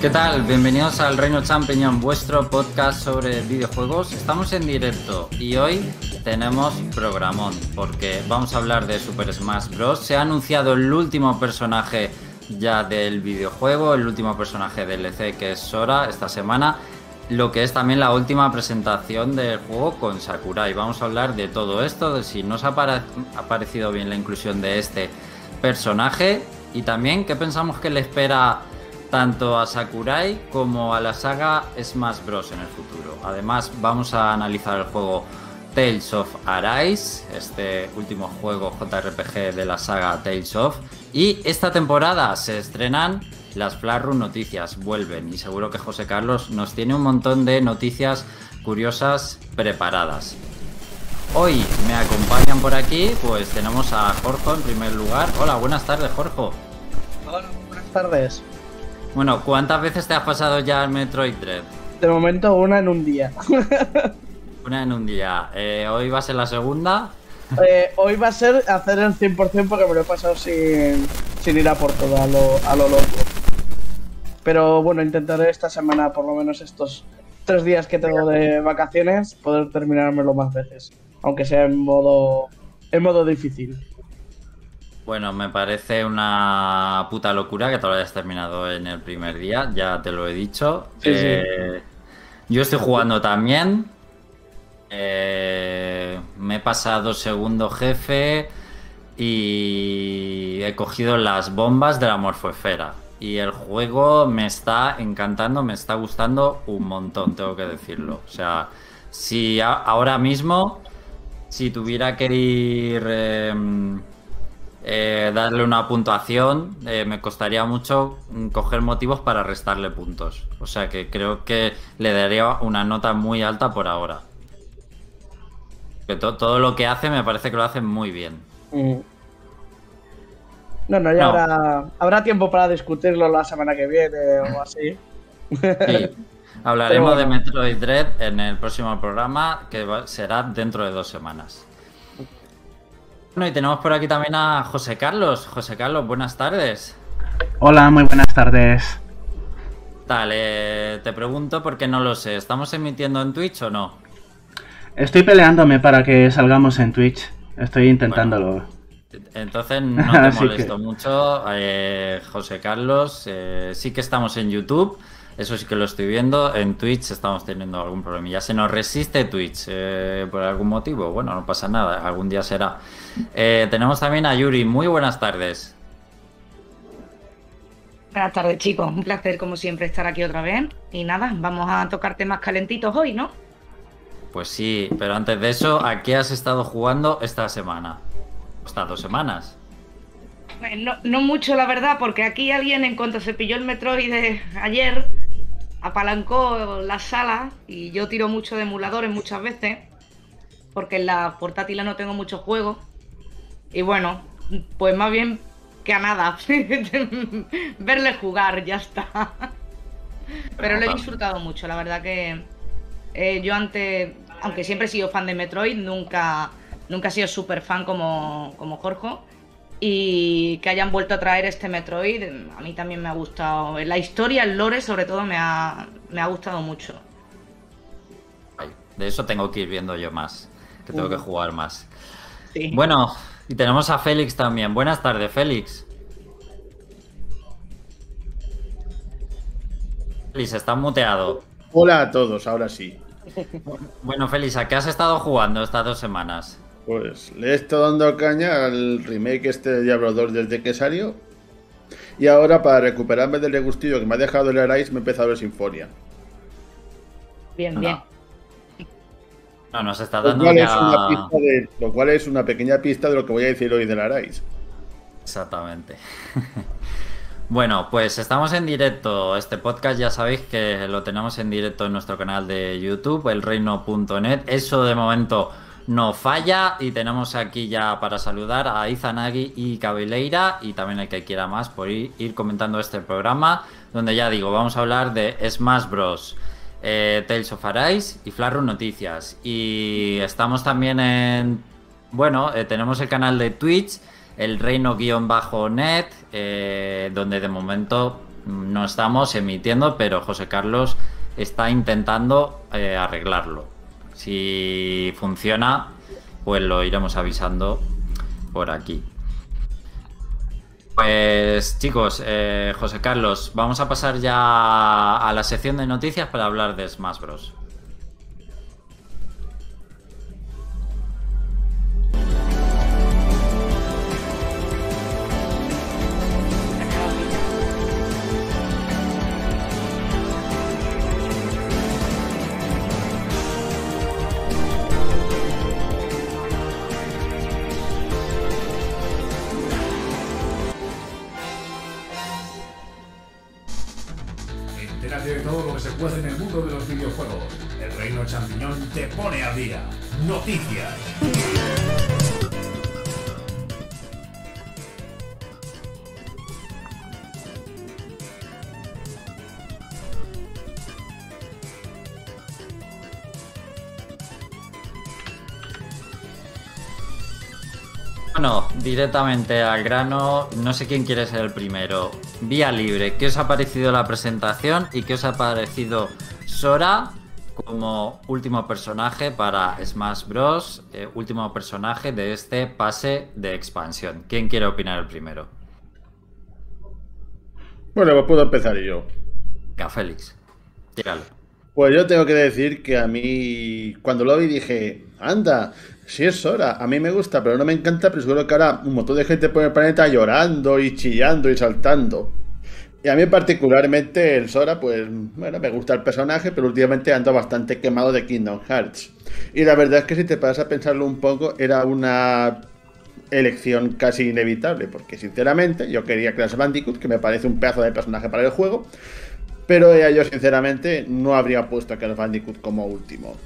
¿Qué tal? Bienvenidos al Reino Champiñón, vuestro podcast sobre videojuegos. Estamos en directo y hoy tenemos programón porque vamos a hablar de Super Smash Bros. Se ha anunciado el último personaje ya del videojuego, el último personaje DLC que es Sora esta semana, lo que es también la última presentación del juego con Sakurai. Vamos a hablar de todo esto, de si nos ha, ha parecido bien la inclusión de este personaje y también qué pensamos que le espera tanto a Sakurai como a la saga Smash Bros. en el futuro. Además, vamos a analizar el juego Tales of Arise, este último juego JRPG de la saga Tales of. Y esta temporada se estrenan las Flarun noticias, vuelven. Y seguro que José Carlos nos tiene un montón de noticias curiosas preparadas. Hoy me acompañan por aquí, pues tenemos a Jorge en primer lugar. Hola, buenas tardes, Jorge. Hola, buenas tardes. Bueno, ¿cuántas veces te has pasado ya al Metroid Dread? De momento, una en un día. una en un día. Eh, ¿Hoy va a ser la segunda? Eh, hoy va a ser hacer el 100% porque me lo he pasado sin, ir a por todo, a lo, a lo loco. Pero bueno, intentaré esta semana, por lo menos estos tres días que tengo de vacaciones, poder terminármelo más veces. Aunque sea en modo, en modo difícil. Bueno, me parece una puta locura que te lo hayas terminado en el primer día, ya te lo he dicho. Eh, yo estoy jugando también. Eh, me he pasado segundo jefe y he cogido las bombas de la morfosfera. Y el juego me está encantando, me está gustando un montón, tengo que decirlo. O sea, si ahora mismo, si tuviera que ir... Em, eh, darle una puntuación, eh, me costaría mucho coger motivos para restarle puntos. O sea que creo que le daría una nota muy alta por ahora. Que todo lo que hace me parece que lo hace muy bien. Mm. No, no, ya Habrá, habrá, tiempo para discutirlo la semana que viene o así. Sí. Hablaremos de Metroid Dread en el próximo programa, que será dentro de dos semanas. Bueno, y tenemos por aquí también a José Carlos. José Carlos, buenas tardes. Hola, muy buenas tardes. Tal, te pregunto porque no lo sé. ¿Estamos emitiendo en Twitch o no? Estoy peleándome para que salgamos en Twitch. Estoy intentándolo. entonces no te molesto mucho, eh, José Carlos. Eh, sí que estamos en YouTube. Eso sí que lo estoy viendo. En Twitch estamos teniendo algún problema. Ya se nos resiste Twitch eh, por algún motivo. Bueno, no pasa nada. Algún día será. Eh, tenemos también a Yuri. Muy buenas tardes. Buenas tardes, chicos. Un placer, como siempre, estar aquí otra vez. Y nada, vamos a tocar temas calentitos hoy, ¿no? Pues sí, pero antes de eso, ¿a qué has estado jugando esta semana? Estas dos semanas. No, no, mucho, la verdad, porque aquí alguien, en cuanto se pilló el Metroid ayer, apalancó la sala y yo tiro mucho de emuladores muchas veces, porque en la portátil no tengo muchos juegos. Y bueno, pues más bien que a nada, verle jugar, ya está. Pero lo he disfrutado mucho, la verdad que eh, yo antes, aunque siempre he sido fan de Metroid, nunca, nunca he sido súper fan como, como Jorge y que hayan vuelto a traer este Metroid, a mí también me ha gustado. La historia, el lore, sobre todo, me ha, me ha gustado mucho. De eso tengo que ir viendo yo más, que tengo que jugar más. Bueno, y tenemos a Félix también. Buenas tardes, Félix. Félix, está muteado. Hola a todos, ahora sí. Bueno, Félix, ¿a qué has estado jugando estas dos semanas? Pues le he estado dando caña al remake este de Diablo 2 desde que salió. Y ahora, para recuperarme del regustillo que me ha dejado el Arise, me he empezado a ver Sinfonia. Bien, bien. No, nos está dando lo cual, es una pista de, lo cual es una pequeña pista de lo que voy a decir hoy del Arise. Exactamente. Bueno, pues estamos en directo. Este podcast ya sabéis que lo tenemos en directo en nuestro canal de YouTube, elreino.net. Eso de momento no falla y tenemos aquí ya para saludar a Izanagi y Cabeleira y también el que quiera más por ir, comentando este programa donde ya digo, vamos a hablar de Smash Bros. Eh, Tales of Arise y Flarro Noticias y estamos también en bueno, eh, tenemos el canal de Twitch el reino-net eh, donde de momento no estamos emitiendo, pero José Carlos está intentando eh, arreglarlo. Si funciona, pues lo iremos avisando por aquí. Pues chicos, eh, José Carlos, vamos a pasar ya a la sección de noticias para hablar de Smash Bros. Te pone a día. Noticias. Bueno, directamente al grano, no sé quién quiere ser el primero. Vía libre, ¿qué os ha parecido la presentación y qué os ha parecido Sora como último personaje para Smash Bros? eh, último personaje de este pase de expansión. ¿Quién quiere opinar el primero? Bueno, pues puedo empezar yo. Venga, Félix. Tíralo. Pues yo tengo que decir que a mí, cuando lo vi dije, anda, si es Sora, a mí me gusta, pero no me encanta, pero seguro que ahora un montón de gente por el planeta llorando y chillando y saltando. Y a mí particularmente el Sora, pues, bueno, me gusta el personaje, pero últimamente ando bastante quemado de Kingdom Hearts. Y la verdad es que si te pasas a pensarlo un poco, era una elección casi inevitable, porque sinceramente yo quería Crash Bandicoot, que me parece un pedazo de personaje para el juego, pero yo sinceramente no habría puesto a Crash Bandicoot como último.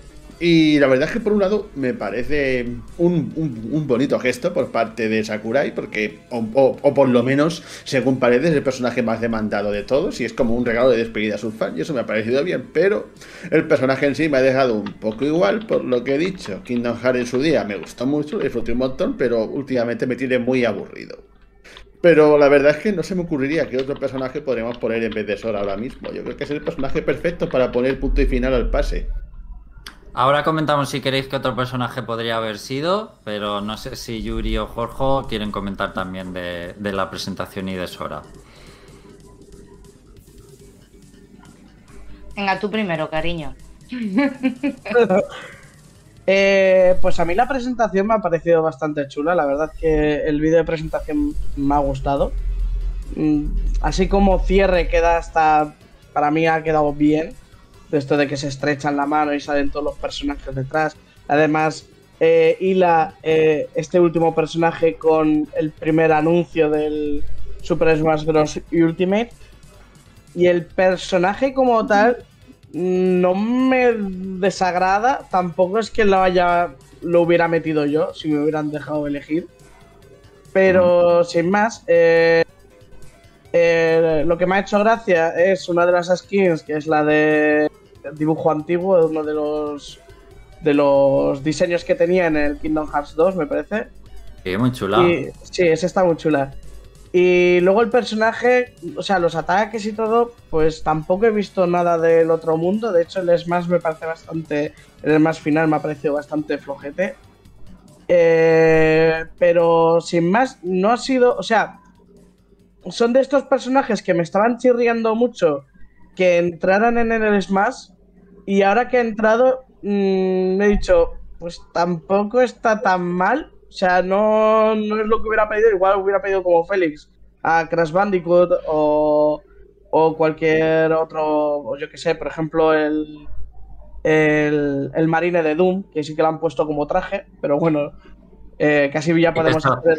Y la verdad es que por un lado me parece un, un- bonito gesto por parte de Sakurai, porque, o, o- por lo menos, según parece, es el personaje más demandado de todos, y es como un regalo de despedida a sus fans, y eso me ha parecido bien, pero el personaje en sí me ha dejado un poco igual, por lo que he dicho. Kingdom Hearts en su día me gustó mucho, disfruté un montón, pero últimamente me tiene muy aburrido. Pero la verdad es que no se me ocurriría qué otro personaje podríamos poner en vez de Sora ahora mismo. Yo creo que es el personaje perfecto para poner punto y final al pase. Ahora comentamos si queréis que otro personaje podría haber sido, pero no sé si Yuri o Jorge quieren comentar también de, de la presentación y de Sora. Venga, tú primero, cariño. Eh, pues a mí la presentación me ha parecido bastante chula. La verdad que el vídeo de presentación me ha gustado. Mm, Así como cierre queda hasta. Para mí ha quedado bien. De esto de que se estrechan la mano y salen todos los personajes detrás. Además, eh, hila eh, este último personaje con el primer anuncio del Super Smash Bros. Ultimate. Y el personaje como tal no me desagrada. Tampoco es que lo haya lo hubiera metido yo si me hubieran dejado elegir. Pero sin más, eh, eh, lo que me ha hecho gracia es una de las skins, que es la de dibujo antiguo, de uno de los de los diseños que tenía en el Kingdom Hearts 2, me parece. Sí, muy chula. Y, sí, esa está muy chula. Y luego el personaje, o sea, los ataques y todo, pues tampoco he visto nada del otro mundo. De hecho, el Smash me parece bastante. El Smash final me ha parecido bastante flojete. Eh, pero sin más, no ha sido. O sea, son de estos personajes que me estaban chirriando mucho que entraran en el Smash. Y ahora que he entrado, mm, me he dicho, pues tampoco está tan mal. O sea, no, no es lo que hubiera pedido. Igual hubiera pedido como Félix a Crash Bandicoot o, o cualquier otro, o yo que sé, por ejemplo, el, el, el Marine de Doom, que sí que lo han puesto como traje, pero bueno, eh, casi ya podemos hacer.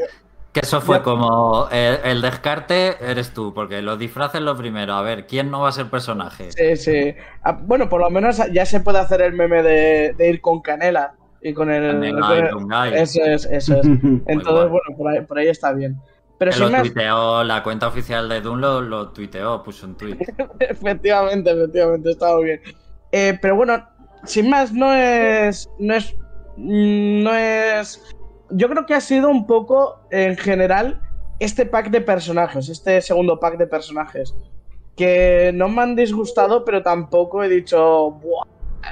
Que eso fue Ya. como el, el descarte eres tú, porque los disfraces lo primero. A ver, ¿quién no va a ser personaje? Sí, sí. Ah, Bueno, por lo menos ya se puede hacer el meme de, de ir con Canela y con el. Canela y con Guy. Eso es, eso es. Entonces, bueno, por ahí, por ahí está bien. Pero Que sin lo más, tuiteó, la cuenta oficial de Doom lo, lo tuiteó, puso un tweet. efectivamente, efectivamente, está muy bien. Eh, pero bueno, sin más, no es. No es. mm, No es. Yo creo que ha sido un poco, en general, este pack de personajes, este segundo pack de personajes. que no me han disgustado, pero tampoco he dicho, Buah,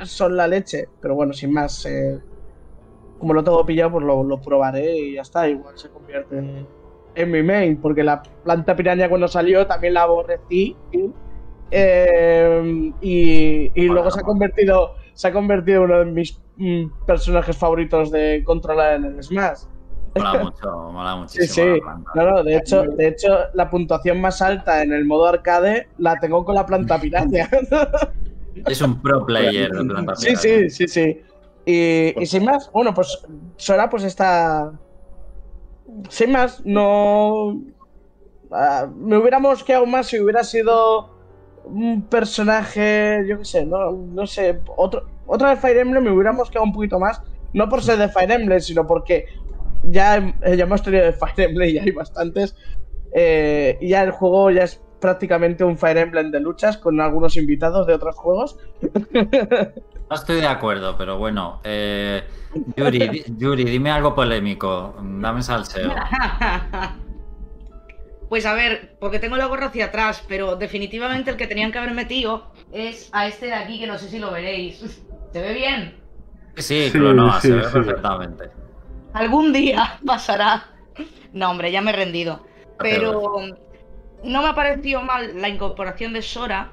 son la leche. Pero bueno, sin más, eh, como lo tengo pillado, pues lo, lo probaré y ya está. Igual se convierte en, en mi main, porque la planta piraña cuando salió también la aborrecí. Eh, y, y luego se ha convertido se ha convertido en uno de mis mm, personajes favoritos de controlar en el Smash. Mola mucho, mola muchísimo. Sí, sí. la planta. No, no, de hecho, de hecho, la puntuación más alta en el modo arcade la tengo con la planta piraña. Es un pro player de planta sí, piraña. sí, sí, sí. Y, y sin más, bueno, pues Sora pues está. Sin más, no. Ah, me hubiéramos quedado más si hubiera sido un personaje, yo qué sé, no, no sé, otro, otra de Fire Emblem me hubiéramos quedado un poquito más, no por ser de Fire Emblem, sino porque ya, hem- ya hemos tenido de Fire Emblem y hay bastantes, eh, y ya el juego ya es prácticamente un Fire Emblem de luchas con algunos invitados de otros juegos. No estoy de acuerdo, pero bueno. Eh, Yuri, Yuri, dime algo polémico. Dame salseo. Pues a ver, porque tengo la gorra hacia atrás, pero definitivamente el que tenían que haber metido es a este de aquí, que no sé si lo veréis. ¿Se ve bien? Sí, Sí, Clonoa, sí, se ve sí. perfectamente. Algún día pasará. No, hombre, ya me he rendido. Pero no me ha parecido mal la incorporación de Sora.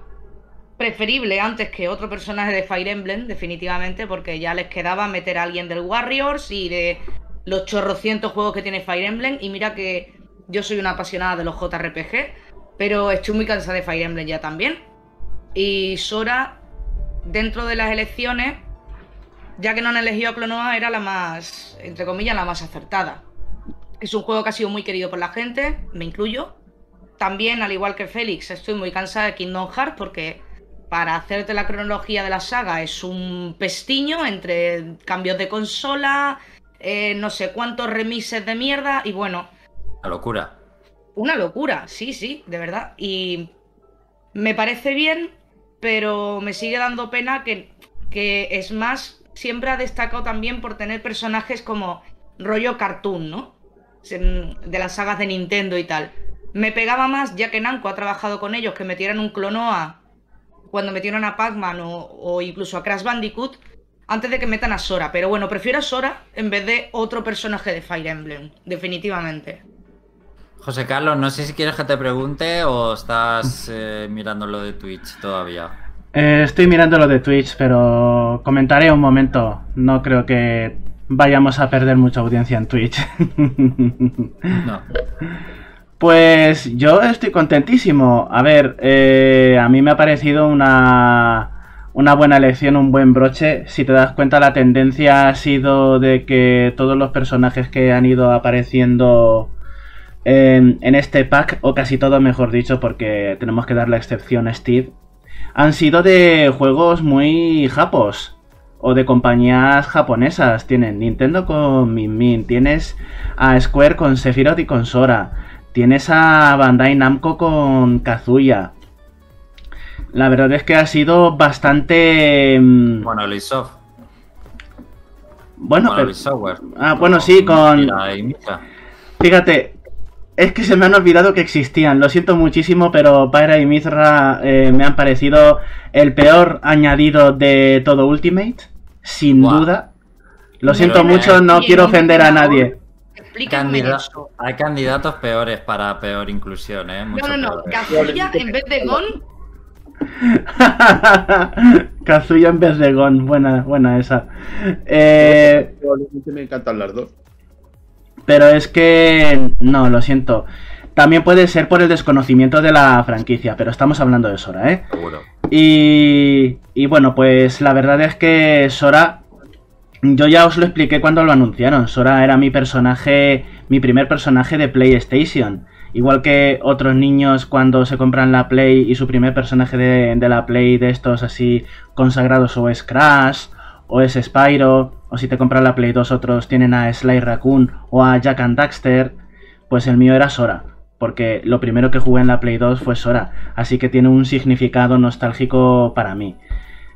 Preferible antes que otro personaje de Fire Emblem, definitivamente, porque ya les quedaba meter a alguien del Warriors y de los chorrocientos juegos que tiene Fire Emblem. Y mira que yo soy una apasionada de los JRPG, pero estoy muy cansada de Fire Emblem ya también. Y Sora, dentro de las elecciones, ya que no han elegido a Clonoa, era la más, entre comillas, la más acertada. Es un juego que ha sido muy querido por la gente, me incluyo. También, al igual que Félix, estoy muy cansada de Kingdom Hearts porque para hacerte la cronología de la saga es un pestiño entre cambios de consola, eh, no sé cuántos remises de mierda y bueno, La locura. una locura, sí, sí, de verdad. Y me parece bien, pero me sigue dando pena que, que Smash siempre ha destacado también por tener personajes como rollo cartoon, ¿no? Se- De las sagas de Nintendo y tal. Me pegaba más, ya que Namco ha trabajado con ellos, que metieran un Clonoa cuando metieron a Pac-Man o, o incluso a Crash Bandicoot, antes de que metan a Sora. Pero bueno, prefiero a Sora en vez de otro personaje de Fire Emblem, definitivamente. José Carlos, no sé si quieres que te pregunte o estás eh, mirando lo de Twitch todavía. Eh, estoy mirando lo de Twitch, pero comentaré un momento. No creo que vayamos a perder mucha audiencia en Twitch. No. Pues yo estoy contentísimo. A ver, eh, a mí me ha parecido una, una buena elección, un buen broche. Si te das cuenta, la tendencia ha sido de que todos los personajes que han ido apareciendo en, en este pack, o casi todo mejor dicho, porque tenemos que dar la excepción a Steve, han sido de juegos muy japos. O de compañías japonesas. Tienen Nintendo con Min Min. Tienes a Square con Sephiroth y con Sora. Tienes a Bandai Namco con Kazuya. La verdad es que ha sido bastante. mm, Bueno, Ubisoft. Bueno, Bueno, pero- Software. Ah, bueno, sí, con- Mira. Fíjate, es que se me han olvidado que existían. Lo siento muchísimo, pero Pyra y Mithra eh, me han parecido el peor añadido de todo Ultimate. Sin duda. Lo siento mucho, no quiero ofender a nadie. Explícame Candida- eso. Hay candidatos peores para peor inclusión, ¿eh? Mucho No, no, no. Kazuya en vez de Gon. Kazuya en vez de Gon. Buena, buena esa. Eh, me encantan las dos. Pero es que... No, lo siento. También puede ser por el desconocimiento de la franquicia, pero estamos hablando de Sora, ¿eh? Y, y bueno, pues la verdad es que Sora, yo ya os lo expliqué cuando lo anunciaron. Sora era mi personaje, mi primer personaje de PlayStation. Igual que otros niños cuando se compran la Play y su primer personaje de, de la Play de estos así consagrados o es Crash o es Spyro, o si te compras la Play 2 otros tienen a Sly Raccoon o a Jack and Daxter, pues el mío era Sora, porque lo primero que jugué en la Play 2 fue Sora, así que tiene un significado nostálgico para mí.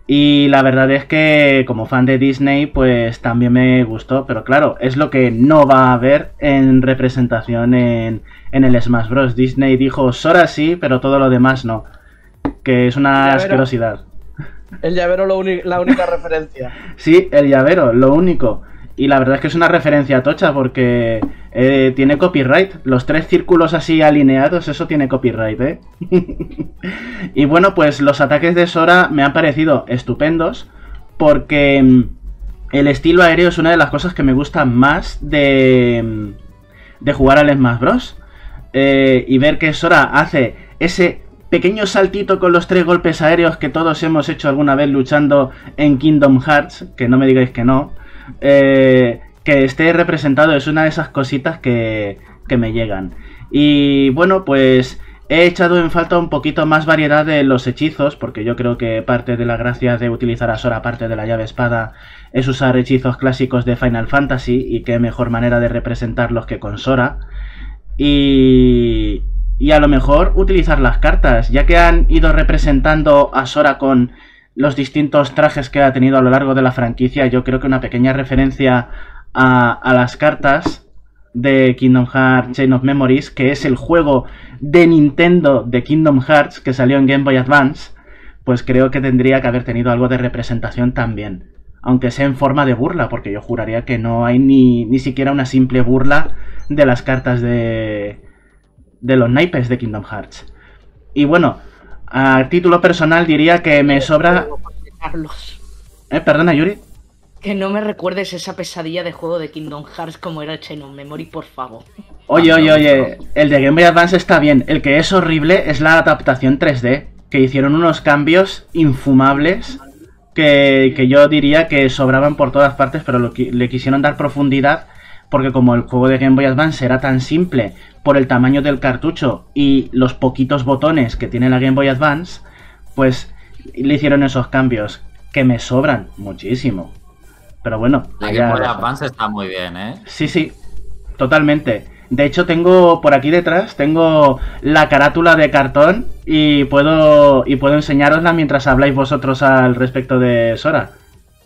Y la verdad es que como fan de Disney pues también me gustó, pero claro, es lo que no va a haber en representación en, en el Smash Bros. Disney dijo Sora sí, pero todo lo demás no. que es una asquerosidad. El llavero lo la única referencia. Sí, el llavero, lo único. Y la verdad es que es una referencia tocha porque eh, tiene copyright. Los tres círculos así alineados, eso tiene copyright, ¿eh? y bueno, pues los ataques de Sora me han parecido estupendos porque mm, el estilo aéreo es una de las cosas que me gusta más de, mm, de jugar al Smash Bros. Eh, y ver que Sora hace ese pequeño saltito con los tres golpes aéreos que todos hemos hecho alguna vez luchando en Kingdom Hearts, que no me digáis que no, eh, que esté representado es una de esas cositas que, que me llegan. Y bueno, pues he echado en falta un poquito más variedad de los hechizos, porque yo creo que parte de la gracia de utilizar a Sora, aparte de la llave espada, es usar hechizos clásicos de Final Fantasy, y qué mejor manera de representarlos que con Sora. Y, y a lo mejor utilizar las cartas, ya que han ido representando a Sora con los distintos trajes que ha tenido a lo largo de la franquicia, yo creo que una pequeña referencia a, las cartas de Kingdom Hearts Chain of Memories, que es el juego de Nintendo de Kingdom Hearts que salió en Game Boy Advance, pues creo que tendría que haber tenido algo de representación también. Aunque sea en forma de burla, porque yo juraría que no hay ni, ni siquiera una simple burla de las cartas de, de los naipes de Kingdom Hearts. Y bueno, a título personal diría que me sobra... Carlos. ¿Eh? Perdona, Yuri. Que no me recuerdes esa pesadilla de juego de Kingdom Hearts como era Chain of Memory, por favor. Oye, oye, oye, el de Game Boy Advance está bien. El que es horrible es la adaptación 3D, que hicieron unos cambios infumables que, que yo diría que sobraban por todas partes, pero lo le quisieron dar profundidad porque como el juego de Game Boy Advance era tan simple por el tamaño del cartucho y los poquitos botones que tiene la Game Boy Advance, pues le hicieron esos cambios que me sobran muchísimo. Pero bueno, La Game Boy. Advance está muy bien, ¿eh? Sí, sí, totalmente. De hecho, tengo por aquí detrás, tengo la carátula de cartón y puedo y puedo enseñarosla mientras habláis vosotros al respecto de Sora.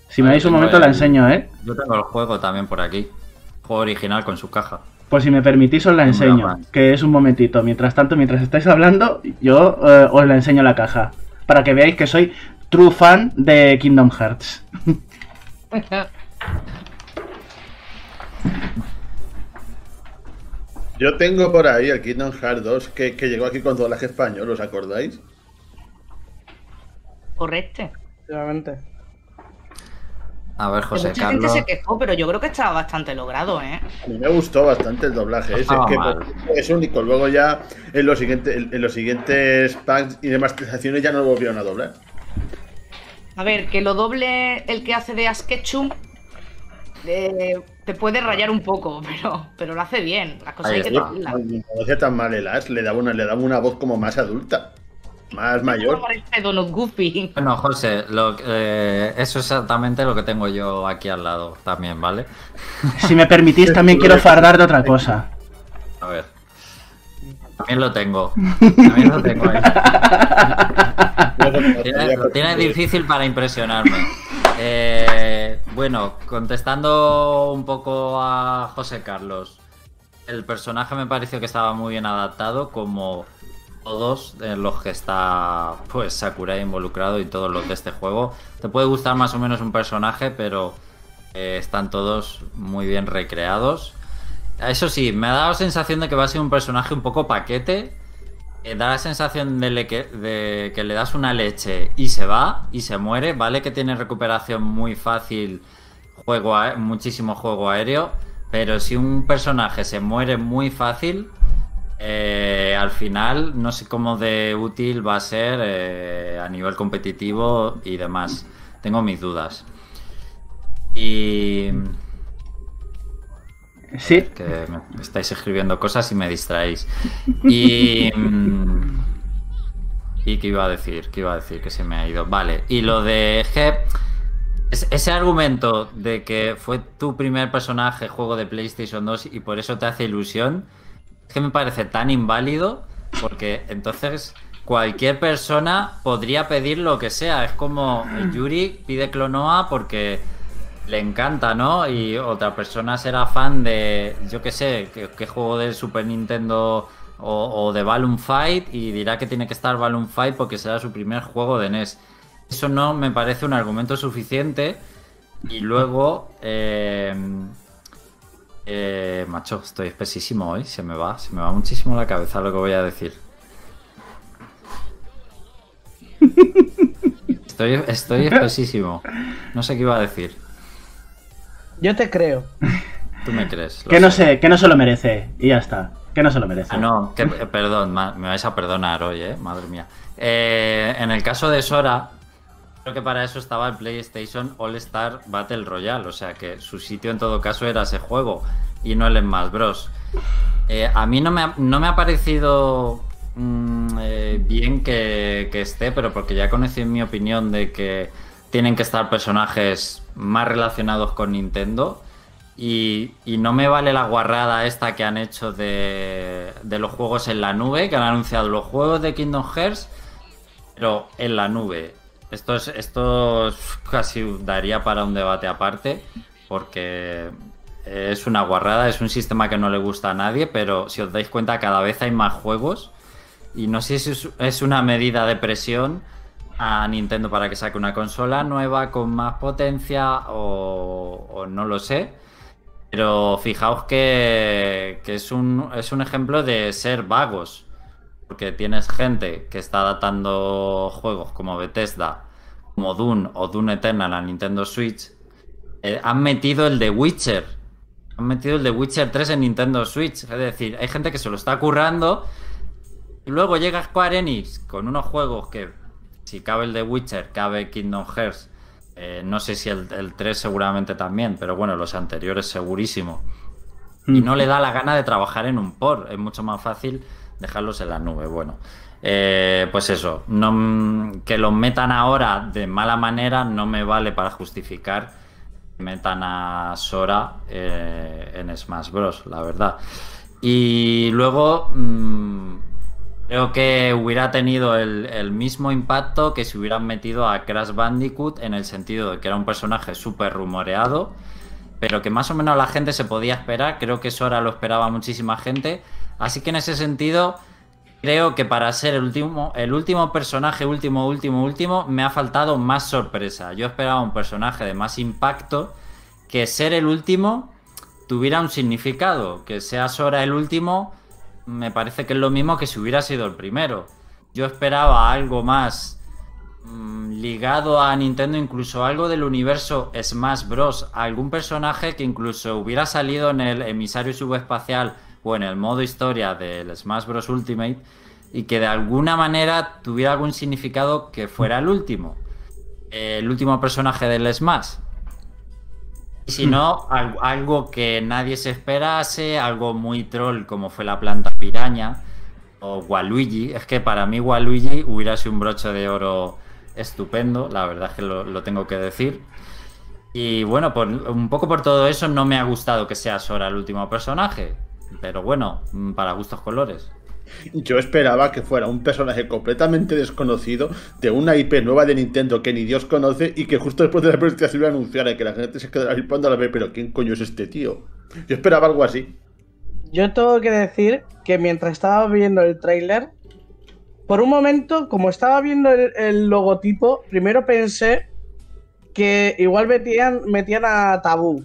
Si me dais un tengo momento la enseño, ¿eh? Yo tengo el juego también por aquí. Juego original con su caja. Pues si me permitís os la enseño, que es un momentito. Mientras tanto, mientras estáis hablando, yo eh, os la enseño la caja. Para que veáis que soy true fan de Kingdom Hearts. Yo tengo por ahí el Kingdom Hearts 2 que, que llegó aquí con doblaje español, ¿os acordáis? Correcto. Efectivamente. A ver, Que José mucha Carlos. gente se quejó, pero yo creo que estaba bastante logrado, ¿eh? A mí me gustó bastante el doblaje ese, estaba que es único. Luego ya en los siguientes, en, los siguientes packs y demasterizaciones ya no lo volvieron a doblar. A ver, que lo doble el que hace de Ash Ketchum eh, te puede rayar un poco, pero, pero lo hace bien. Las cosas Ahí hay que. No, no hacía tan mal el Ash, le daba una, le daba una voz como más adulta, más mayor. Parece Donald Goofy. Bueno, José, lo, eh, eso es exactamente lo que tengo yo aquí al lado también, ¿vale? Si me permitís, también quiero fardar de otra cosa. A ver. También lo tengo. También lo tengo ahí. Tiene, lo tiene difícil para impresionarme. Eh, bueno, contestando un poco a José Carlos. El personaje me pareció que estaba muy bien adaptado, como todos en los que está pues Sakurai involucrado y todos los de este juego. Te puede gustar más o menos un personaje, pero eh, están todos muy bien recreados. Eso sí, me ha dado sensación de que va a ser un personaje un poco paquete. Eh, da la sensación de, que, de que le das una leche y se va y se muere. Vale que tiene recuperación muy fácil, juego muchísimo juego aéreo. Pero si un personaje se muere muy fácil, eh, al final no sé cómo de útil va a ser eh, a nivel competitivo y demás. Tengo mis dudas. Y Sí, que me estáis escribiendo cosas y me distraéis. Y. mm, ¿Y qué iba a decir? ¿Qué iba a decir? Que se me ha ido. Vale, y lo de. es- ese argumento de que fue tu primer personaje juego de PlayStation 2 y por eso te hace ilusión, es que me parece tan inválido porque entonces cualquier persona podría pedir lo que sea. Es como Yuri pide Clonoa porque le encanta, ¿no? Y otra persona será fan de, yo qué sé, qué, juego de Super Nintendo o, o de Balloon Fight y dirá que tiene que estar Balloon Fight porque será su primer juego de NES. Eso no me parece un argumento suficiente. Y luego, eh, eh, macho, estoy espesísimo hoy, se me va, se me va muchísimo la cabeza lo que voy a decir. Estoy, estoy espesísimo. No sé qué iba a decir. Yo te creo. Tú me crees. Que no sé, que no se lo merece. Y ya está. Que no se lo merece. Ah, no, que, eh, perdón, me vais a perdonar hoy, eh, madre mía. Eh, en el caso de Sora, creo que para eso estaba el PlayStation All Star Battle Royale, o sea que su sitio en todo caso era ese juego y no el Smash Bros. Eh, a mí no me ha, parecido mm, eh, bien que, esté, pero porque ya conocí en mi opinión de que tienen que estar personajes más relacionados con Nintendo. Y, no me vale la guarrada esta que han hecho de los juegos en la nube, que han anunciado los juegos de Kingdom Hearts, pero en la nube. Esto, es, esto es- casi daría para un debate aparte, porque es una guarrada, es un sistema que no le gusta a nadie, pero si os dais cuenta cada vez hay más juegos y no sé si es, una medida de presión a Nintendo para que saque una consola nueva con más potencia o, o no lo sé. Pero fijaos que, que es, un, es un ejemplo de ser vagos. Porque tienes gente que está adaptando juegos como Bethesda, como Dune o Dune Eternal a Nintendo Switch. Eh, han metido el de Witcher. Han metido el de Witcher 3 en Nintendo Switch. Es decir, hay gente que se lo está currando. Y luego llega Square Enix con unos juegos que, si cabe el de Witcher, cabe Kingdom Hearts. eh, no sé si el, el 3 seguramente también, pero bueno, los anteriores segurísimo. Y no le da la gana de trabajar en un por. Es mucho más fácil dejarlos en la nube. Bueno, eh, pues eso. No, que los metan ahora de mala manera no me vale para justificar que metan a Sora eh, en Smash Bros. La verdad. Y luego mm, creo que hubiera tenido el, el mismo impacto que si hubieran metido a Crash Bandicoot en el sentido de que era un personaje súper rumoreado pero que más o menos la gente se podía esperar. Creo que Sora lo esperaba muchísima gente. Así que en ese sentido, creo que para ser el último, el último personaje, último, último, último, me ha faltado más sorpresa. Yo esperaba un personaje de más impacto, que ser el último tuviera un significado. Que sea Sora el último, me parece que es lo mismo que si hubiera sido el primero. Yo esperaba algo más mm, ligado a Nintendo, incluso algo del universo Smash Bros. Algún personaje que incluso hubiera salido en el emisario subespacial o en el modo historia del Smash Bros. Ultimate y que de alguna manera tuviera algún significado que fuera el último. El último personaje del Smash. Y si no, al- algo que nadie se esperase, algo muy troll como fue la planta piraña o Waluigi. Es que para mí Waluigi hubiera sido un broche de oro estupendo, la verdad es que lo, lo tengo que decir. Y bueno, por, un poco por todo eso no me ha gustado que sea Sora el último personaje. Pero bueno, mm, para gustos colores. Yo esperaba que fuera un personaje completamente desconocido de una IP nueva de Nintendo que ni Dios conoce y que justo después de la presentación lo anunciara y que la gente se quedara flipando a la vez, pero ¿quién coño es este tío? Yo esperaba algo así. Yo tengo que decir que mientras estaba viendo el tráiler, por un momento, como estaba viendo el, el logotipo, primero pensé que igual metían, metían a Tabú.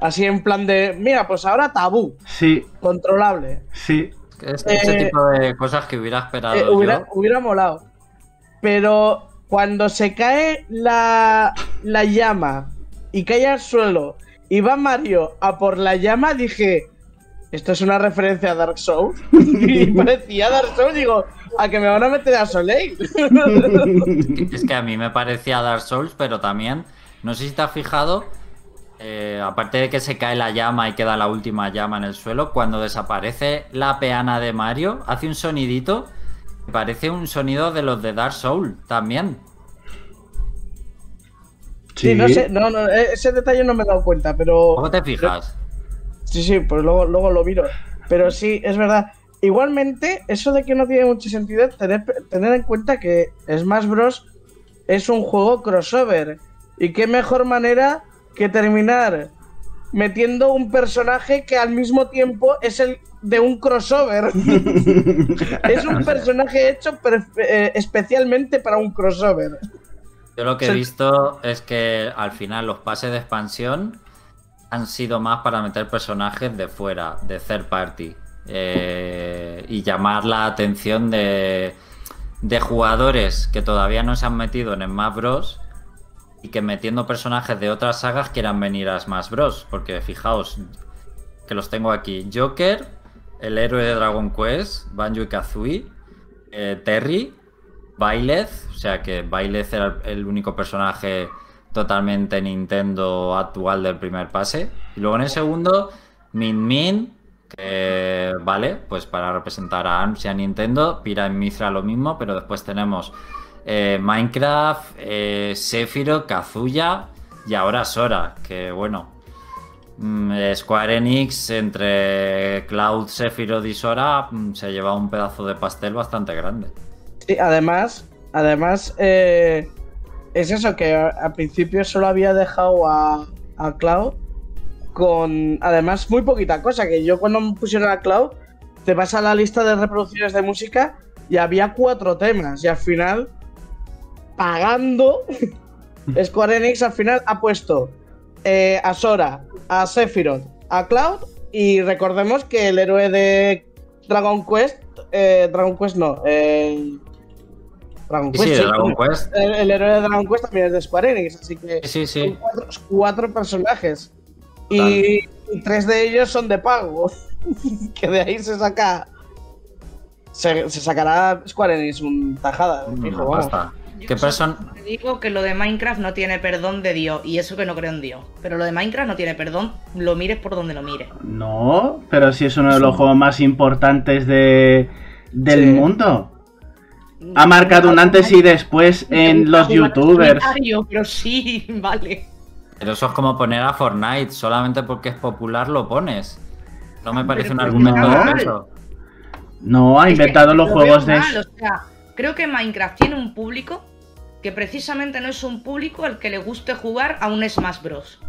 Así en plan de, mira, pues ahora Tabú, Sí, controlable. sí. Es ese Eh, tipo de cosas que hubiera esperado Eh, hubiera, yo. hubiera molado. Pero cuando se cae la, la llama y cae al suelo y va Mario a por la llama, dije, esto es una referencia a Dark Souls. y parecía Dark Souls, digo, a que me van a meter a Soleil. Es que a mí me parecía Dark Souls, pero también, no sé si te has fijado, eh, aparte de que se cae la llama y queda la última llama en el suelo, cuando desaparece la peana de Mario, hace un sonidito, que parece un sonido de los de Dark Souls también. sí, no sé, no, no, eh, ese detalle no me he dado cuenta, pero... ¿Cómo te fijas? Sí, sí, pues luego, luego lo miro. Pero sí, es verdad. Igualmente, eso de que no tiene mucho sentido, tener, tener en cuenta que Smash Bros. es un juego crossover. Y qué mejor manera que terminar metiendo un personaje que al mismo tiempo es el de un crossover. es un personaje hecho eh, especialmente para un crossover. Yo lo que he visto es que al final los pases de expansión han sido más para meter personajes de fuera, de third party. eh, y llamar la atención de, de jugadores que todavía no se han metido en Smash Bros. Y que metiendo personajes de otras sagas quieran venir a Smash Bros. Porque fijaos que los tengo aquí. Joker, el héroe de Dragon Quest, Banjo y Kazooie, eh, Terry, Byleth, o sea que Byleth era el único personaje totalmente Nintendo actual del primer pase. Y luego en el segundo, Min Min, que vale, pues para representar a ARMS y a Nintendo, Pira y Mithra lo mismo, pero después tenemos eh, Minecraft, eh, Sephiroth, Kazuya y ahora Sora, que bueno, mm, Square Enix entre Cloud, Sephiroth y Sora mm, se lleva un pedazo de pastel bastante grande. Sí, además, además eh, es eso que al principio solo había dejado a, a Cloud con además muy poquita cosa, que yo cuando me pusieron a Cloud te vas a la lista de reproducciones de música y había cuatro temas y al final pagando Square Enix al final ha puesto eh, a Sora, a Sephiroth, a Cloud y recordemos que el héroe de Dragon Quest, eh, Dragon Quest no, eh, Dragon sí, Quest, sí, Dragon Quest. el, el héroe de Dragon Quest también es de Square Enix, así que Sí, son cuatro, cuatro personajes. Y, y tres de ellos son de pago. que de ahí se saca. Se, se sacará Square Enix un tajada. Fijo, pasta. Yo ¿Qué solo person- te digo que lo de Minecraft no tiene perdón de Dios, y eso que no creo en Dios. Pero lo de Minecraft no tiene perdón, lo mires por donde lo mires. No, pero si es uno de los juegos más importantes de, del Sí. mundo. Ha marcado un antes y después en los youtubers. Pero sí, vale. Pero eso es como poner a Fortnite, solamente porque es popular lo pones. No me parece un Pero argumento no. de peso. No, ha Es que inventado los lo juegos de... mal, o sea, creo que Minecraft tiene un público que precisamente no es un público al que le guste jugar a un Smash Bros.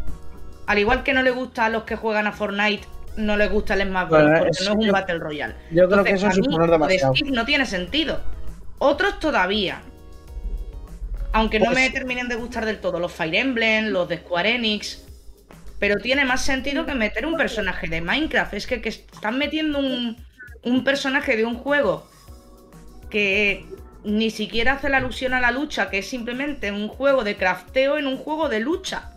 Al igual que no le gusta a los que juegan a Fortnite, no les gusta el Smash Bros. Bueno, porque no es un Battle Royale. Yo creo que eso es lo de demasiado. Steve no tiene sentido. Otros todavía. Aunque no Pues- me terminen de gustar del todo. Los Fire Emblem, los de Square Enix. Pero tiene más sentido que meter un personaje de Minecraft. Es que, que están metiendo un, un personaje de un juego que ni siquiera hace la alusión a la lucha, que es simplemente un juego de crafteo en un juego de lucha.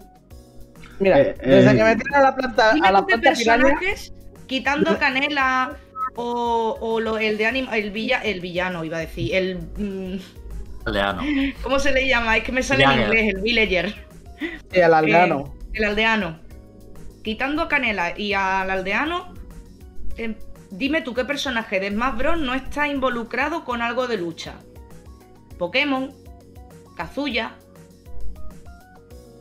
Mira, Eh, desde eh, que metieron a la planta, Dime a la planta piraña, personajes, quitando a Canela o, o lo- el de anima, el, villa, el villano, iba a decir, el... mm, Aldeano. ¿Cómo se le llama? Es que me sale en inglés, el villager. y al aldeano. Eh, el aldeano. Quitando a Canela y al aldeano, eh, dime tú qué personaje de Smash Bros. no está involucrado con algo de lucha. Pokémon, Kazuya,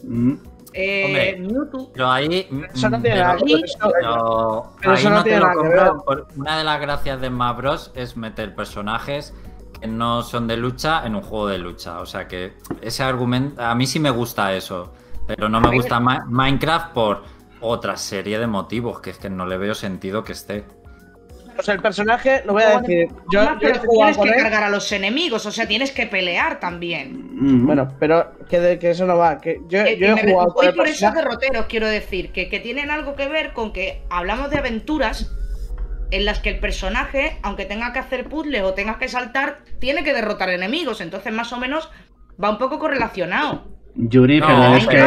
Mm, eh, Hombre. Mewtwo. Pero ahí. Eso no mm, tiene pero- nada que ver. eso- pero Pero ahí eso no no te tiene lo nada que compro. ver. por- Una de las gracias de Smash Bros. es meter personajes que no son de lucha en un juego de lucha. O sea que ese argumento. A mí sí me gusta eso. Pero no me gusta Ma- Minecraft por otra serie de motivos. Que es que no le veo sentido que esté. Pues el personaje, lo voy a decir. Yo, yo pero he te jugado tienes que él. cargar a los enemigos, o sea, tienes que pelear también. Bueno, pero que, de- que eso no va. Que yo, Que- yo que he jugado con voy el por esos derroteros, quiero decir, que, que tienen algo que ver con que hablamos de aventuras en las que el personaje, aunque tenga que hacer puzzles o tenga que saltar, tiene que derrotar enemigos. Entonces, más o menos, va un poco correlacionado. Yuri, pero No, es que...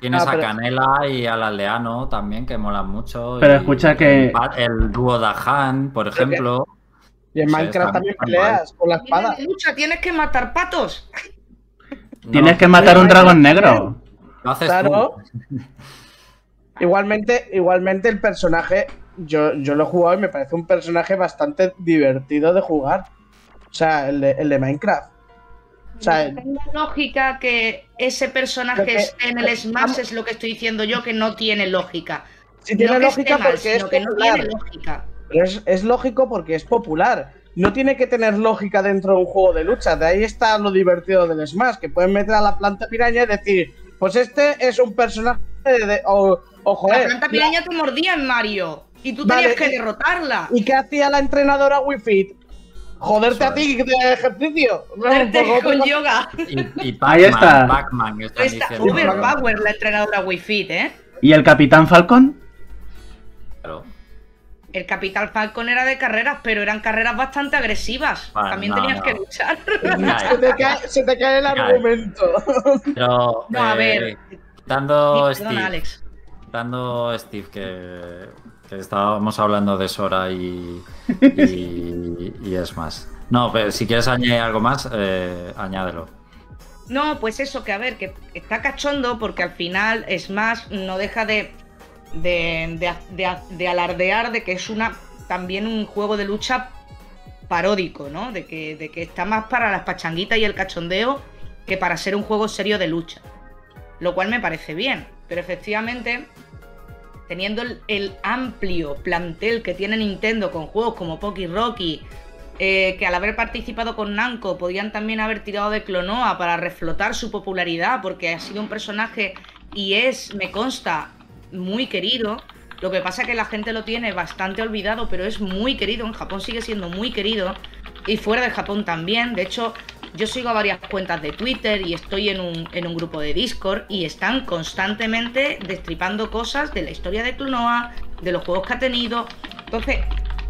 tienes Ah, pero- a Canela y al aldeano también, que molan mucho. Pero y escucha que- El, dúo Dahan, por ejemplo. Y en Minecraft también peleas con la Tienes espada. lucha, tienes que matar patos. Tienes que matar un dragón negro. Lo haces Claro. tú. Igualmente, igualmente el personaje, yo, yo lo he jugado y me parece un personaje bastante divertido de jugar. O sea, el de, el de Minecraft. O sea, lógica que ese personaje que- esté en el Smash es lo que estoy diciendo yo, que no tiene lógica. sí tiene no lógica mal, porque es sino que no popular. tiene lógica. Pero es, es lógico porque es popular. No tiene que tener lógica dentro de un juego de lucha. De ahí está lo divertido del Smash, que pueden meter a la planta piraña y decir, pues este es un personaje de- o, La eh, planta la- piraña te mordía en Mario. Y tú Vale, tenías que derrotarla. ¿Y qué hacía la entrenadora Wii Fit? Joderte Eso a ti de ejercicio. Verte Pues otro- con yoga. Y, y Ahí Pac-Man, está. Pac-Man, diciendo. overpower la entrenadora Wii Fit, ¿eh? ¿Y el Capitán Falcon? Claro. El Capital Falcon era de carreras, pero eran carreras bastante agresivas. Vale, También no, tenías no. que luchar. Se te cae, se te cae el Cae. argumento. Pero, No, a eh, ver. Dando Perdona, Steve, Alex. dando Steve que, que estábamos hablando de Sora y, y, y es más. No, pero si quieres añadir algo más, eh, añádelo. No, pues eso, que a ver, que está cachondo porque al final Smash no deja de, de, de- de- de alardear de que es una también un juego de lucha paródico, ¿no? De que, de que está más para las pachanguitas y el cachondeo que para ser un juego serio de lucha. Lo cual me parece bien, pero efectivamente, teniendo el, amplio plantel que tiene Nintendo con juegos como Poki Rocky, eh, que al haber participado con Namco podían también haber tirado de Clonoa para reflotar su popularidad, porque ha sido un personaje y es, me consta, muy querido. Lo que pasa es que la gente lo tiene bastante olvidado, pero es muy querido. En Japón sigue siendo muy querido. Y fuera de Japón también. De hecho, yo sigo a varias cuentas de Twitter y estoy en un, en un grupo de Discord y están constantemente destripando cosas de la historia de Clonoa, de los juegos que ha tenido. Entonces,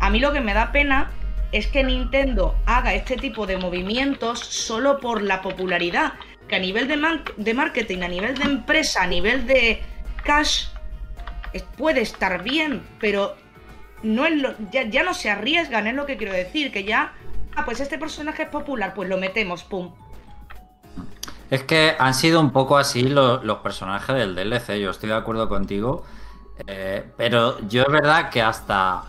a mí lo que me da pena es que Nintendo haga este tipo de movimientos solo por la popularidad. Que a nivel de, de marketing, a nivel de empresa, a nivel de cash, puede estar bien, pero no es lo- ya, ya no se arriesgan, es lo que quiero decir, que ya, ah, pues este personaje es popular, pues lo metemos, pum. Es que han sido un poco así lo- los personajes del DLC, yo estoy de acuerdo contigo. eh, pero yo es verdad que hasta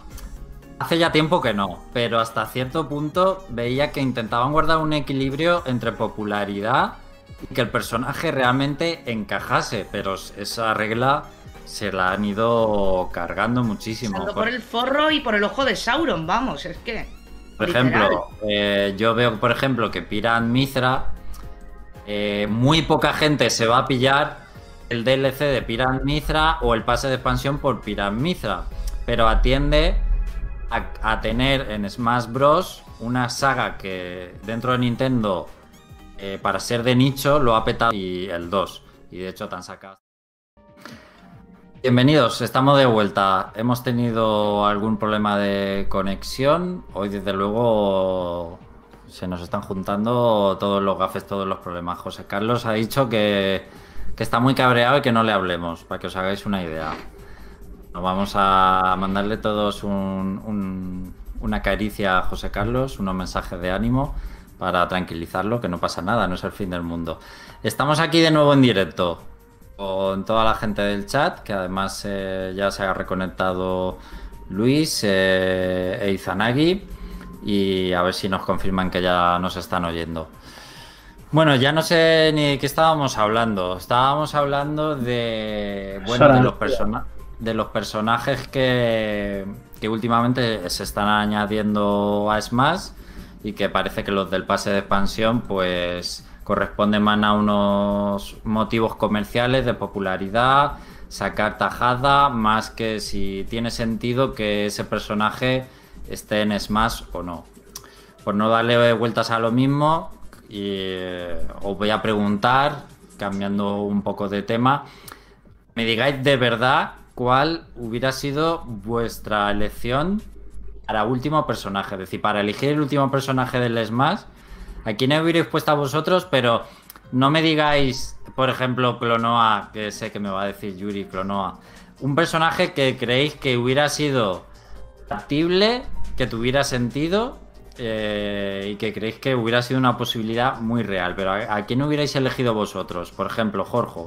hace ya tiempo que no, pero hasta cierto punto veía que intentaban guardar un equilibrio entre popularidad y que el personaje realmente encajase, pero esa regla se la han ido cargando muchísimo. Saldo por el forro y por el ojo de Sauron, vamos, es que. Por literal. ejemplo, eh, yo veo, por ejemplo, que Piran Mithra, eh, muy poca gente se va a pillar el DLC de Piran Mithra o el pase de expansión por Piran Mithra, pero atiende a, a tener en Smash Bros. una saga que dentro de Nintendo, eh, para ser de nicho, lo ha petado y el 2. Y de hecho, tan sacado. Bienvenidos, estamos de vuelta. Hemos tenido algún problema de conexión. Hoy, desde luego, se nos están juntando todos los gafes, todos los problemas. José Carlos ha dicho que, que está muy cabreado y que no le hablemos, para que os hagáis una idea. Nos vamos a mandarle todos un- un- una caricia a José Carlos, unos mensajes de ánimo para tranquilizarlo, que no pasa nada, no es el fin del mundo. Estamos aquí de nuevo en directo con toda la gente del chat, que además eh, ya se ha reconectado Luis eh, e Izanagi, y a ver si nos confirman que ya nos están oyendo. Bueno, ya no sé ni de qué estábamos hablando. Estábamos hablando de, bueno, Sora. de, los, persona- de los personajes que, que últimamente se están añadiendo a Smash y que parece que los del pase de expansión pues corresponden más a unos motivos comerciales de popularidad, sacar tajada, más que si tiene sentido que ese personaje esté en Smash o no. Por no darle vueltas a lo mismo, y, eh, os voy a preguntar, cambiando un poco de tema, me digáis de verdad cuál hubiera sido vuestra elección para último personaje. Es decir, para elegir el último personaje del Smash, ¿a quién hubierais puesto a vosotros? Pero no me digáis, por ejemplo, Clonoa, que sé que me va a decir Yuri Clonoa. Un personaje que creéis que hubiera sido factible, que tuviera sentido eh, y que creéis que hubiera sido una posibilidad muy real. Pero ¿a, a quién hubierais elegido vosotros? Por ejemplo, Jorge.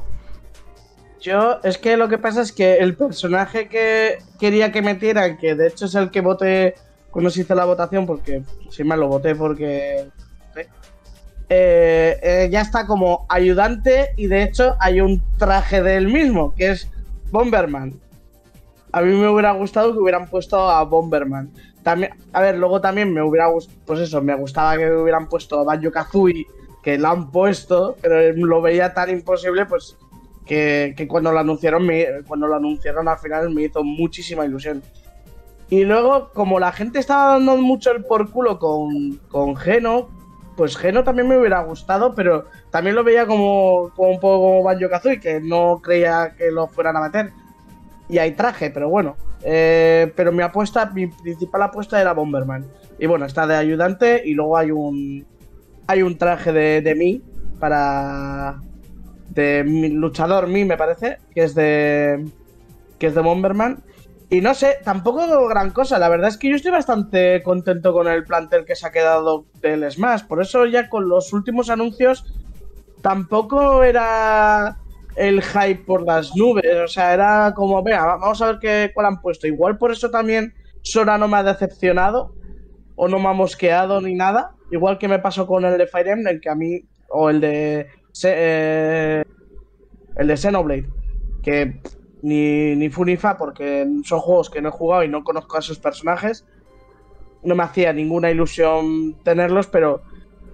Yo, es que lo que pasa es que el personaje que quería que metieran, que de hecho es el que voté cuando se hizo la votación, porque sin más lo voté porque. Eh, eh, ya está como ayudante y de hecho hay un traje del mismo, que es Bomberman. A mí me hubiera gustado que hubieran puesto a Bomberman. También, a ver, luego también me hubiera gustado, pues eso, me gustaba que hubieran puesto a Banjo Kazooie, que la han puesto, pero lo veía tan imposible, pues que, cuando lo anunciaron, cuando lo anunciaron al final me hizo muchísima ilusión. Y luego, como la gente estaba dando mucho el por culo con, con Geno, pues Geno también me hubiera gustado, pero también lo veía como, como un poco Banjo Kazooie, que no creía que lo fueran a meter. Y hay traje, pero bueno. Eh, pero mi apuesta, mi principal apuesta era Bomberman. Y bueno, está de ayudante y luego hay un hay un traje de, de mí para de luchador mí me parece que es de que es de Bomberman y no sé tampoco gran cosa. La verdad es que yo estoy bastante contento con el plantel que se ha quedado del Smash. Por eso ya con los últimos anuncios tampoco era el hype por las nubes. O sea era como vea vamos a ver qué cuál han puesto igual por eso también Sora no me ha decepcionado o no me ha mosqueado ni nada. Igual que me pasó con el de Fire Emblem, que a mí, o el de eh, el de Xenoblade, que ni, ni fu ni fa, porque son juegos que no he jugado y no conozco a sus personajes. No me hacía ninguna ilusión tenerlos, pero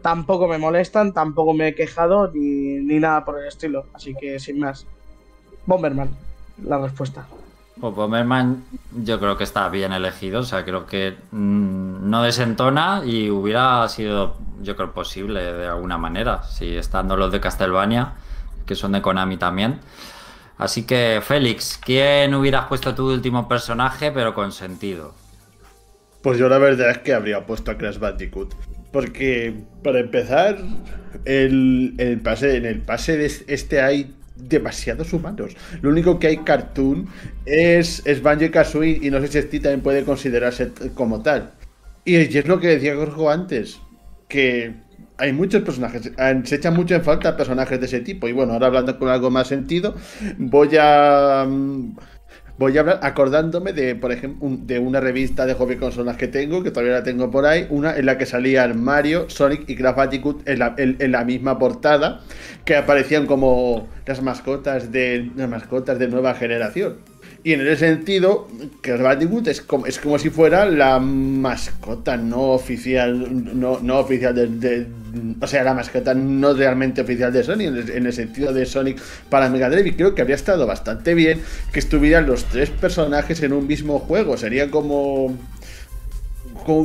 tampoco me molestan, tampoco me he quejado ni, ni nada por el estilo. Así que sin más. Bomberman, la respuesta. Pues Bomberman yo creo que está bien elegido, o sea, creo que mm, no desentona y hubiera sido, yo creo, posible de alguna manera, si estando los de Castlevania, que son de Konami también. Así que, Félix, ¿quién hubieras puesto tu último personaje, pero con sentido? Pues yo la verdad es que habría puesto a Crash Bandicoot. Porque, para empezar, el, en el pase de este hay demasiados humanos. Lo único que hay cartoon es, es Banjo Kazooie y no sé si este también puede considerarse como tal. Y es lo que decía Gorgo antes, que hay muchos personajes, se echan mucho en falta personajes de ese tipo. Y bueno, ahora hablando con algo más sentido, voy a... mm, Voy a hablar acordándome de, por ejemplo, de una revista de hobby consolas que tengo, que todavía la tengo por ahí, una en la que salían Mario, Sonic y Crash Bandicoot en la, en la misma portada, que aparecían como las mascotas de las mascotas de nueva generación. Y en ese sentido, Crash Bandicoot es como, es como si fuera la mascota no oficial, no, no oficial de, o sea, la mascota no realmente oficial de Sony, en el, en el sentido de Sonic para Mega Drive. Y creo que habría estado bastante bien que estuvieran los tres personajes en un mismo juego. Sería como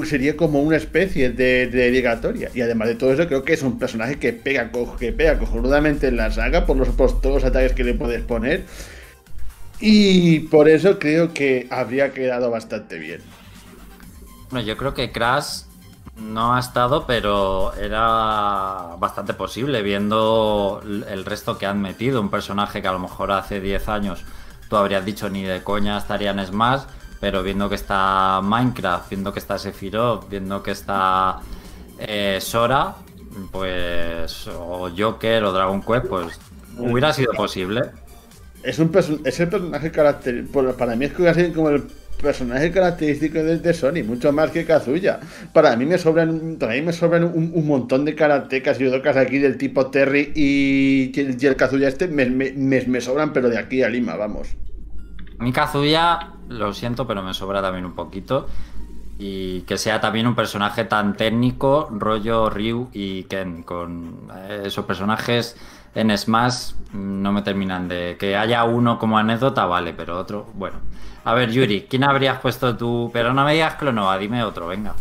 sería como una especie de, de dedicatoria. Y además de todo eso, creo que es un personaje que pega, que pega cojonudamente en la saga por, los, por todos los ataques que le puedes poner. Y por eso creo que habría quedado bastante bien. Bueno, yo creo que Crash no ha estado, pero era bastante posible viendo el resto que han metido. Un personaje que a lo mejor hace 10 años tú habrías dicho ni de coña estaría en Smash, pero viendo que está Minecraft, viendo que está Sephiroth, viendo que está eh, Sora, pues o Joker o Dragon Quest, pues hubiera sido posible. Es un es el personaje característico. Para mí es casi como el personaje característico de, de Sony, mucho más que Kazuya. Para mí me sobran, para mí me sobran un, montón de karatecas y docas aquí del tipo Terry y, y el, Kazuya este me, me- me- sobran, pero de aquí a Lima, vamos. Mi Kazuya, lo siento, pero me sobra también un poquito. Y que sea también un personaje tan técnico, rollo Ryu y Ken. Con eh, esos personajes en Smash mm, no me terminan de. Que haya uno como anécdota, vale, pero otro, bueno. A ver, Yuri, ¿quién habrías puesto tú? Pero no me digas Clonova, dime otro, venga.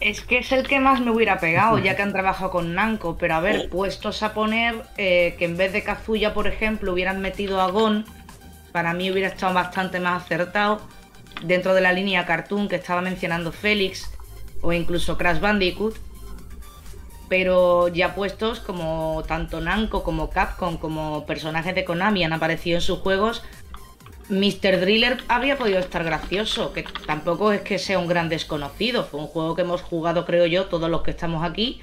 Es que es el que más me hubiera pegado, ya que han trabajado con Namco. Pero a ver, puestos a poner eh, que en vez de Kazuya, por ejemplo, hubieran metido a Gon, para mí hubiera estado bastante más acertado. Dentro de la línea cartoon que estaba mencionando Félix, o incluso Crash Bandicoot. Pero ya puestos, como tanto Namco como Capcom, como personajes de Konami han aparecido en sus juegos, Mr. Driller habría podido estar gracioso, que tampoco es que sea un gran desconocido. Fue un juego que hemos jugado, creo yo, todos los que estamos aquí.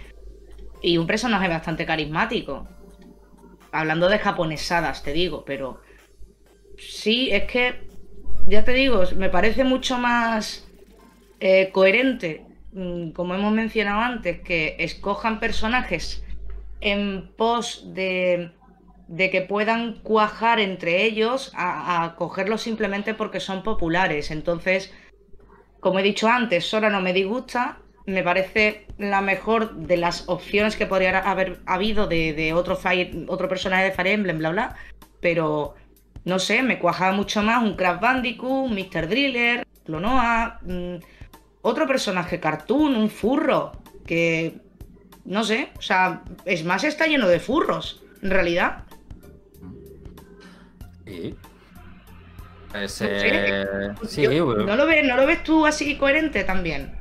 Y un personaje bastante carismático. Hablando de japonesadas, te digo, pero. Sí, es que. Ya te digo, me parece mucho más eh, coherente, como hemos mencionado antes, que escojan personajes en pos de de que puedan cuajar entre ellos a, cogerlos simplemente porque son populares. Entonces, como he dicho antes, Sora no me disgusta, me parece la mejor de las opciones que podría haber habido de, otro, otro personaje de Fire Emblem, bla, bla. Pero, no sé, me cuajaba mucho más un Crash Bandicoot, un Mr. Driller, Clonoa, mm, otro personaje cartoon, un furro, que, no sé, o sea, es más, está lleno de furros, en realidad. Sí. ¿No, lo ves, ¿No lo ves tú así coherente también?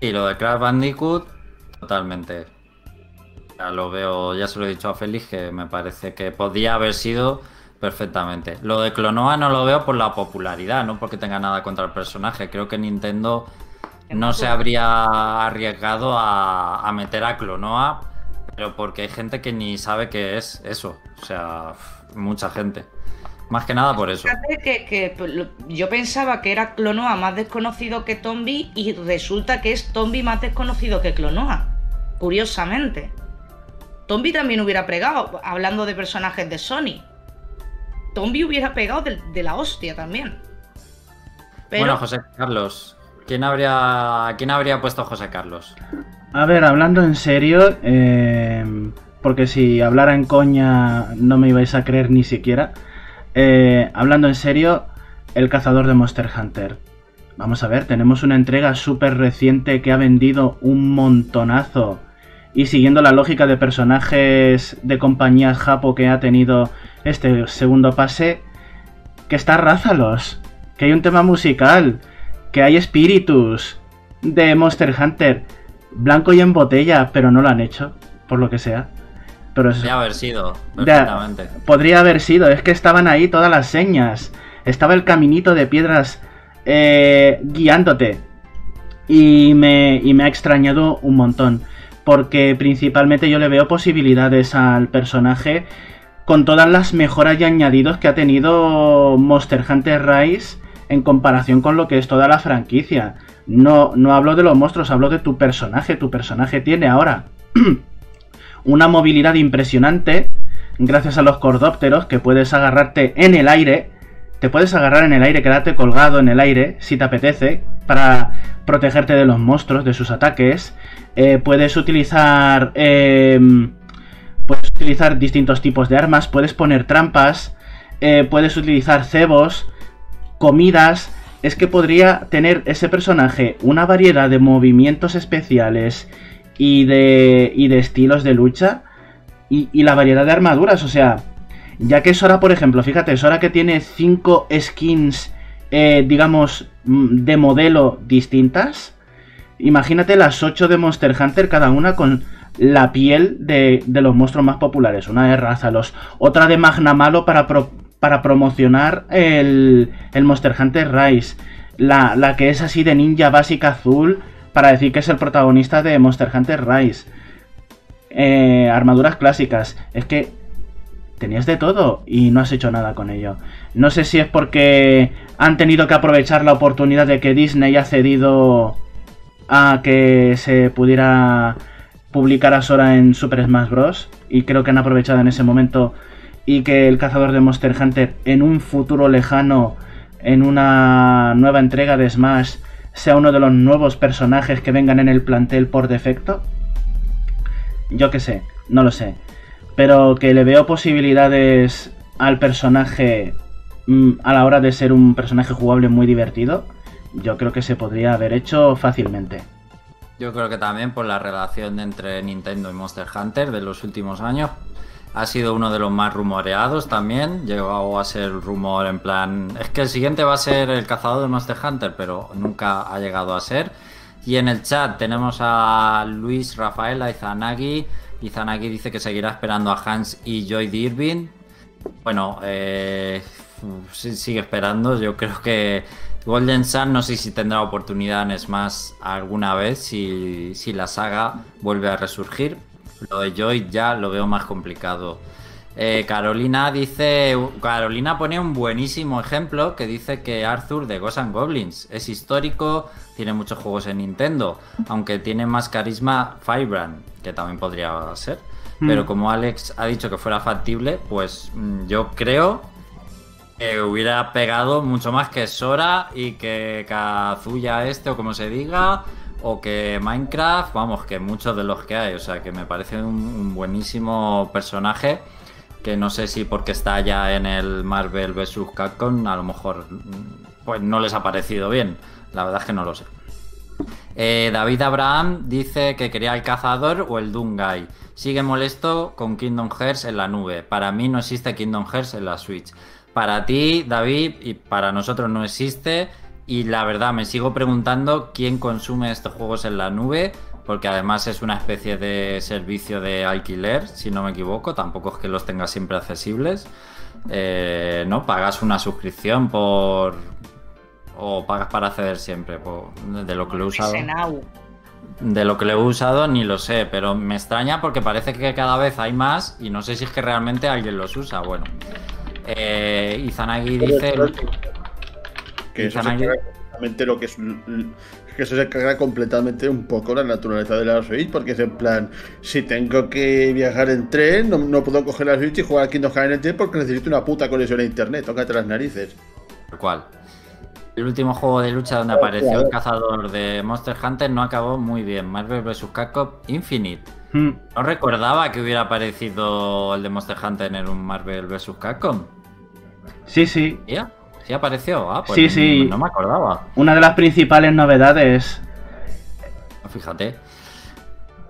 Y lo de Crash Bandicoot, totalmente. Ya lo veo, ya se lo he dicho a Félix, que me parece que podía haber sido perfectamente. Lo de Clonoa no lo veo por la popularidad, no porque tenga nada contra el personaje. Creo que Nintendo no se habría arriesgado a, a meter a Clonoa, pero porque hay gente que ni sabe qué es eso. O sea, mucha gente. Más que nada por eso. Que, yo pensaba que era Clonoa más desconocido que Tombi y resulta que es Tombi más desconocido que Clonoa. Curiosamente. Tombi también hubiera pegado, hablando de personajes de Sony. Tombi hubiera pegado de, la hostia también. Bueno, José Carlos, ¿quién habría, ¿quién habría puesto José Carlos? A ver, hablando en serio, eh, porque si hablara en coña no me ibais a creer ni siquiera. Eh, hablando en serio, el cazador de Monster Hunter. Vamos a ver, tenemos una entrega súper reciente que ha vendido un montonazo. Y siguiendo la lógica de personajes de compañías japo que ha tenido este segundo pase, que está Rázalos, que hay un tema musical, que hay espíritus de Monster Hunter, blanco y en botella, pero no lo han hecho, por lo que sea. Podría haber sido, perfectamente. podría haber sido, es que estaban ahí todas las señas. Estaba el caminito de piedras eh, guiándote. Y me, y me ha extrañado un montón. Porque principalmente yo le veo posibilidades al personaje con todas las mejoras y añadidos que ha tenido Monster Hunter Rise en comparación con lo que es toda la franquicia. No, no hablo de los monstruos, hablo de tu personaje. Tu personaje tiene ahora una movilidad impresionante gracias a los cordópteros que puedes agarrarte en el aire. Te puedes agarrar en el aire, quedarte colgado en el aire si te apetece para protegerte de los monstruos, de sus ataques. Eh, puedes utilizar... Em, puedes utilizar distintos tipos de armas, puedes poner trampas, eh, puedes utilizar cebos, comidas. Es que podría tener ese personaje una variedad de movimientos especiales y de, y de estilos de lucha y, la variedad de armaduras. O sea, ya que Sora, por ejemplo, fíjate, Sora que tiene 5 skins, eh, digamos, mm, de modelo distintas. Imagínate las 8 de Monster Hunter, cada una con la piel de, de los monstruos más populares. Una de Rázalos, otra de Magna Malo para, para promocionar el, el Monster Hunter Rise. La, la que es así de ninja básica azul para decir que es el protagonista de Monster Hunter Rise. Eh, armaduras clásicas. Es que tenías de todo y no has hecho nada con ello. No sé si es porque han tenido que aprovechar la oportunidad de que Disney ha cedido a que se pudiera publicar a Sora en Super Smash Bros. Y creo que han aprovechado en ese momento y que el cazador de Monster Hunter en un futuro lejano, en una nueva entrega de Smash, sea uno de los nuevos personajes que vengan en el plantel por defecto. Yo qué sé, no lo sé. Pero que le veo posibilidades al personaje mm, a la hora de ser un personaje jugable muy divertido, yo creo que se podría haber hecho fácilmente. Yo creo que también por la relación entre Nintendo y Monster Hunter de los últimos años, ha sido uno de los más rumoreados también. Llegó a ser rumor en plan. Es que el siguiente va a ser el cazador de Monster Hunter, pero nunca ha llegado a ser. Y en el chat tenemos a Luis Rafael Izanagi. Izanagi dice que seguirá esperando a Hans y Joy Dirvin. Bueno, eh, sigue esperando. Yo creo que Golden Sun no sé si tendrá oportunidad en Smash alguna vez, si, si la saga vuelve a resurgir. Lo de Joy ya lo veo más complicado. Eh, Carolina dice. Carolina pone un buenísimo ejemplo que dice que Arthur de Ghosts and Goblins es histórico, tiene muchos juegos en Nintendo, aunque tiene más carisma Firebrand, que también podría ser. Pero mm. como Alex ha dicho que fuera factible, pues mm, yo creo hubiera pegado mucho más que Sora y que Kazuya este o como se diga, o que Minecraft, vamos, que muchos de los que hay, o sea, que me parece un, un buenísimo personaje que no sé si porque está ya en el Marvel vs. Capcom, a lo mejor mm, pues no les ha parecido bien, la verdad es que no lo sé. Eh, David Abraham dice que quería el cazador o el Dungai. Sigue molesto con Kingdom Hearts en la nube. Para mí no existe Kingdom Hearts en la Switch. Para ti, David, y para nosotros no existe. Y la verdad, me sigo preguntando quién consume estos juegos en la nube, porque además es una especie de servicio de alquiler, si no me equivoco. Tampoco es que los tengas siempre accesibles. Eh, no, pagas una suscripción por. O pagas para acceder siempre, por- de lo que lo he usado. De lo que le he usado ni lo sé, pero me extraña porque parece que cada vez hay más y no sé si es que realmente alguien los usa. Bueno, eh, Izanagi dice. Que eso se Izanagi- carga completamente lo que es. Que eso se carga completamente un poco la naturaleza de la Switch, porque es en plan, si tengo que viajar en tren, no, no puedo coger la Switch y jugar al Kingdom Hearts en el tren porque necesito una puta conexión a internet, tócate las narices. Tal cual. El último juego de lucha donde apareció el cazador de Monster Hunter no acabó muy bien. Marvel vs. Capcom Infinite. Hmm. No recordaba que hubiera aparecido el de Monster Hunter en un Marvel vs. Capcom. Sí, sí. ¿Ya? ¿Sí apareció? Ah, pues Sí, sí. No me acordaba. Una de las principales novedades. Fíjate.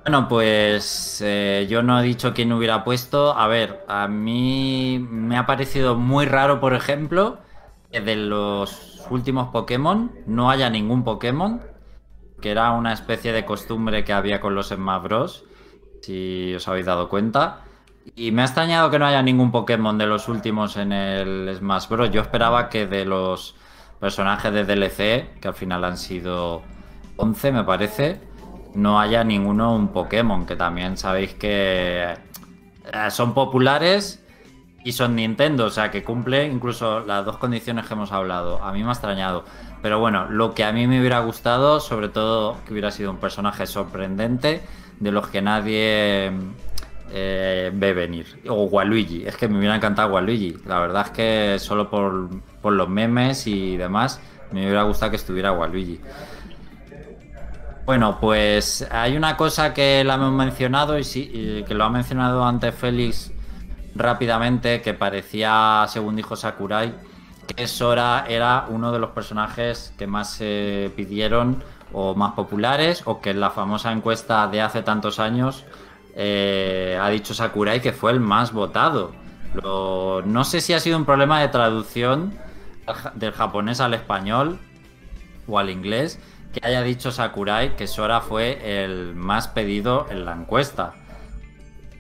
Bueno, pues eh, yo no he dicho quién hubiera puesto. A ver, a mí me ha parecido muy raro, por ejemplo, que de los últimos Pokémon no haya ningún Pokémon, que era una especie de costumbre que había con los Smash Bros. Si os habéis dado cuenta. Y me ha extrañado que no haya ningún Pokémon de los últimos en el Smash Bros. Yo esperaba que de los personajes de DLC, que al final han sido 11 me parece, no haya ninguno un Pokémon, que también sabéis que eh, son populares y son Nintendo, o sea que cumple incluso las dos condiciones que hemos hablado. A mí me ha extrañado. Pero bueno, lo que a mí me hubiera gustado, sobre todo que hubiera sido un personaje sorprendente, de los que nadie eh, ve venir. O Waluigi, es que me hubiera encantado Waluigi. La verdad es que solo por, por los memes y demás, me hubiera gustado que estuviera Waluigi. Bueno, pues hay una cosa que la hemos mencionado y, sí, que lo ha mencionado antes Félix rápidamente, que parecía, según dijo Sakurai, que Sora era uno de los personajes que más se pidieron o más populares, o que en la famosa encuesta de hace tantos años eh, ha dicho Sakurai que fue el más votado. No sé si ha sido un problema de traducción del japonés al español o al inglés que haya dicho Sakurai que Sora fue el más pedido en la encuesta.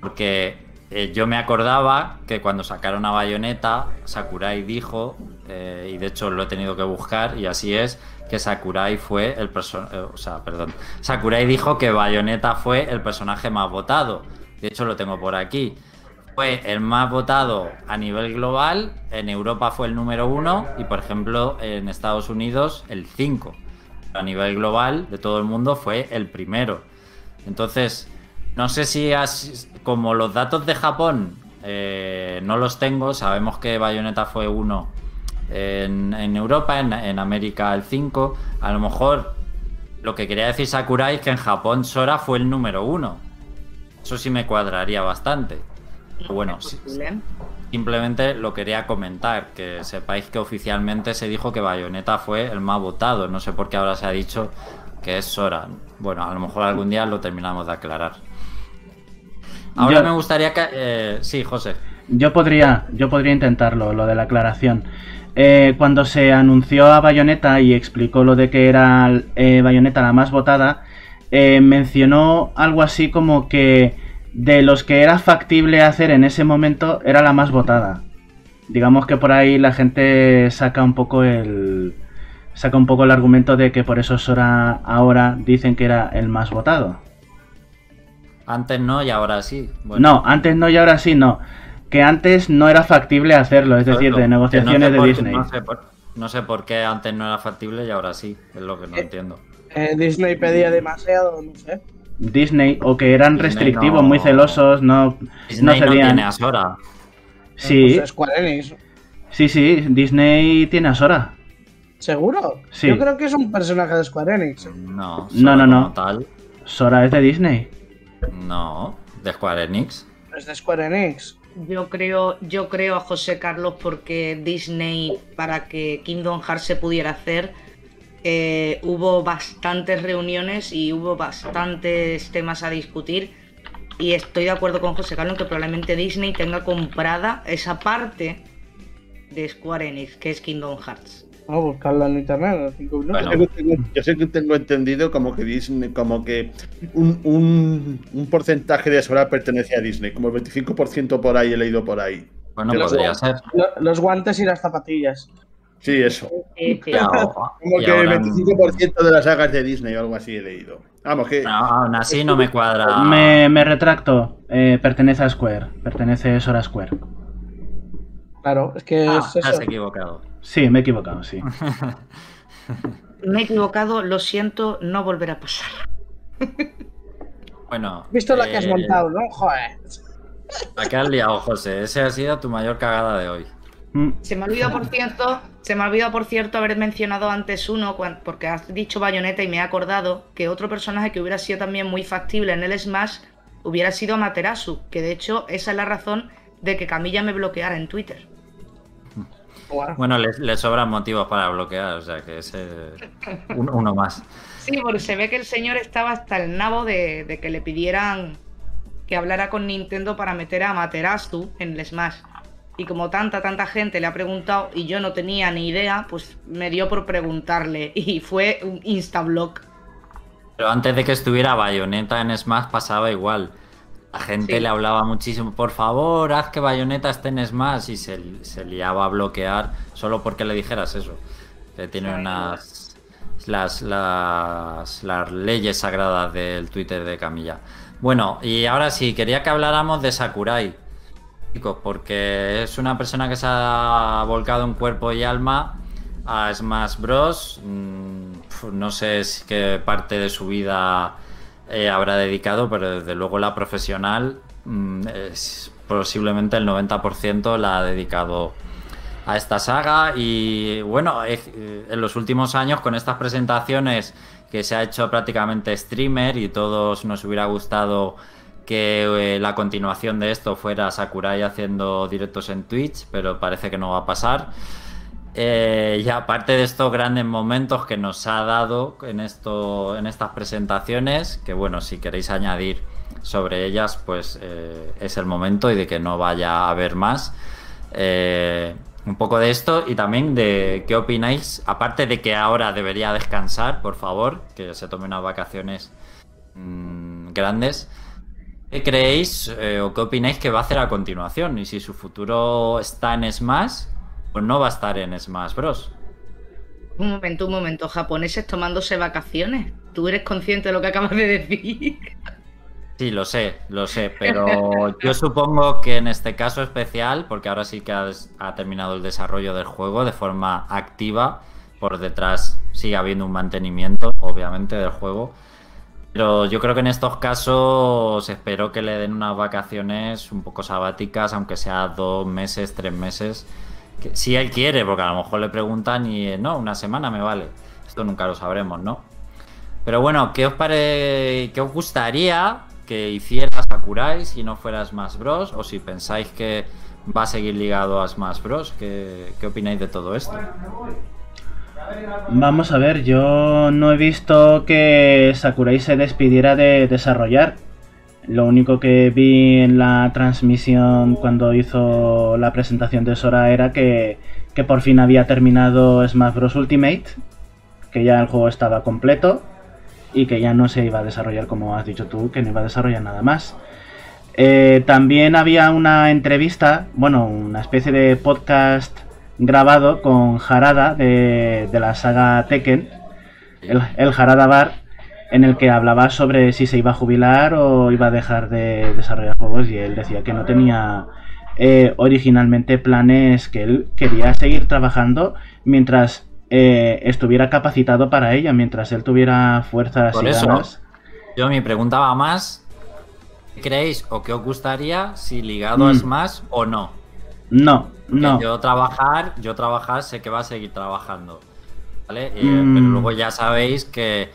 Porque eh, yo me acordaba que cuando sacaron a Bayonetta, Sakurai dijo, eh, y de hecho lo he tenido que buscar, y así es, que Sakurai fue el personaje. o sea, perdón. Sakurai dijo que Bayonetta fue el personaje más votado. De hecho, lo tengo por aquí. Fue el más votado a nivel global. En Europa fue el número uno. Y por ejemplo, en Estados Unidos, el 5. A nivel global de todo el mundo fue el primero. Entonces, no sé si como los datos de Japón eh, no los tengo, sabemos que Bayonetta fue uno en, en Europa, en, en América el 5. A lo mejor lo que quería decir Sakurai es que en Japón Sora fue el número uno. Eso sí me cuadraría bastante. Pero bueno, Posible. Simplemente lo quería comentar, que sepáis que oficialmente se dijo que Bayonetta fue el más votado. No sé por qué ahora se ha dicho que es Sora. Bueno, a lo mejor algún día lo terminamos de aclarar. Ahora Yo- me gustaría que... eh, sí, José. Yo podría, yo podría intentarlo, lo de la aclaración. Eh, cuando se anunció a Bayonetta y explicó lo de que era eh, Bayonetta la más votada, eh, mencionó algo así como que de los que era factible hacer en ese momento era la más votada. Digamos que por ahí la gente saca un poco el saca un poco el argumento de que por eso Sora ahora dicen que era el más votado. Antes no y ahora sí. Bueno, No, antes no y ahora sí no. Que antes no era factible hacerlo, es decir, de no negociaciones sé de Disney. No sé, por, no sé por qué antes no era factible y ahora sí. Es lo que no Eh, entiendo. Eh, Disney pedía demasiado, no sé. Disney, o que eran Disney restrictivos, no- muy celosos, no, no Disney no, cedían. tiene a Sora. Sí, Pues Square Enix. sí, sí, Disney tiene a Sora. ¿Seguro? Sí. Yo creo que es un personaje de Square Enix. No, No, no, no. tal. Sora es de Disney. No, de Square Enix. Es de Square Enix. Yo creo, yo creo a José Carlos porque Disney, para que Kingdom Hearts se pudiera hacer, eh, hubo bastantes reuniones y hubo bastantes temas a discutir. Y estoy de acuerdo con José Carlos que probablemente Disney tenga comprada esa parte de Square Enix, que es Kingdom Hearts. Vamos a buscarlo en internet en cinco minutos. Bueno. Yo tengo- Yo sé que tengo entendido como que Disney, como que un, un, un porcentaje de Sora pertenece a Disney, como el 25% por ahí he leído por ahí. Bueno, Pero podría ser. Lo- Los guantes y las zapatillas. Sí, eso. Como y que el ahora- 25% de las sagas de Disney o algo así he leído. Vamos, que No, aún así no me cuadra. Me, me retracto. Eh, pertenece a Square. Pertenece Sora a Square. Claro, es que Ah, es eso. has equivocado. Sí, me he equivocado, sí. me he equivocado, lo siento, no volverá a pasar. Bueno. Visto la que has eh, montado, ¿no? Joder. La que has liado, José. Ese ha sido tu mayor cagada de hoy. Mm, Se me ha olvidado, por cierto, se me ha olvidado, por cierto, haber mencionado antes uno, porque has dicho Bayonetta y me he acordado que otro personaje que hubiera sido también muy factible en el Smash hubiera sido Amaterasu, que de hecho esa es la razón de que Camilla me bloqueara en Twitter. Bueno, le, le sobran motivos para bloquear, o sea que ese. un- uno más. Sí, porque se ve que el señor estaba hasta el nabo de, de que le pidieran que hablara con Nintendo para meter a Amaterasu en el Smash. Y como tanta, tanta gente le ha preguntado y yo no tenía ni idea, pues me dio por preguntarle y fue un instablock. Pero antes de que estuviera Bayonetta en Smash pasaba igual. La gente Sí. le hablaba muchísimo, por favor, haz que Bayonetta esté en Smash y se, se liaba a bloquear solo porque le dijeras eso. Que tiene Ay, unas... Las, las, las leyes sagradas del Twitter de Camilla. Bueno, y ahora sí, quería que habláramos de Sakurai. Chicos, porque es una persona que se ha volcado en cuerpo y alma a Smash Bros. Mm, No sé si qué parte de su vida eh, habrá dedicado, pero desde luego la profesional mm, posiblemente el 90% la ha dedicado a esta saga y bueno, eh, en los últimos años con estas presentaciones que se ha hecho prácticamente streamer y todos nos hubiera gustado que eh, la continuación de esto fuera Sakurai haciendo directos en Twitch, pero parece que no va a pasar. Eh, y aparte de estos grandes momentos que nos ha dado en, esto, en estas presentaciones, que bueno, si queréis añadir sobre ellas, pues eh, es el momento y de que no vaya a haber más. Eh, un poco de esto y también de qué opináis, aparte de que ahora debería descansar, por favor, que se tome unas vacaciones mm, grandes. ¿Qué creéis eh, o qué opináis que va a hacer a continuación? Y si su futuro está en Smash, pues no va a estar en Smash Bros. Un momento, un momento, japoneses tomándose vacaciones. ¿Tú eres consciente de lo que acabas de decir? Sí, lo sé, lo sé, pero yo supongo que en este caso especial, porque ahora sí que ha, terminado el desarrollo del juego de forma activa, por detrás sigue habiendo un mantenimiento, obviamente, del juego. Pero yo creo que en estos casos espero que le den unas vacaciones un poco sabáticas, aunque sea dos meses, tres meses. Que, si él quiere, porque a lo mejor le preguntan y eh, no, una semana me vale. Esto nunca lo sabremos, ¿no? Pero bueno, ¿qué os pare... qué os gustaría que hiciera Sakurai si no fuera Smash Bros? O si pensáis que va a seguir ligado a Smash Bros. ¿Qué, qué opináis de todo esto? Vamos a ver, yo no he visto que Sakurai se despidiera de desarrollar. Lo único que vi en la transmisión cuando hizo la presentación de Sora era que, que por fin había terminado Smash Bros. Ultimate, que ya el juego estaba completo y que ya no se iba a desarrollar como has dicho tú, que no iba a desarrollar nada más. Eh, también había una entrevista, bueno, una especie de podcast grabado con Harada de, de la saga Tekken, el, el Harada Bar, en el que hablaba sobre si se iba a jubilar o iba a dejar de desarrollar juegos y él decía que no tenía eh, originalmente planes, que él quería seguir trabajando mientras eh, estuviera capacitado para ello, mientras él tuviera fuerzas Por y eso, ganas. yo me preguntaba más, ¿qué creéis o qué os gustaría si ligado a Mm. Smash o no? No, Porque no. Yo trabajar, yo trabajar sé que va a seguir trabajando. ¿vale? Eh, Mm. Pero luego ya sabéis que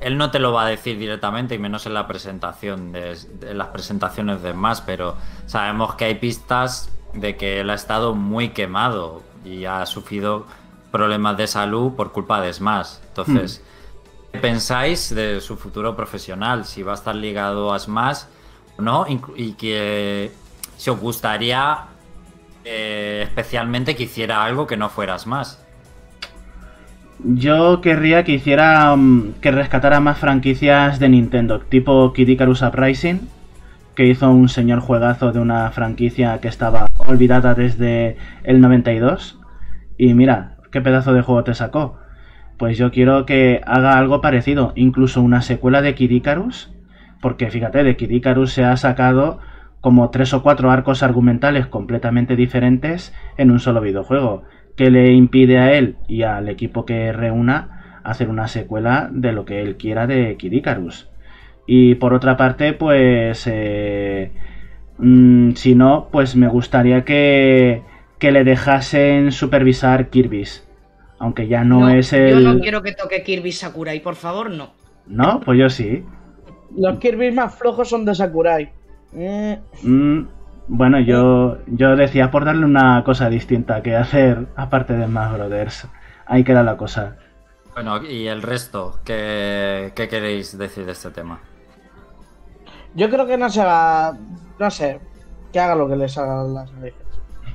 él no te lo va a decir directamente, y menos en la presentación, de, de las presentaciones de más, pero sabemos que hay pistas de que él ha estado muy quemado y ha sufrido problemas de salud por culpa de Smash. Entonces, ¿qué pensáis de su futuro profesional? Si va a estar ligado a Smash o no, y que si os gustaría eh, especialmente que hiciera algo que no fuera Smash. Yo querría que hiciera. mm, que rescatara más franquicias de Nintendo, tipo Kid Icarus Uprising, que hizo un señor juegazo de una franquicia que estaba olvidada desde el 92. Y mira, qué pedazo de juego te sacó. Pues yo quiero que haga algo parecido, incluso una secuela de Kid Icarus, porque fíjate, de Kid Icarus se ha sacado como tres o cuatro arcos argumentales completamente diferentes en un solo videojuego, que le impide a él y al equipo que reúna hacer una secuela de lo que él quiera de Kid Icarus. Y por otra parte, pues eh, mm, si no, pues me gustaría que, que le dejasen supervisar Kirby's. Aunque ya no, es el... Yo no quiero que toque Kirby Sakurai, por favor, no. ¿No? Pues yo sí. Los Kirby más flojos son de Sakurai. Eh, Mm, bueno, yo, yo decía por darle una cosa distinta que hacer aparte de Smash Brothers. Ahí queda la cosa. Bueno, y el resto, ¿qué, qué queréis decir de este tema? yo creo que no se va. No sé. Que haga lo que les haga las narices.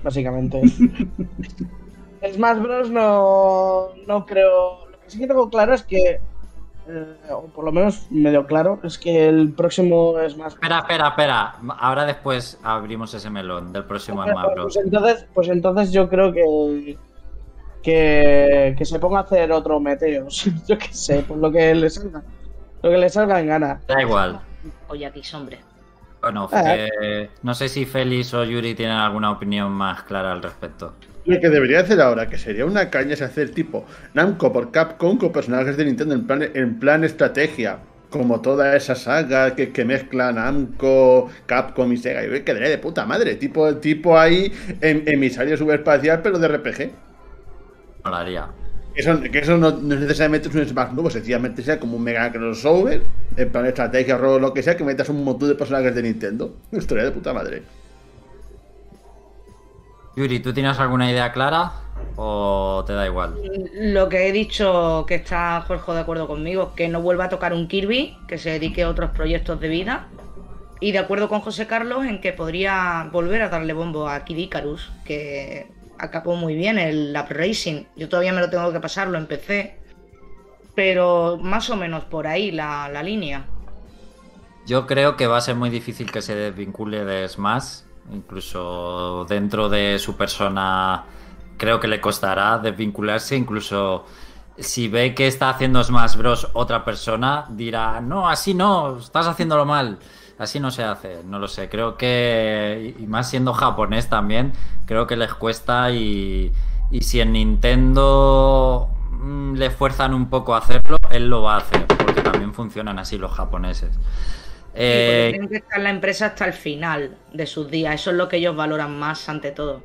Básicamente. Smash Bros. no. No creo. Lo que sí que tengo claro es que. Eh, o por lo menos medio claro, es que el próximo Smash Espera, espera, espera. Ahora después abrimos ese melón del próximo Smash Pues Bros. entonces, pues entonces yo creo que, que que se ponga a hacer otro Meteos. Yo qué sé, pues lo que le salga. Lo que le salga en gana. Da igual. Oye, aquí, hombre. Bueno, Eh. eh, no sé si Félix o Yuri tienen alguna opinión más clara al respecto. Lo que debería hacer ahora, que sería una caña, es hacer tipo Namco por Capcom con personajes de Nintendo en plan, en plan estrategia. Como toda esa saga que, que mezcla Namco, Capcom y Sega. Y quedaría de puta madre. Tipo, tipo ahí en emisario subespacial, pero de RPG. Molaría. Eso, que eso no, no es necesariamente un Smash nuevo, sencillamente sea como un mega crossover, en plan estrategia, rol, lo que sea, que metas un montón de personajes de Nintendo. Historia de puta madre. Yuri, ¿tú tienes alguna idea clara o te da igual? Lo que he dicho, que está Jorge de acuerdo conmigo, que no vuelva a tocar un Kirby, que se dedique a otros proyectos de vida. Y de acuerdo con José Carlos en que podría volver a darle bombo a Kid Icarus, que acabó muy bien el Lap Racing. Yo todavía me lo tengo que pasar, lo empecé. Pero más o menos por ahí la, la línea. Yo creo que va a ser muy difícil que se desvincule de Smash. Incluso dentro de su persona creo que le costará desvincularse. Incluso si ve que está haciendo Smash Bros. otra persona, dirá, no, así no, estás haciéndolo mal. Así no se hace, no lo sé. Creo que, y más siendo japonés también, creo que les cuesta y, y si en Nintendo mm, le fuerzan un poco a hacerlo, él lo va a hacer, porque también funcionan así los japoneses. Sí, Eh, porque tienen que estar en la empresa hasta el final de sus días. Eso es lo que ellos valoran más ante todo.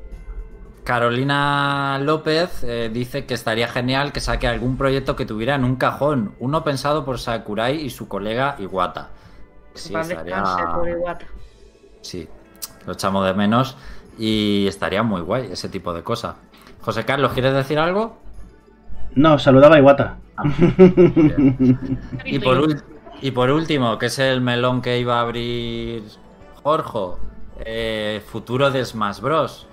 Carolina López eh, dice que estaría genial que saque algún proyecto que tuviera en un cajón, uno pensado por Sakurai y su colega Iwata. Sí, estaría... pobre Iwata. Sí, lo echamos de menos y estaría muy guay ese tipo de cosas. José Carlos, ¿quieres decir algo? No, saludaba a Iwata. Y por, ul- y por último, que es el melón que iba a abrir Jorge, eh, futuro de Smash Bros.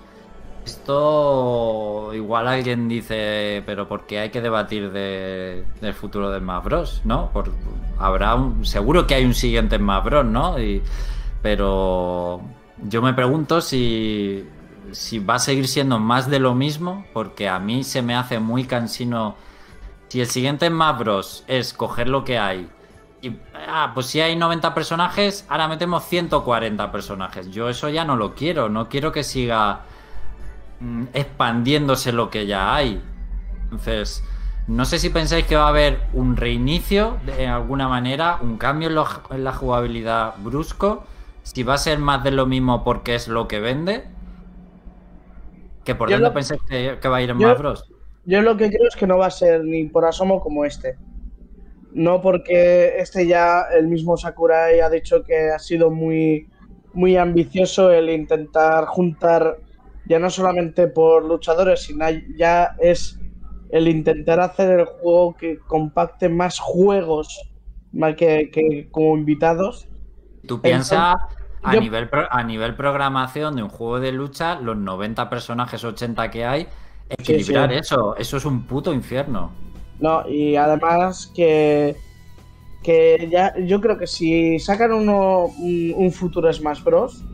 Esto igual alguien dice, pero porque hay que debatir de- del futuro de Smash Bros, ¿no? Por, habrá un, seguro que hay un siguiente Smash Bros, ¿no? Pero yo me pregunto si, si va a seguir siendo más de lo mismo, porque a mí se me hace muy cansino. Si el siguiente Smash Bros es coger lo que hay y, ah, pues si hay 90 personajes, ahora metemos 140 personajes. Yo eso ya no lo quiero, no quiero que siga mm, expandiéndose lo que ya hay. Entonces, no sé si pensáis que va a haber un reinicio de alguna manera, un cambio en, lo- en la jugabilidad brusco, si va a ser más de lo mismo porque es lo que vende. Que por Yo dónde lo- pensáis que, que va a ir en yo- Bros. yo lo que creo es que no va a ser ni por asomo como este. No porque este ya, el mismo Sakurai ha dicho que ha sido muy, muy ambicioso el intentar juntar, ya no solamente por luchadores, sino ya es el intentar hacer el juego que compacte más juegos más que, que como invitados. Tú piensas a, yo- nivel a nivel programación de un juego de lucha, los 90 personajes, 80 que hay, equilibrar sí. eso, eso es un puto infierno. No, y además que, que ya yo creo que si sacan uno, un, futuro Smash Bros,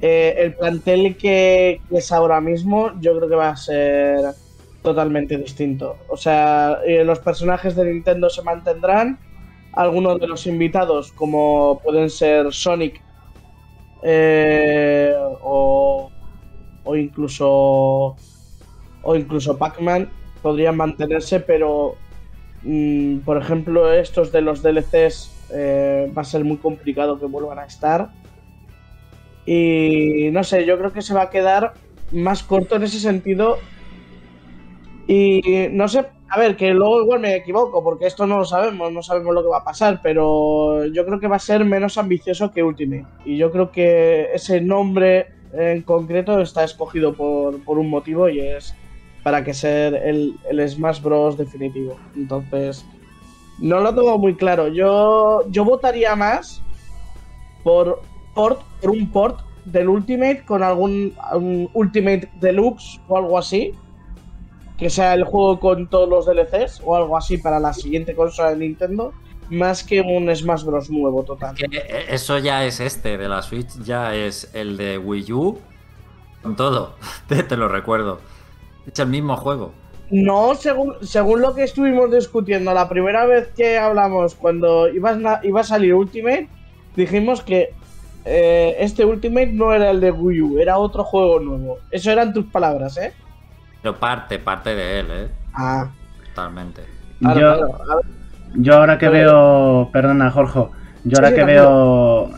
eh, el plantel que, que es ahora mismo, yo creo que va a ser totalmente distinto. O sea, eh, los personajes de Nintendo se mantendrán, algunos de los invitados, como pueden ser Sonic eh, o, o incluso o incluso Pac-Man podrían mantenerse, pero mm, por ejemplo estos de los DLCs eh, va a ser muy complicado que vuelvan a estar. Y no sé, yo creo que se va a quedar más corto en ese sentido. Y no sé, a ver, que luego igual me equivoco, porque esto no lo sabemos, no sabemos lo que va a pasar, pero yo creo que va a ser menos ambicioso que Ultimate. Y yo creo que ese nombre en concreto está escogido por, por un motivo y es para que ser el, el Smash Bros. definitivo. Entonces, no lo tengo muy claro. Yo, yo votaría más por, port, por un port del Ultimate con algún Ultimate Deluxe o algo así. Que sea el juego con todos los DLCs o algo así para la siguiente consola de Nintendo. Más que un Smash Bros. nuevo total. Eh, eso ya es este de la Switch, ya es el de Wii U con todo. Te, te lo recuerdo. Es el mismo juego. No, según, según lo que estuvimos discutiendo la primera vez que hablamos, cuando iba a, iba a salir Ultimate, dijimos que eh, este Ultimate no era el de Wii U, era otro juego nuevo. Eso eran tus palabras, ¿eh? Pero parte, parte de él, ¿eh? Ah, Totalmente. claro, yo, claro. Yo ahora que veo, perdona Jorge, yo ahora Sí, que veo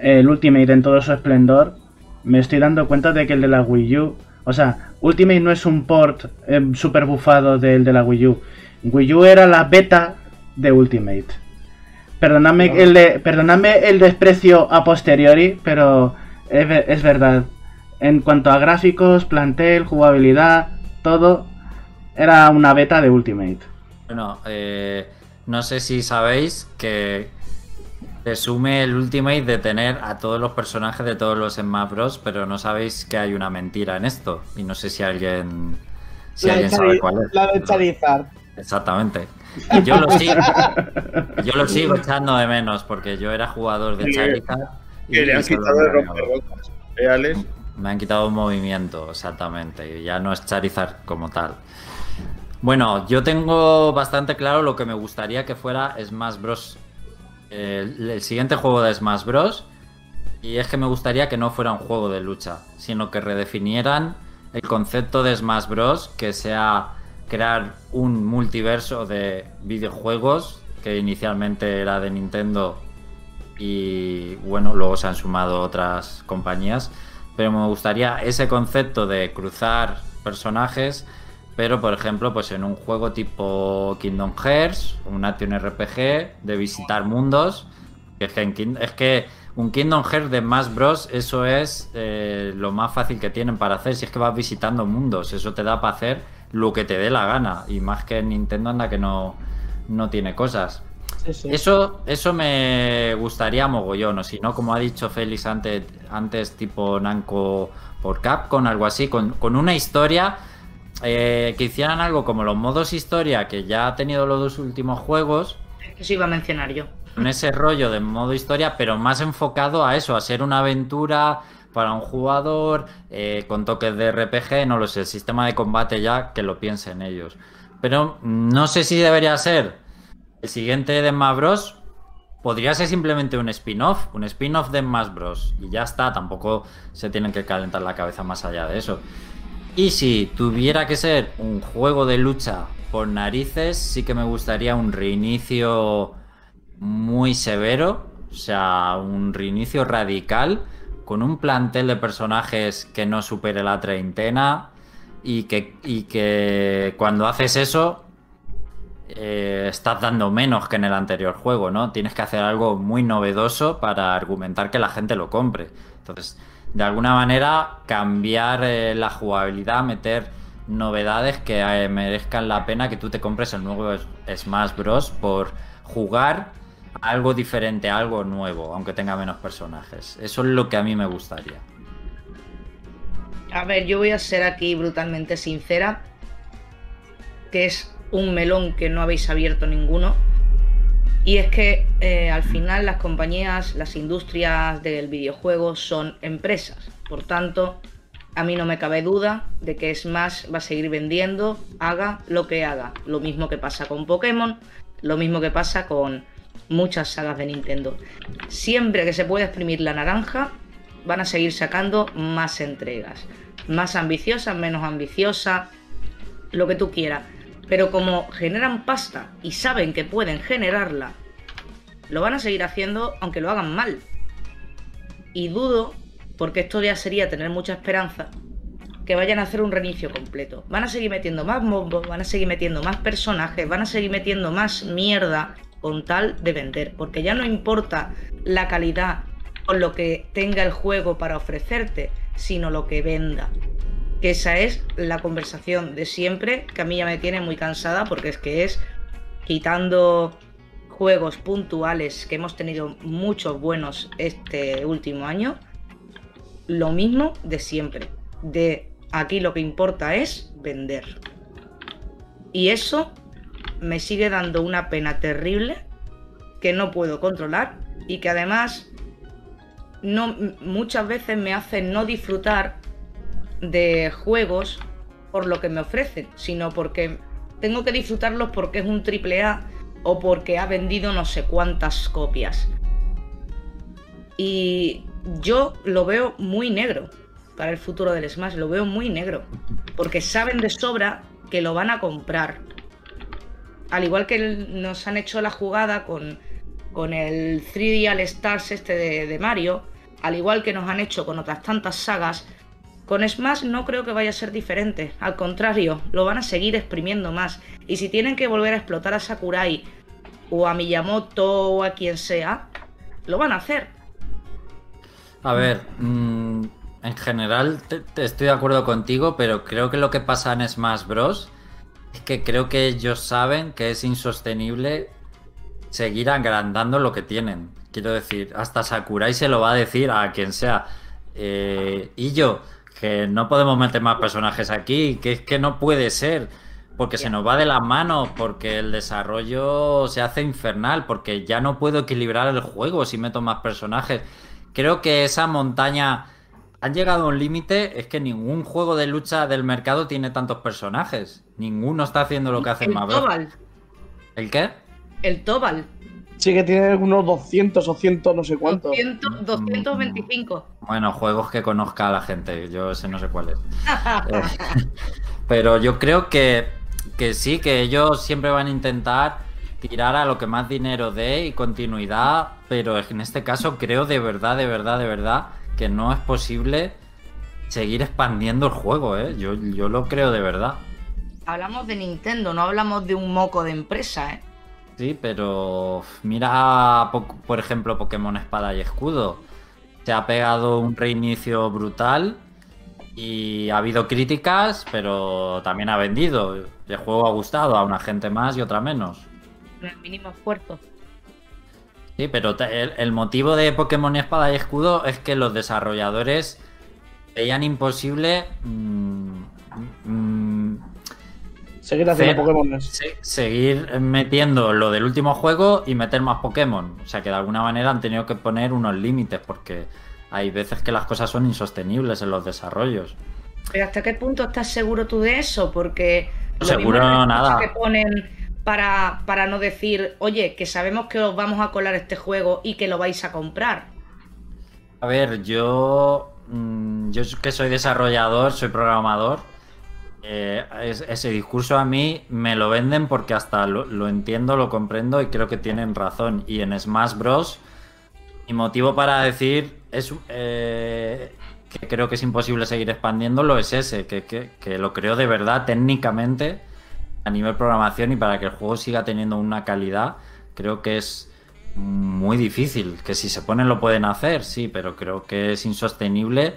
el Ultimate en todo su esplendor, me estoy dando cuenta de que el de la Wii U, o sea, Ultimate no es un port eh, super bufado del de la Wii U. Wii U era la beta de Ultimate. Perdonadme, Claro. el, de- perdonadme el desprecio a posteriori, pero es, es verdad. En cuanto a gráficos, plantel, jugabilidad, todo, era una beta de Ultimate. Bueno, eh, no sé si sabéis que resume el Ultimate de tener a todos los personajes de todos los Smash Bros, pero no sabéis que hay una mentira en esto. Y no sé si alguien, si la, alguien sabe cuál es. la de Charizard. Exactamente. Y yo lo sigo, yo lo sigo echando de menos porque yo era jugador de Charizard. y Que le han quitado me el han romperrocas. ¿Eh, Alex? me han quitado un movimiento, exactamente. Y ya no es Charizard como tal. Bueno, yo tengo bastante claro lo que me gustaría que fuera Smash Bros. El, siguiente juego de Smash Bros. Y es que me gustaría que no fuera un juego de lucha, sino que redefinieran el concepto de Smash Bros. Que sea crear un multiverso de videojuegos que inicialmente era de Nintendo y bueno, luego se han sumado otras compañías. Pero me gustaría ese concepto de cruzar personajes, pero por ejemplo, pues en un juego tipo Kingdom Hearts, un Action RPG, de visitar mundos. Es que, en es que un Kingdom Hearts de Smash Bros. Eso es eh, lo más fácil que tienen para hacer. Si es que vas visitando mundos, eso te da para hacer lo que te dé la gana. Y más que en Nintendo anda que no, no tiene cosas. Sí, sí. Eso, eso me gustaría mogollón, o si no, como ha dicho Félix antes, antes tipo Nanco por Capcom, algo así, con, con una historia eh, que hicieran algo como los modos historia que ya ha tenido los dos últimos juegos, Eso iba a mencionar yo. con ese rollo de modo historia, pero más enfocado a eso, a ser una aventura para un jugador, eh, con toques de RPG, no lo sé, el sistema de combate ya que lo piensen ellos. Pero no sé si debería ser el siguiente de Smash Bros. Podría ser simplemente un spin-off, un spin-off de Smash Bros. Y ya está, tampoco se tienen que calentar la cabeza más allá de eso. Y si tuviera que ser un juego de lucha por narices, sí que me gustaría un reinicio muy severo, o sea, un reinicio radical, con un plantel de personajes que no supere la treintena y que, y que cuando haces eso eh, estás dando menos que en el anterior juego, ¿no? Tienes que hacer algo muy novedoso para argumentar que la gente lo compre. Entonces, de alguna manera, cambiar eh, la jugabilidad, meter novedades que eh, merezcan la pena que tú te compres el nuevo Smash Bros. por jugar algo diferente, algo nuevo, aunque tenga menos personajes. Eso es lo que a mí me gustaría. A ver, yo voy a ser aquí brutalmente sincera, que es un melón que no habéis abierto ninguno. Y es que eh, al final las compañías, las industrias del videojuego son empresas. Por tanto, a mí no me cabe duda de que Smash va a seguir vendiendo, haga lo que haga. Lo mismo que pasa con Pokémon, lo mismo que pasa con muchas sagas de Nintendo. Siempre que se pueda exprimir la naranja, van a seguir sacando más entregas. Más ambiciosas, menos ambiciosas, lo que tú quieras. Pero como generan pasta y saben que pueden generarla, lo van a seguir haciendo aunque lo hagan mal. Y dudo, porque esto ya sería tener mucha esperanza, que vayan a hacer un reinicio completo. Van a seguir metiendo más mombos, van a seguir metiendo más personajes, van a seguir metiendo más mierda con tal de vender. Porque ya no importa la calidad o lo que tenga el juego para ofrecerte, sino lo que venda. Que esa es la conversación de siempre, que a mí ya me tiene muy cansada, porque es que es quitando juegos puntuales que hemos tenido muchos buenos este último año, lo mismo de siempre. De aquí lo que importa es vender. Y eso me sigue dando una pena terrible que no puedo controlar y que además no, muchas veces me hace no disfrutar de juegos por lo que me ofrecen, sino porque tengo que disfrutarlos porque es un triple A o porque ha vendido no sé cuántas copias. Y yo lo veo muy negro para el futuro del Smash, lo veo muy negro, porque saben de sobra que lo van a comprar. Al igual que nos han hecho la jugada con, con el 3D All Stars este de, de Mario, al igual que nos han hecho con otras tantas sagas, con Smash no creo que vaya a ser diferente. Al contrario, lo van a seguir exprimiendo más. Y si tienen que volver a explotar a Sakurai o a Miyamoto o a quien sea, lo van a hacer. A ver, mm, en general te, te estoy de acuerdo contigo, pero creo que lo que pasa en Smash Bros. es que creo que ellos saben que es insostenible seguir agrandando lo que tienen. Quiero decir, hasta Sakurai se lo va a decir a quien sea. Eh, y yo, que no podemos meter más personajes aquí, que es que no puede ser. Porque se nos va de las manos, porque el desarrollo se hace infernal, porque ya no puedo equilibrar el juego si meto más personajes. Creo que esa montaña han llegado a un límite, es que ningún juego de lucha del mercado tiene tantos personajes. Ninguno está haciendo lo que hace el ¿El qué? el Tobal, Sí que tiene unos 200 o 100 no sé cuánto. 200, 225. Bueno, juegos que conozca a la gente, yo ese no sé cuál es. Eh, pero yo creo que, que sí, que ellos siempre van a intentar tirar a lo que más dinero dé y continuidad, pero en este caso creo de verdad, de verdad, de verdad que no es posible seguir expandiendo el juego, ¿eh? Yo, yo lo creo de verdad. Hablamos de Nintendo, no hablamos de un moco de empresa, ¿eh? Sí, pero mira, po- por ejemplo, Pokémon Espada y Escudo. Se ha pegado un reinicio brutal y ha habido críticas, pero también ha vendido. El juego ha gustado a una gente más y otra menos. El mínimo esfuerzo. Sí, pero el, el motivo de Pokémon Espada y Escudo es que los desarrolladores veían imposible mm, Seguir haciendo. Pokémon. se- seguir metiendo lo del último juego y meter más Pokémon. O sea que de alguna manera han tenido que poner unos límites porque hay veces que las cosas son insostenibles en los desarrollos. Pero ¿hasta qué punto estás seguro tú de eso? Porque lo Seguro mismo la nada. que ponen para, para no decir, oye, que sabemos que os vamos a colar este juego y que lo vais a comprar. A ver, yo, mm, yo que soy desarrollador, soy programador, eh, es- ese discurso a mí me lo venden porque hasta lo, lo entiendo, lo comprendo y creo que tienen razón. Y en Smash Bros. Mi motivo para decir es eh, que creo que es imposible seguir expandiéndolo es ese, que, que, que lo creo de verdad técnicamente a nivel programación y para que el juego siga teniendo una calidad, creo que es muy difícil. Que si se ponen lo pueden hacer, sí, pero creo que es insostenible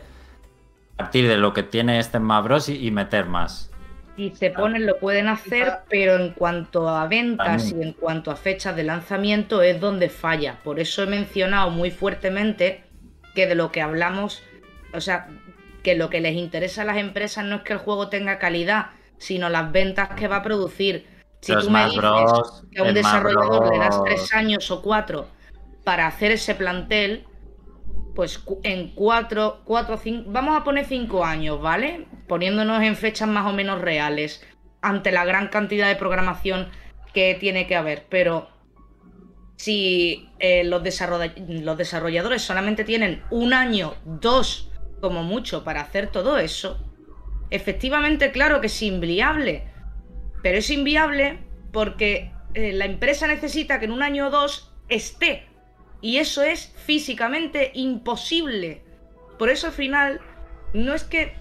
partir de lo que tiene este Smash Bros. y, y meter más. Si se ponen lo pueden hacer, pero en cuanto a ventas y en cuanto a fechas de lanzamiento es donde falla. Por eso he mencionado muy fuertemente que de lo que hablamos, o sea, que lo que les interesa a las empresas no es que el juego tenga calidad, sino las ventas que va a producir. Si Pero tú me dices Bros, que a un desarrollador le das tres años o cuatro para hacer ese plantel, pues en cuatro, cuatro, cinco, vamos a poner cinco años, ¿vale? Poniéndonos en fechas más o menos reales, ante la gran cantidad de programación que tiene que haber. Pero si eh, los desarrolladores solamente tienen un año, dos, como mucho, para hacer todo eso, efectivamente, claro que es inviable. Pero es inviable porque eh, la empresa necesita que en un año o dos esté. Y eso es físicamente imposible. Por eso al final no es que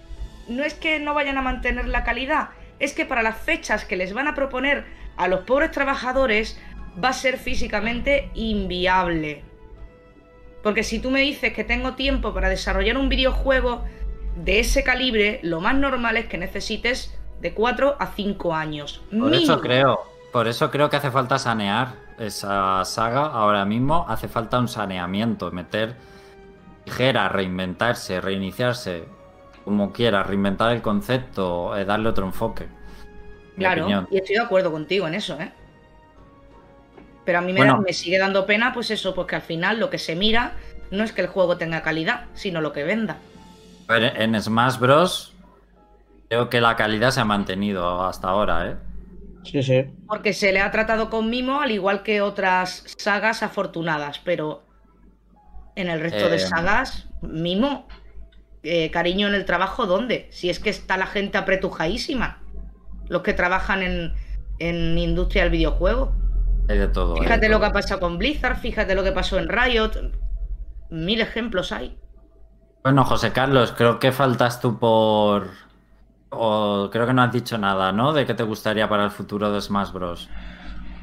no es que no vayan a mantener la calidad, es que para las fechas que les van a proponer a los pobres trabajadores va a ser físicamente inviable. Porque si tú me dices que tengo tiempo para desarrollar un videojuego de ese calibre, lo más normal es que necesites de 4 a 5 años. Por eso creo, por eso creo que hace falta sanear esa saga ahora mismo. Hace falta un saneamiento, meter tijera, reinventarse, reiniciarse, como quiera, reinventar el concepto, eh, darle otro enfoque. Claro, opinión. y estoy de acuerdo contigo en eso, ¿eh? Pero a mí me, Bueno. da- me sigue dando pena, pues eso, porque al final lo que se mira no es que el juego tenga calidad, sino lo que venda. En Smash Bros. Creo que la calidad se ha mantenido hasta ahora, ¿eh? Sí, sí. Porque se le ha tratado con mimo, al igual que otras sagas afortunadas, pero en el resto de Eh. sagas, mimo, eh, cariño en el trabajo, ¿dónde? Si es que está la gente apretujadísima, los que trabajan en, en industria del videojuego. Hay de todo. hay de Fíjate lo todo. que ha pasado con Blizzard, fíjate lo que pasó en Riot. Mil ejemplos hay. Bueno, José Carlos, creo que faltas tú por. O creo que no has dicho nada, ¿no? De qué te gustaría para el futuro de Smash Bros.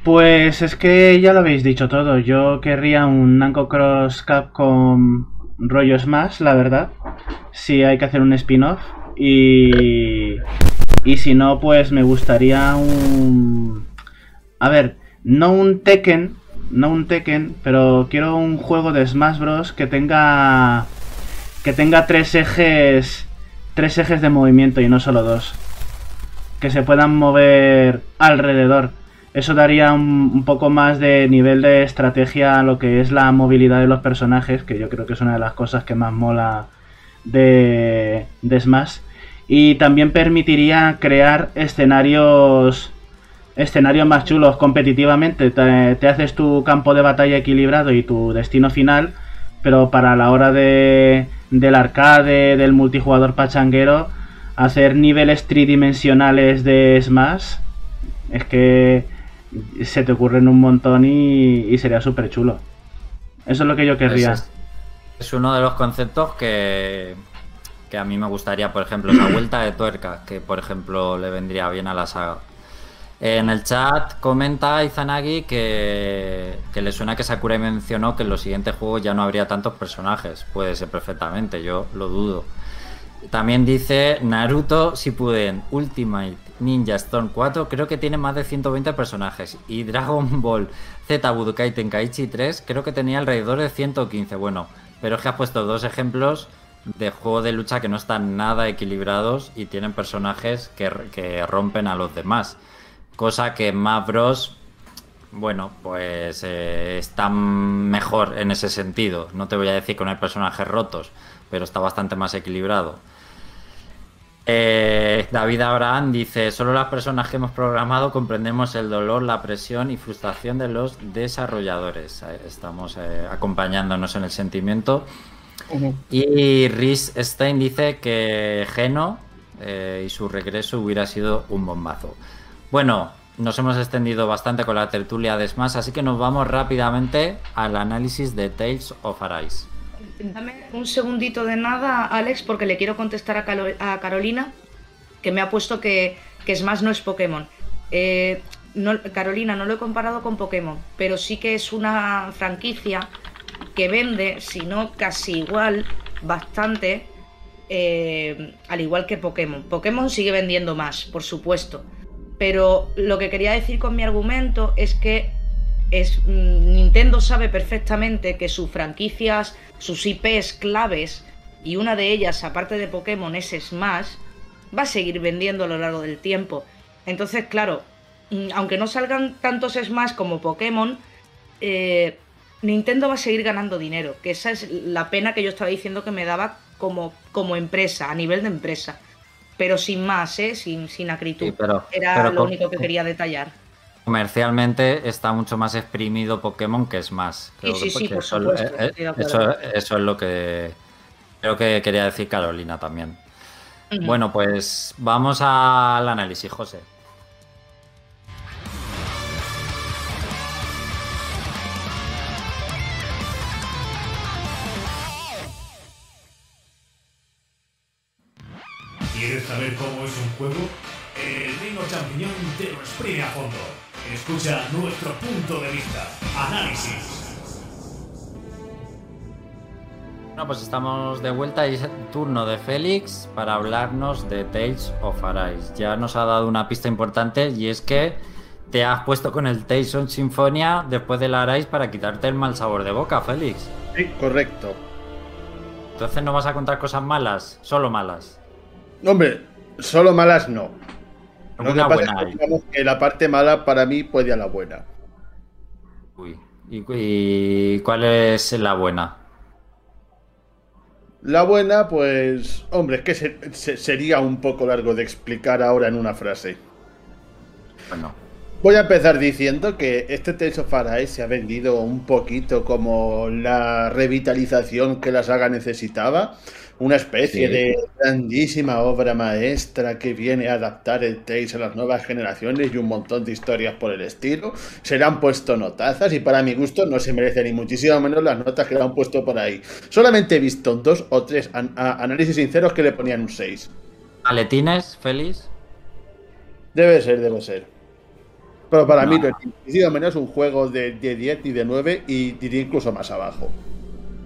Pues es que ya lo habéis dicho todo. Yo querría un Namco Cross Capcom rollo Smash, la verdad. Si hay que hacer un spin-off. Y. Y si no, pues me gustaría un. A ver, no un Tekken. No un Tekken, pero quiero un juego de Smash Bros. que tenga. Que tenga tres ejes. Tres ejes de movimiento y no solo dos. Que se puedan mover alrededor. Eso daría un, poco más de nivel de estrategia a lo que es la movilidad de los personajes, que yo creo que es una de las cosas que más mola de, de Smash. Y también permitiría crear escenarios escenarios más chulos competitivamente. Te, te haces tu campo de batalla equilibrado y tu destino final, pero para la hora de, del arcade, del multijugador pachanguero, hacer niveles tridimensionales de Smash es que se te ocurren un montón y, y sería súper chulo. Eso es lo que yo querría. Es, es uno de los conceptos que, que a mí me gustaría, por ejemplo, esa vuelta de tuerca, que por ejemplo le vendría bien a la saga. En el chat comenta Izanagi que, que le suena que Sakurai mencionó que en los siguientes juegos ya no habría tantos personajes. Puede ser perfectamente, yo lo dudo. También dice Naruto Shippuden Ultimate Ninja Storm 4 creo que tiene más de 120 personajes y Dragon Ball Z Budokai Tenkaichi 3 creo que tenía alrededor de 115. Bueno, pero es que has puesto dos ejemplos de juegos de lucha que no están nada equilibrados y tienen personajes que, que rompen a los demás. Cosa que Smash Bros. Bueno, pues eh, está mejor en ese sentido. No te voy a decir que no hay personajes rotos, pero está bastante más equilibrado. Eh, David Abraham dice, solo las personas que hemos programado comprendemos el dolor, la presión y frustración de los desarrolladores. Eh, Estamos eh, acompañándonos en el sentimiento. Y Rhys Stein dice que Geno eh, y su regreso hubiera sido un bombazo. Bueno, nos hemos extendido bastante con la tertulia de Smash, así que nos vamos rápidamente al análisis de Tales of Arise. Dame un segundito de nada, Alex, porque le quiero contestar a, Carolina, que me ha puesto que, que Smash no es Pokémon. Eh, no- Carolina, no lo he comparado con Pokémon, pero sí que es una franquicia que vende, si no casi igual, bastante, eh, al igual que Pokémon. Pokémon sigue vendiendo más, por supuesto. Pero lo que quería decir con mi argumento es que es, mm, Nintendo sabe perfectamente que sus franquicias, sus IPs claves, y una de ellas, aparte de Pokémon, es Smash, va a seguir vendiendo a lo largo del tiempo. Entonces, claro, mm, aunque no salgan tantos Smash como Pokémon, eh, Nintendo va a seguir ganando dinero, que esa es la pena que yo estaba diciendo que me daba como, como empresa, a nivel de empresa. Pero sin más, ¿eh? sin, sin acritud. Sí, pero- Era pero lo único que quería detallar. Comercialmente está mucho más exprimido Pokémon que Smash. Creo Sí, que- sí, sí, que por eso, supuesto, eh, de acuerdo. eso, eso es lo que creo que quería decir Carolina también. Bueno, pues vamos al análisis, José. ¿Quieres saber cómo es un juego? El Reino Champiñón te lo exprime a fondo. Escucha nuestro punto de vista. Análisis. Bueno, pues estamos de vuelta y es el turno de Félix para hablarnos de Tales of Arise. Ya nos ha dado una pista importante y es que te has puesto con el Tales of Symphonia después del Arise para quitarte el mal sabor de boca, Félix. Sí, correcto. Entonces no vas a contar cosas malas, solo malas. Hombre, solo malas no. Lo que Alguna pasa buena es que, hay. digamos que la parte mala para mí puede a la buena. Uy. ¿Y, y cuál es la buena? La buena, pues, hombre, es que se- se- sería un poco largo de explicar ahora en una frase. Bueno, Voy a empezar diciendo que este Tales of Arise se ha vendido un poquito como la revitalización que la saga necesitaba. Una especie Sí. de grandísima obra maestra que viene a adaptar el Tales a las nuevas generaciones y un montón de historias por el estilo. Se le han puesto notazas y para mi gusto no se merece ni muchísimo menos las notas que le han puesto por ahí. Solamente he visto dos o tres an- análisis sinceros que le ponían un 6. ¿maletines, Félix? Debe ser, debe ser. Pero para mí No. es ni menos un juego de, de 10 y de 9 y diría incluso más abajo.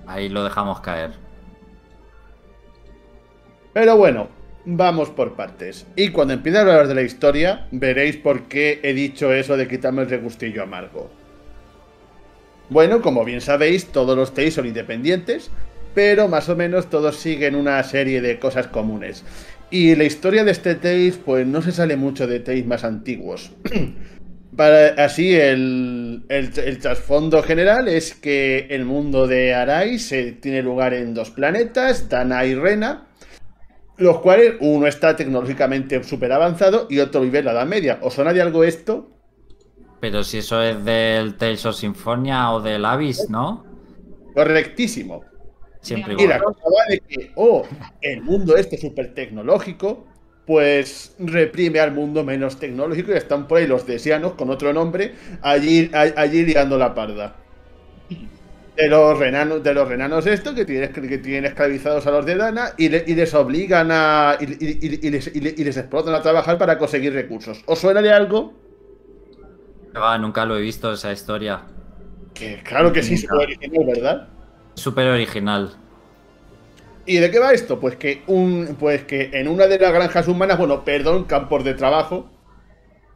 Ahí lo dejamos caer. Pero bueno, vamos por partes. Y cuando empiece a hablar de la historia, veréis por qué he dicho eso de quitarme el regustillo amargo. Bueno, como bien sabéis, todos los Tales son independientes, pero más o menos todos siguen una serie de cosas comunes. Y la historia de este Tales, pues no se sale mucho de Tales más antiguos. Así, el, el- trasfondo general es que el mundo de Arais tiene lugar en dos planetas, Dana y Rena, los cuales uno está tecnológicamente súper avanzado y otro vive en la Edad Media. ¿Os suena de algo esto? Pero si eso es del Tales of Symphonia o del Abyss, ¿no? Correctísimo. Siempre Y la igual. cosa va de que, oh, el mundo este súper tecnológico, pues reprime al mundo menos tecnológico y están por ahí los desianos con otro nombre allí, allí liando la parda. De los renanos, de los renanos esto que tienen, que tienen esclavizados a los de Dana y, le- y les obligan a. Y, y- y- y les, y le- y les explotan a trabajar para conseguir recursos. ¿Os suena de algo? Nunca lo he visto esa historia. Que claro que sí, súper original, ¿verdad? Súper original. ¿Y de qué va esto? Pues que un pues que en una de las granjas humanas, bueno, perdón, campos de trabajo,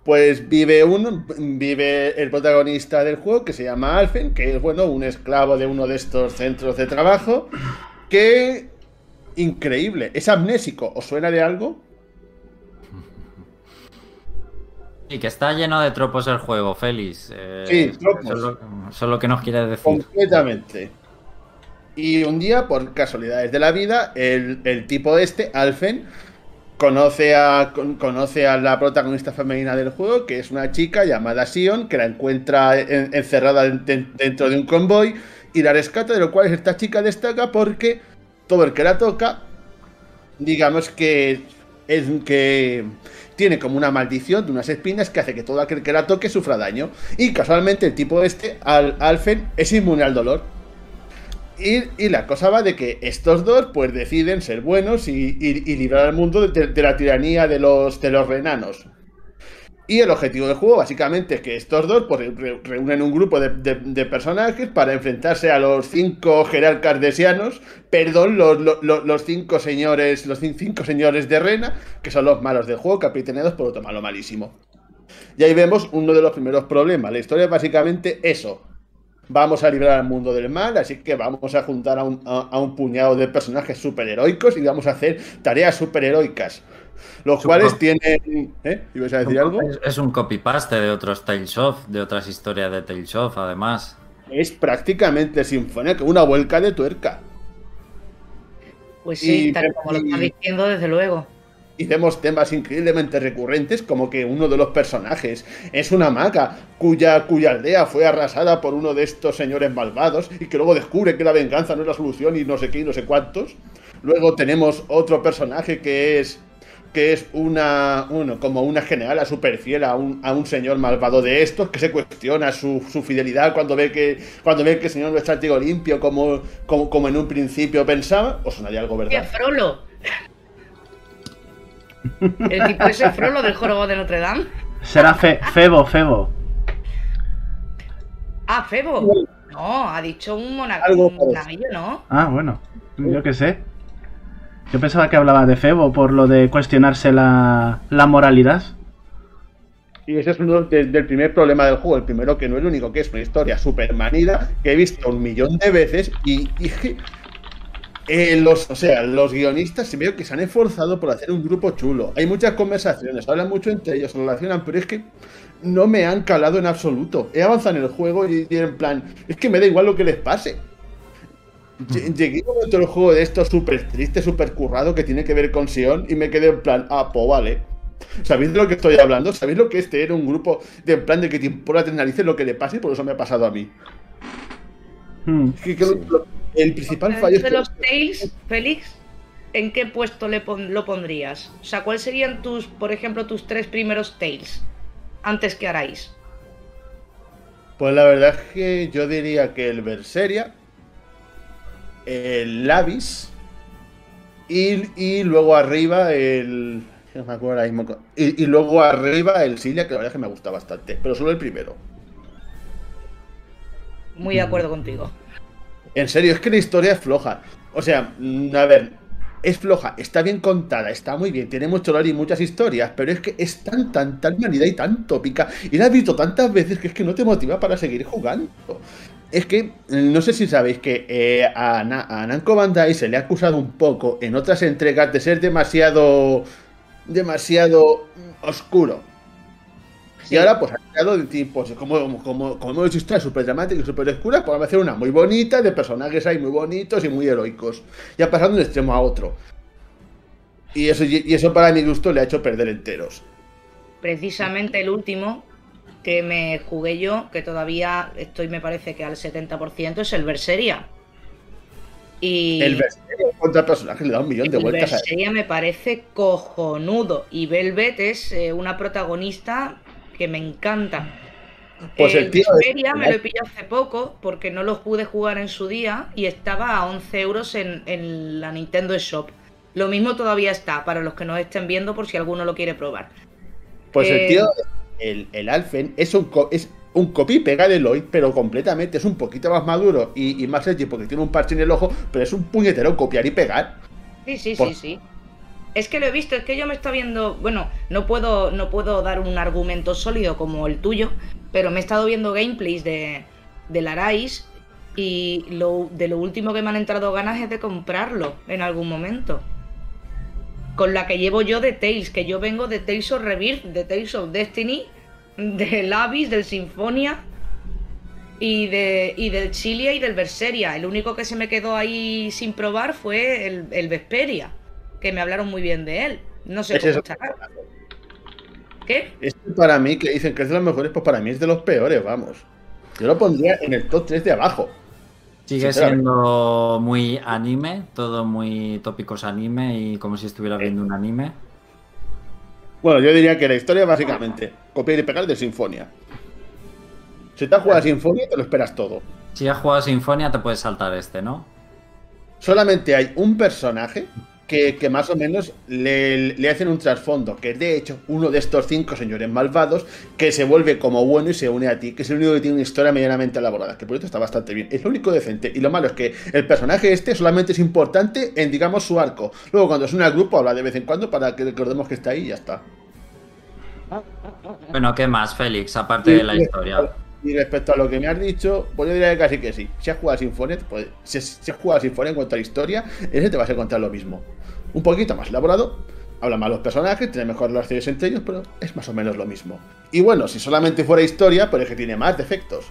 pues vive un vive el protagonista del juego que se llama Alfen, que es bueno, un esclavo de uno de estos centros de trabajo que increíble, es amnésico, ¿os suena de algo? Y que está lleno de tropos el juego, Félix. Eh, Sí, tropos. Eso es, lo, eso es lo que nos quieres decir. Completamente. Y un día, por casualidades de la vida, el, el tipo este, Alfen, conoce a, con- conoce a la protagonista femenina del juego, que es una chica llamada Sion, que la encuentra en- encerrada en- en- dentro de un convoy y la rescata, de lo cual esta chica destaca porque todo el que la toca, digamos que es que tiene como una maldición de unas espinas que hace que todo aquel que la toque sufra daño. Y casualmente el tipo este, Al Alfen, es inmune al dolor. Y, la cosa va de que estos dos pues deciden ser buenos y, librar al mundo de, la tiranía de los, de los renanos. Y el objetivo del juego básicamente es que estos dos pues, re- reúnen un grupo de, personajes para enfrentarse a los cinco jerarcas desianos, perdón, los, los- los- cinco señores, los cin- cinco señores de Rena, que son los malos del juego, capitaneados por otro malo malísimo. Y ahí vemos uno de los primeros problemas. La historia es básicamente eso. Vamos a librar al mundo del mal, así que vamos a juntar a un, a- a un puñado de personajes superheroicos y vamos a hacer tareas superheroicas. Los cuales tienen... ¿Eh? ¿Ibas a decir algo? Es, es un copy-paste de otros Tales of, de otras historias de Tales of, además. Es prácticamente Sinfonía con una vuelca de tuerca. Pues sí, Y- tal como lo estás diciendo, desde luego. Y vemos temas increíblemente recurrentes, como que uno de los personajes es una maga cuya, cuya aldea fue arrasada por uno de estos señores malvados y que luego descubre que la venganza no es la solución y no sé qué y no sé cuántos. Luego tenemos otro personaje que es que es una uno, como una generala super fiel a un, a un señor malvado de estos que se cuestiona su, su fidelidad cuando ve que cuando ve que el señor no está limpio como, como, como en un principio pensaba. ¿Os sonaría algo ¡Qué verdad? El tipo ese Frollo del jorobo de Notre Dame. Será Fe- Febo, Febo. Ah, Febo. No, ha dicho un monaguillo, ¿no? Ah, bueno. Yo qué sé. Yo pensaba que hablaba de Febo por lo de cuestionarse la, la moralidad. Y ese es uno de- del primer problema del juego. El primero que no es el único, que es una historia súper manida que he visto un millón de veces y, y eh, los, o sea, los guionistas se veo que se han esforzado por hacer un grupo chulo. Hay muchas conversaciones, hablan mucho entre ellos, se relacionan, pero es que no me han calado en absoluto. He avanzado en el juego y, y en plan, es que me da igual lo que les pase. Lle- Llegué momento del juego de esto súper triste, súper currado, que tiene que ver con Sion, y me quedé en plan, ah, pues vale. ¿Sabéis de lo que estoy hablando? ¿Sabéis lo que este era un grupo de en plan de que te importa te narices lo que le pase? Por eso me ha pasado a mí. Hmm. Es que que lo- el principal fallo es de los Tales, Félix, ¿en qué puesto le pon- lo pondrías? O sea, ¿cuáles serían tus, por ejemplo, tus tres primeros Tales? Antes que haráis. Pues la verdad es que yo diría que el Berseria, el Lavis y, y luego arriba el. No me acuerdo ahora mismo. Y, y luego arriba el Silia, que la verdad es que me gusta bastante, pero solo el primero. Muy de acuerdo contigo. En serio, es que la historia es floja. O sea, mm, a ver, es floja, está bien contada, está muy bien, tiene mucho lore y muchas historias, pero es que es tan, tan, tan manida y tan tópica, y la has visto tantas veces que es que no te motiva para seguir jugando. Es que, mm, no sé si sabéis que eh, a, Na- Bandai se le ha acusado un poco en otras entregas de ser demasiado, demasiado mm, Y ahora, pues, ha creado de tipos, como, como, como hemos historias súper dramáticas y súper oscuras, pues vamos a hacer una muy bonita, de personajes ahí muy bonitos y muy heroicos. Ya pasando de un extremo a otro. Y eso, y eso para mi gusto le ha hecho perder enteros. Precisamente el último que me jugué yo, que todavía estoy, me parece que al 70%, es el Berseria. Y El Berserker contra personajes le da un millón de el vueltas a Berseria me parece cojonudo. Y Velvet es eh, una protagonista que me encanta. Pues el tío de- me lo he pillado hace poco porque no lo pude jugar en su día y estaba a 11 euros en, en la Nintendo Shop. Lo mismo todavía está para los que nos estén viendo por si alguno lo quiere probar. Pues el Eh, tío, el, el Alfen, es un, es un copy y pega de Lloyd, pero completamente. Es un poquito más maduro y, y más edgy porque tiene un parche en el ojo, pero es un puñetero copiar y pegar. Sí, sí, Por- sí, sí. Es que lo he visto, es que yo me está viendo, bueno, no puedo, no puedo dar un argumento sólido como el tuyo, pero me he estado viendo gameplays de, de Larais y lo, de lo último que me han entrado ganas es de comprarlo en algún momento. Con la que llevo yo de Tales, que yo vengo de Tales of Rebirth, de Tales of Destiny, del Abyss, del Sinfonia y, de, y del Chilia y del Berseria. El único que se me quedó ahí sin probar fue el, el Vesperia, que me hablaron muy bien de él. No sé cómo es- estará. ¿Qué? Este para mí, que dicen que es de los mejores, pues para mí es de los peores, vamos. Yo lo pondría en el top 3 de abajo. Sigue siendo muy anime, todo muy tópicos anime y como si estuviera viendo un anime. Bueno, yo diría que la historia básicamente, copiar y pegar de Sinfonia. Si te has jugado a Sinfonia, te lo esperas todo. Si has jugado Sinfonia, te puedes saltar este, ¿no? Solamente hay un personaje que, que más o menos le, le hacen un trasfondo, que es de hecho uno de estos cinco señores malvados que se vuelve como bueno y se une a ti, que es el único que tiene una historia medianamente elaborada, que por esto está bastante bien. Es lo único decente. Y lo malo es que el personaje este solamente es importante en, digamos, su arco. Luego, cuando es un grupo, habla de vez en cuando para que recordemos que está ahí y ya está. Bueno, ¿qué más, Félix? Aparte de la historia. Y respecto a lo que me has dicho, pues yo diría que casi que sí. Si has jugado a Sinfonia, pues, si, has jugado a en cuanto a la historia, ese te vas a encontrar lo mismo. Un poquito más elaborado, habla más los personajes, tiene mejor relaciones entre ellos, pero es más o menos lo mismo. Y bueno, si solamente fuera historia, pues es que tiene más defectos.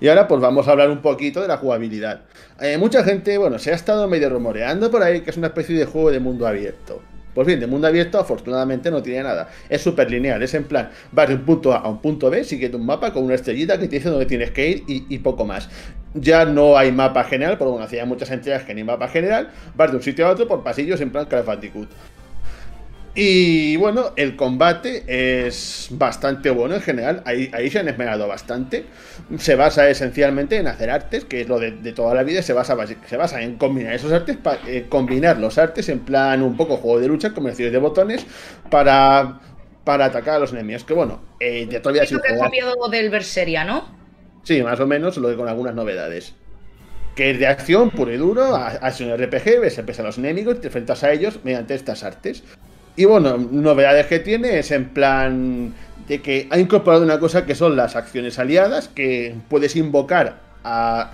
Y ahora pues vamos a hablar un poquito de la jugabilidad. Eh, mucha gente, bueno, se ha estado medio rumoreando por ahí que es una especie de juego de mundo abierto. Pues bien, de mundo abierto afortunadamente no tiene nada. Es súper lineal, es en plan, vas de un punto A a un punto B, siguiendo un mapa con una estrellita que te dice dónde tienes que ir y, poco más. Ya no hay mapa general, porque bueno, hacía muchas entregas que ni mapa general, vas de un sitio a otro por pasillos en plan Call. Y bueno, el combate es bastante bueno en general. Ahí, ahí se han esmerado bastante. Se basa esencialmente en hacer artes, que es lo de, de toda la vida. Se basa, se basa en combinar esos artes, pa- eh, combinar los artes en plan un poco juego de lucha, comercios de botones, para, para atacar a los enemigos. Que bueno, eh, ya todavía he jugar. copiado del Berseria, ¿no? Sí, más o menos, lo que con algunas novedades. Que es de acción puro y duro, a- es un RPG, ves empiezan los enemigos y te enfrentas a ellos mediante estas artes. Y bueno, novedades que tiene es en plan de que ha incorporado una cosa que son las acciones aliadas, que puedes invocar a,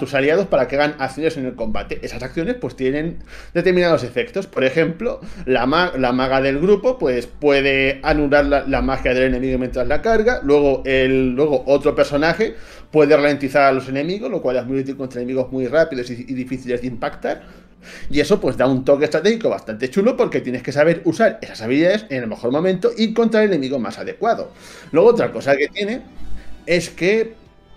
tus aliados para que hagan acciones en el combate. Esas acciones pues tienen determinados efectos. Por ejemplo, la, ma- la maga del grupo pues puede anular la, la magia del enemigo mientras la carga. Luego, el, luego otro personaje puede ralentizar a los enemigos, lo cual es muy útil contra enemigos muy rápidos y, y difíciles de impactar. Y eso pues da un toque estratégico bastante chulo porque tienes que saber usar esas habilidades en el mejor momento y contra el enemigo más adecuado. Luego otra cosa que tiene es que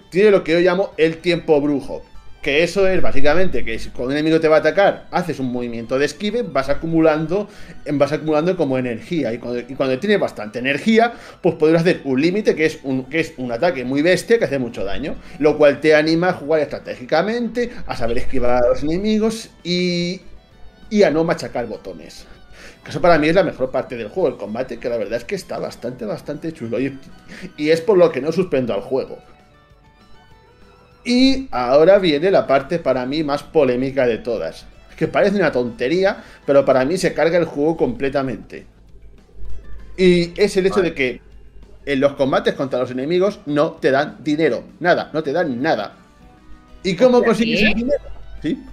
tiene lo que yo llamo el tiempo brujo. Que eso es básicamente que si cuando un enemigo te va a atacar, haces un movimiento de esquive, vas acumulando, vas acumulando como energía. Y cuando, y cuando tiene bastante energía, pues podrás hacer un límite que, es un, que es un ataque muy bestia que hace mucho daño. Lo cual te anima a jugar estratégicamente, a saber esquivar a los enemigos y, y a no machacar botones. Eso para mí es la mejor parte del juego, el combate, que la verdad es que está bastante, bastante chulo. Y, y es por lo que no suspendo al juego. Y ahora viene la parte para mí más polémica de todas. Que parece una tontería, pero para mí se carga el juego completamente. Y es el hecho de que en los combates contra los enemigos no te dan dinero. Nada, no te dan nada. ¿Y cómo ¿Hostia, consigues el dinero? ¿Sí?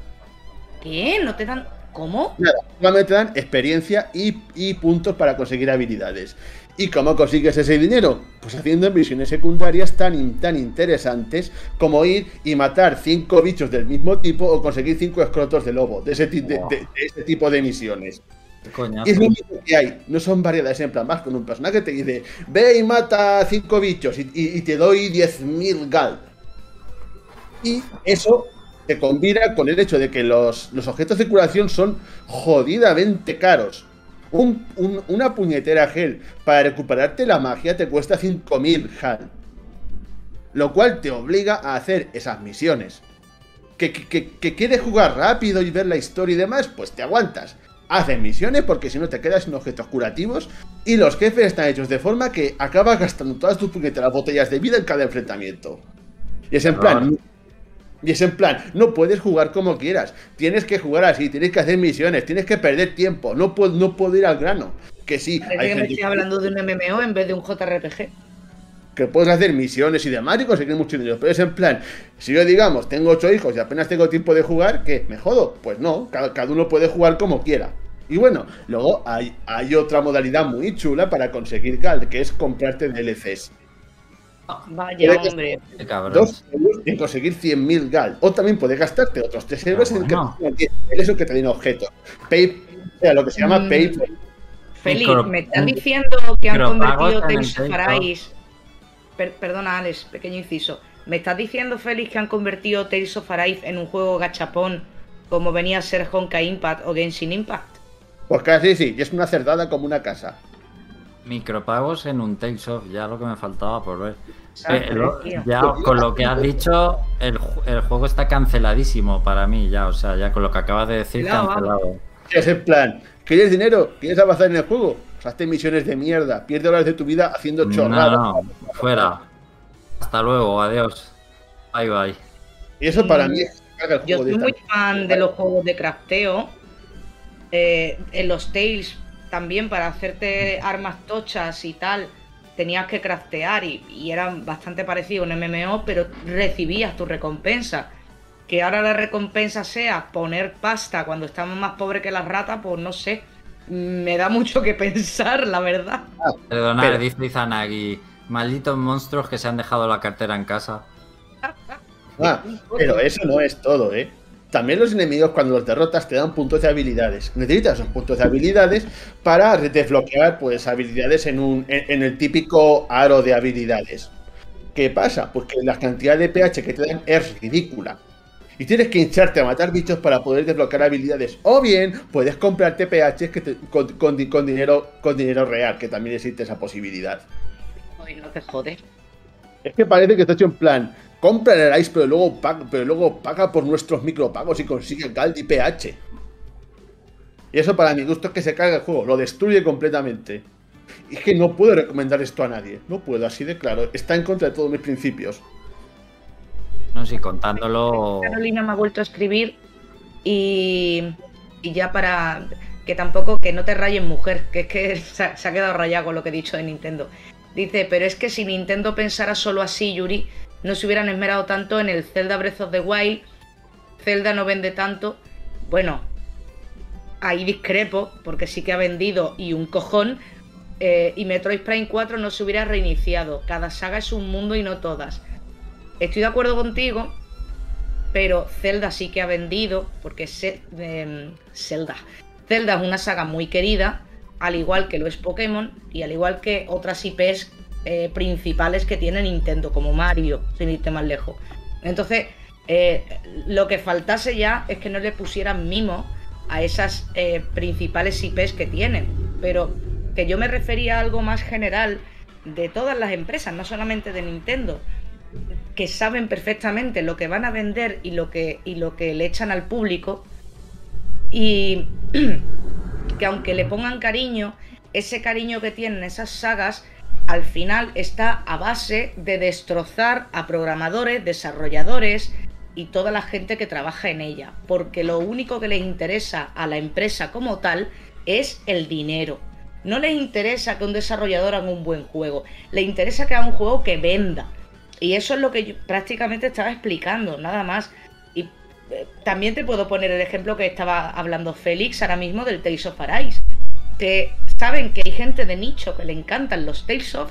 ¿Qué? ¿No te dan.? ¿Cómo? Nada, solamente te dan experiencia y, y puntos para conseguir habilidades. ¿Y cómo consigues ese dinero? Pues haciendo misiones secundarias tan, tan interesantes como ir y matar cinco bichos del mismo tipo o conseguir cinco escrotos de lobo, de ese, ti- de- de- de ese tipo de misiones. Coñazo. Es lo único que hay, no son variedades en plan más con un personaje que te dice, ve y mata cinco bichos y, y- y te doy 10.000 gal. Y eso se combina con el hecho de que los, los objetos de curación son jodidamente caros. Un- un- una puñetera gel para recuperarte la magia te cuesta 5.000 gal. Lo cual te obliga a hacer esas misiones. Que, que, que- quieres jugar rápido y ver la historia y demás, pues te aguantas. Haces misiones porque si no te quedas sin objetos curativos y los jefes están hechos de forma que acabas gastando todas tus puñeteras botellas de vida en cada enfrentamiento. Y es en plan, Claro. Y es en plan, no puedes jugar como quieras. Tienes que jugar así, tienes que hacer misiones, tienes que perder tiempo. No puedo, no puedo ir al grano. Que sí, Parece hay que me gente estoy hablando de un MMO en vez de un JRPG. que puedes hacer misiones y demás y conseguir mucho dinero. Pero es en plan, si yo digamos, tengo ocho hijos y apenas tengo tiempo de jugar, ¿qué? ¿Me jodo? Pues no, cada, cada uno puede jugar como quiera. Y bueno, luego hay, hay otra modalidad muy chula para conseguir GAL, que es comprarte DLCs. Vaya, hombre. Dos euros en conseguir 100.000 GAL. O también puedes gastarte otros 3 euros en bueno. que es eso que te den objetos. Pay, o sea, lo que se llama Mm. Pay. Félix, Micro- me estás diciendo que han convertido el Tales of PayPal. Arise. Per- perdona, Alex, pequeño inciso. ¿Me estás diciendo, Félix, que han convertido Tales of Arise en un juego gachapón como venía a ser Honkai Impact o Genshin Impact? Pues casi sí, y es una cerdada como una casa. Micropagos en un Tales of, ya lo que me faltaba por ver. Tío. ya con lo que has dicho, el, el juego está canceladísimo para mí ya, o sea, ya con lo que acabas de decir, cancelado. Es en plan, ¿quieres dinero? ¿Quieres avanzar en el juego? Hazte misiones de mierda. Pierde horas de tu vida haciendo No, chorradas. no, fuera. Hasta luego, adiós. Bye bye. Y eso para mí es el Yo juego soy muy fan de los juegos de crafteo. Eh, en los Tales también para hacerte armas tochas y tal. Tenías que craftear y, y eran bastante parecido a un MMO, pero recibías tu recompensa. Que ahora la recompensa sea poner pasta cuando estamos más pobres que las ratas, pues no sé. Me da mucho que pensar, la verdad. Perdonad, Pero- dice Izanagi. Malditos monstruos que se han dejado la cartera en casa. Ah, pero eso no es todo, ¿eh? También los enemigos cuando los derrotas te dan puntos de habilidades. Necesitas esos puntos de habilidades para desbloquear pues habilidades en, un, en, en el típico aro de habilidades. ¿Qué pasa? Pues que la cantidad de pH que te dan es ridícula. Y tienes que hincharte a matar bichos para poder desbloquear habilidades. O bien puedes comprarte pH que te- con, con di- con dinero, con dinero real, que también existe esa posibilidad. No te jodes. Es que parece que está hecho en plan, compra el Ice, pero luego paga, pero luego paga por nuestros micropagos y consigue Gald y PH. Y eso para mi gusto es que se carga el juego, lo destruye completamente. Y es que no puedo recomendar esto a nadie, no puedo, así de claro, está en contra de todos mis principios. No sé, contándolo. Carolina me ha vuelto a escribir y, y ya para que tampoco que no te rayes mujer, que es que se ha, se ha quedado rayado con lo que he dicho de Nintendo. Dice, pero es que si Nintendo pensara solo así, Yuri, no se hubieran esmerado tanto en el Zelda Breath of the Wild. Zelda no vende tanto. Bueno, ahí discrepo, porque sí que ha vendido y un cojón. eh, y Metroid Prime 4 no se hubiera reiniciado. Cada saga es un mundo y no todas. Estoy de acuerdo contigo, pero Zelda sí que ha vendido, porque Se- em, Zelda. Zelda es una saga muy querida, al igual que lo es Pokémon y al igual que otras IPs eh, principales que tiene Nintendo, como Mario, sin irte más lejos. Entonces, eh, lo que faltase ya es que no le pusieran mimo a esas eh, principales IPs que tienen. Pero que yo me refería a algo más general de todas las empresas, no solamente de Nintendo que saben perfectamente lo que van a vender y lo que, y lo que le echan al público. Y que aunque le pongan cariño, ese cariño que tienen esas sagas al final está a base de destrozar a programadores, desarrolladores y toda la gente que trabaja en ella. Porque lo único que les interesa a la empresa como tal es el dinero. No les interesa que un desarrollador haga un buen juego, le interesa que haga un juego que venda. Y eso es lo que yo prácticamente estaba explicando, nada más. Y eh, también te puedo poner el ejemplo que estaba hablando Félix ahora mismo del Tales of Arise. Que saben que hay gente de nicho que le encantan los Tales of,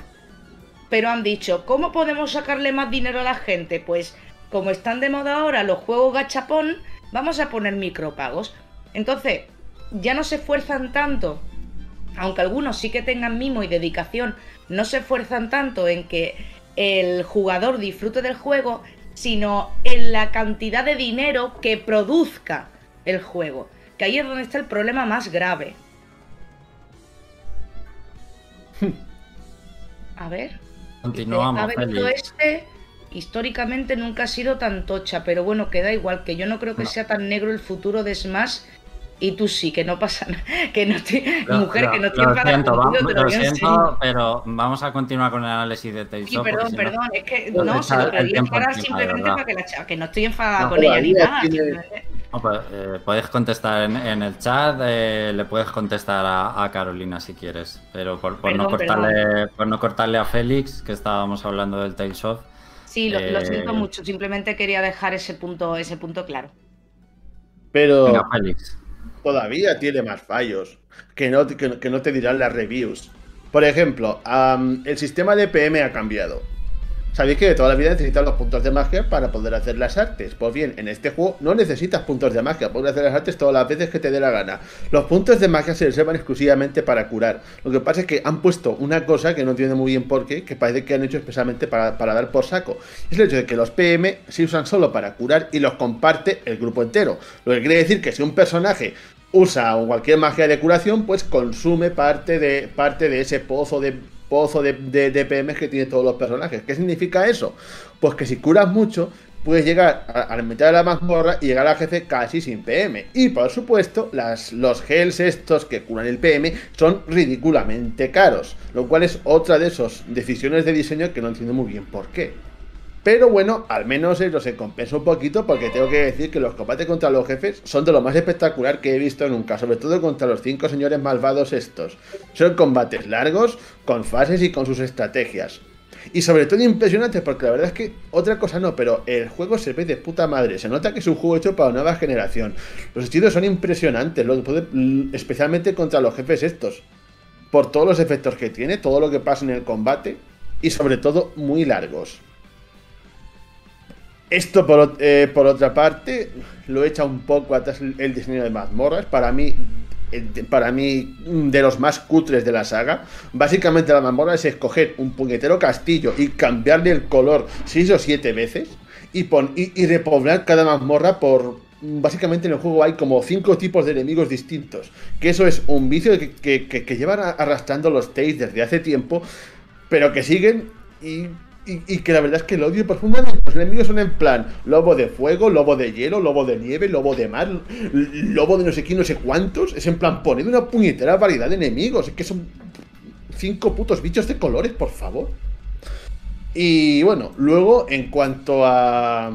pero han dicho, ¿cómo podemos sacarle más dinero a la gente? Pues como están de moda ahora los juegos gachapón, vamos a poner micropagos. Entonces, ya no se esfuerzan tanto, aunque algunos sí que tengan mimo y dedicación, no se esfuerzan tanto en que el jugador disfrute del juego, sino en la cantidad de dinero que produzca el juego. Que ahí es donde está el problema más grave. A ver. Continuamos, este, históricamente nunca ha sido tan tocha, pero bueno, queda igual, que yo no creo que No. sea tan negro el futuro de Smash. Y tú sí, que no pasa nada. Que no estoy. Lo- mujer, lo- que no lo enfadada siento, vamos- te lo lo pero vamos a continuar con el análisis de Tales Sí, perdón, si no- perdón, es que Nos no, se lo de simplemente para que la cha- que no estoy enfadada No, con ella ni nada. tiene- No, pues, eh, puedes contestar en, en el chat, eh, le puedes contestar a, a Carolina si quieres, pero por, por no Perdón, cortarle, por no cortarle a Félix, que estábamos hablando del Tales of. Sí, lo, lo Eh, siento mucho, simplemente quería dejar ese punto, ese punto claro. Pero Venga, Félix. todavía tiene más fallos que no, que, no- que no te dirán las reviews. Por ejemplo, el sistema de PM ha cambiado. Sabéis que de toda la vida necesitas los puntos de magia para poder hacer las artes. Pues bien, en este juego no necesitas puntos de magia, puedes hacer las artes todas las veces que te dé la gana. Los puntos de magia se reservan exclusivamente para curar. Lo que pasa es que han puesto una cosa que no entiendo muy bien por qué, que parece que han hecho expresamente para, para dar por saco. Es el hecho de que los PM se usan solo para curar y los comparte el grupo entero. Lo que quiere decir que si un personaje usa cualquier magia de curación, pues consume parte de, parte de ese pozo de pozo de, de, que tiene todos los personajes. ¿Qué significa eso? Pues que si curas mucho, puedes llegar a, a la mitad de la mazmorra y llegar al jefe casi sin PM. Y por supuesto, las, los gels estos que curan el PM son ridículamente caros, lo cual es otra de esas decisiones de diseño que no entiendo muy bien por qué. Pero bueno, al menos eso se compensa un poquito porque tengo que decir que los combates contra los jefes son de lo más espectacular que he visto nunca, sobre todo contra los cinco señores malvados estos. Son combates largos, con fases y con sus estrategias. Y sobre todo impresionantes, porque la verdad es que otra cosa no, pero el juego se ve de puta madre. Se nota que es un juego hecho para nueva generación. Los estilos son impresionantes, especialmente contra los jefes estos. Por todos los efectos que tiene, todo lo que pasa en el combate y sobre todo muy largos. Esto por, eh, por otra parte lo echa un poco atrás el, diseño de mazmorras. Para mí, de- para mí, mm, de los más cutres de la saga. Básicamente la mazmorra es escoger un puñetero castillo y cambiarle el color 6 o 7 veces y, pon- y, repoblar cada mazmorra por... Básicamente en el juego hay como cinco tipos de enemigos distintos. Que eso es un vicio que, que, llevan arrastrando los Tales desde hace tiempo, pero que siguen y, y- que la verdad es que lo odio profundamente. Los enemigos son en plan lobo de fuego, lobo de hielo, lobo de nieve, lobo de mar, lobo de no sé quién, no sé cuántos. Es en plan, poned una puñetera variedad de enemigos. Es que son cinco putos bichos de colores, por favor. Y bueno, luego en cuanto a...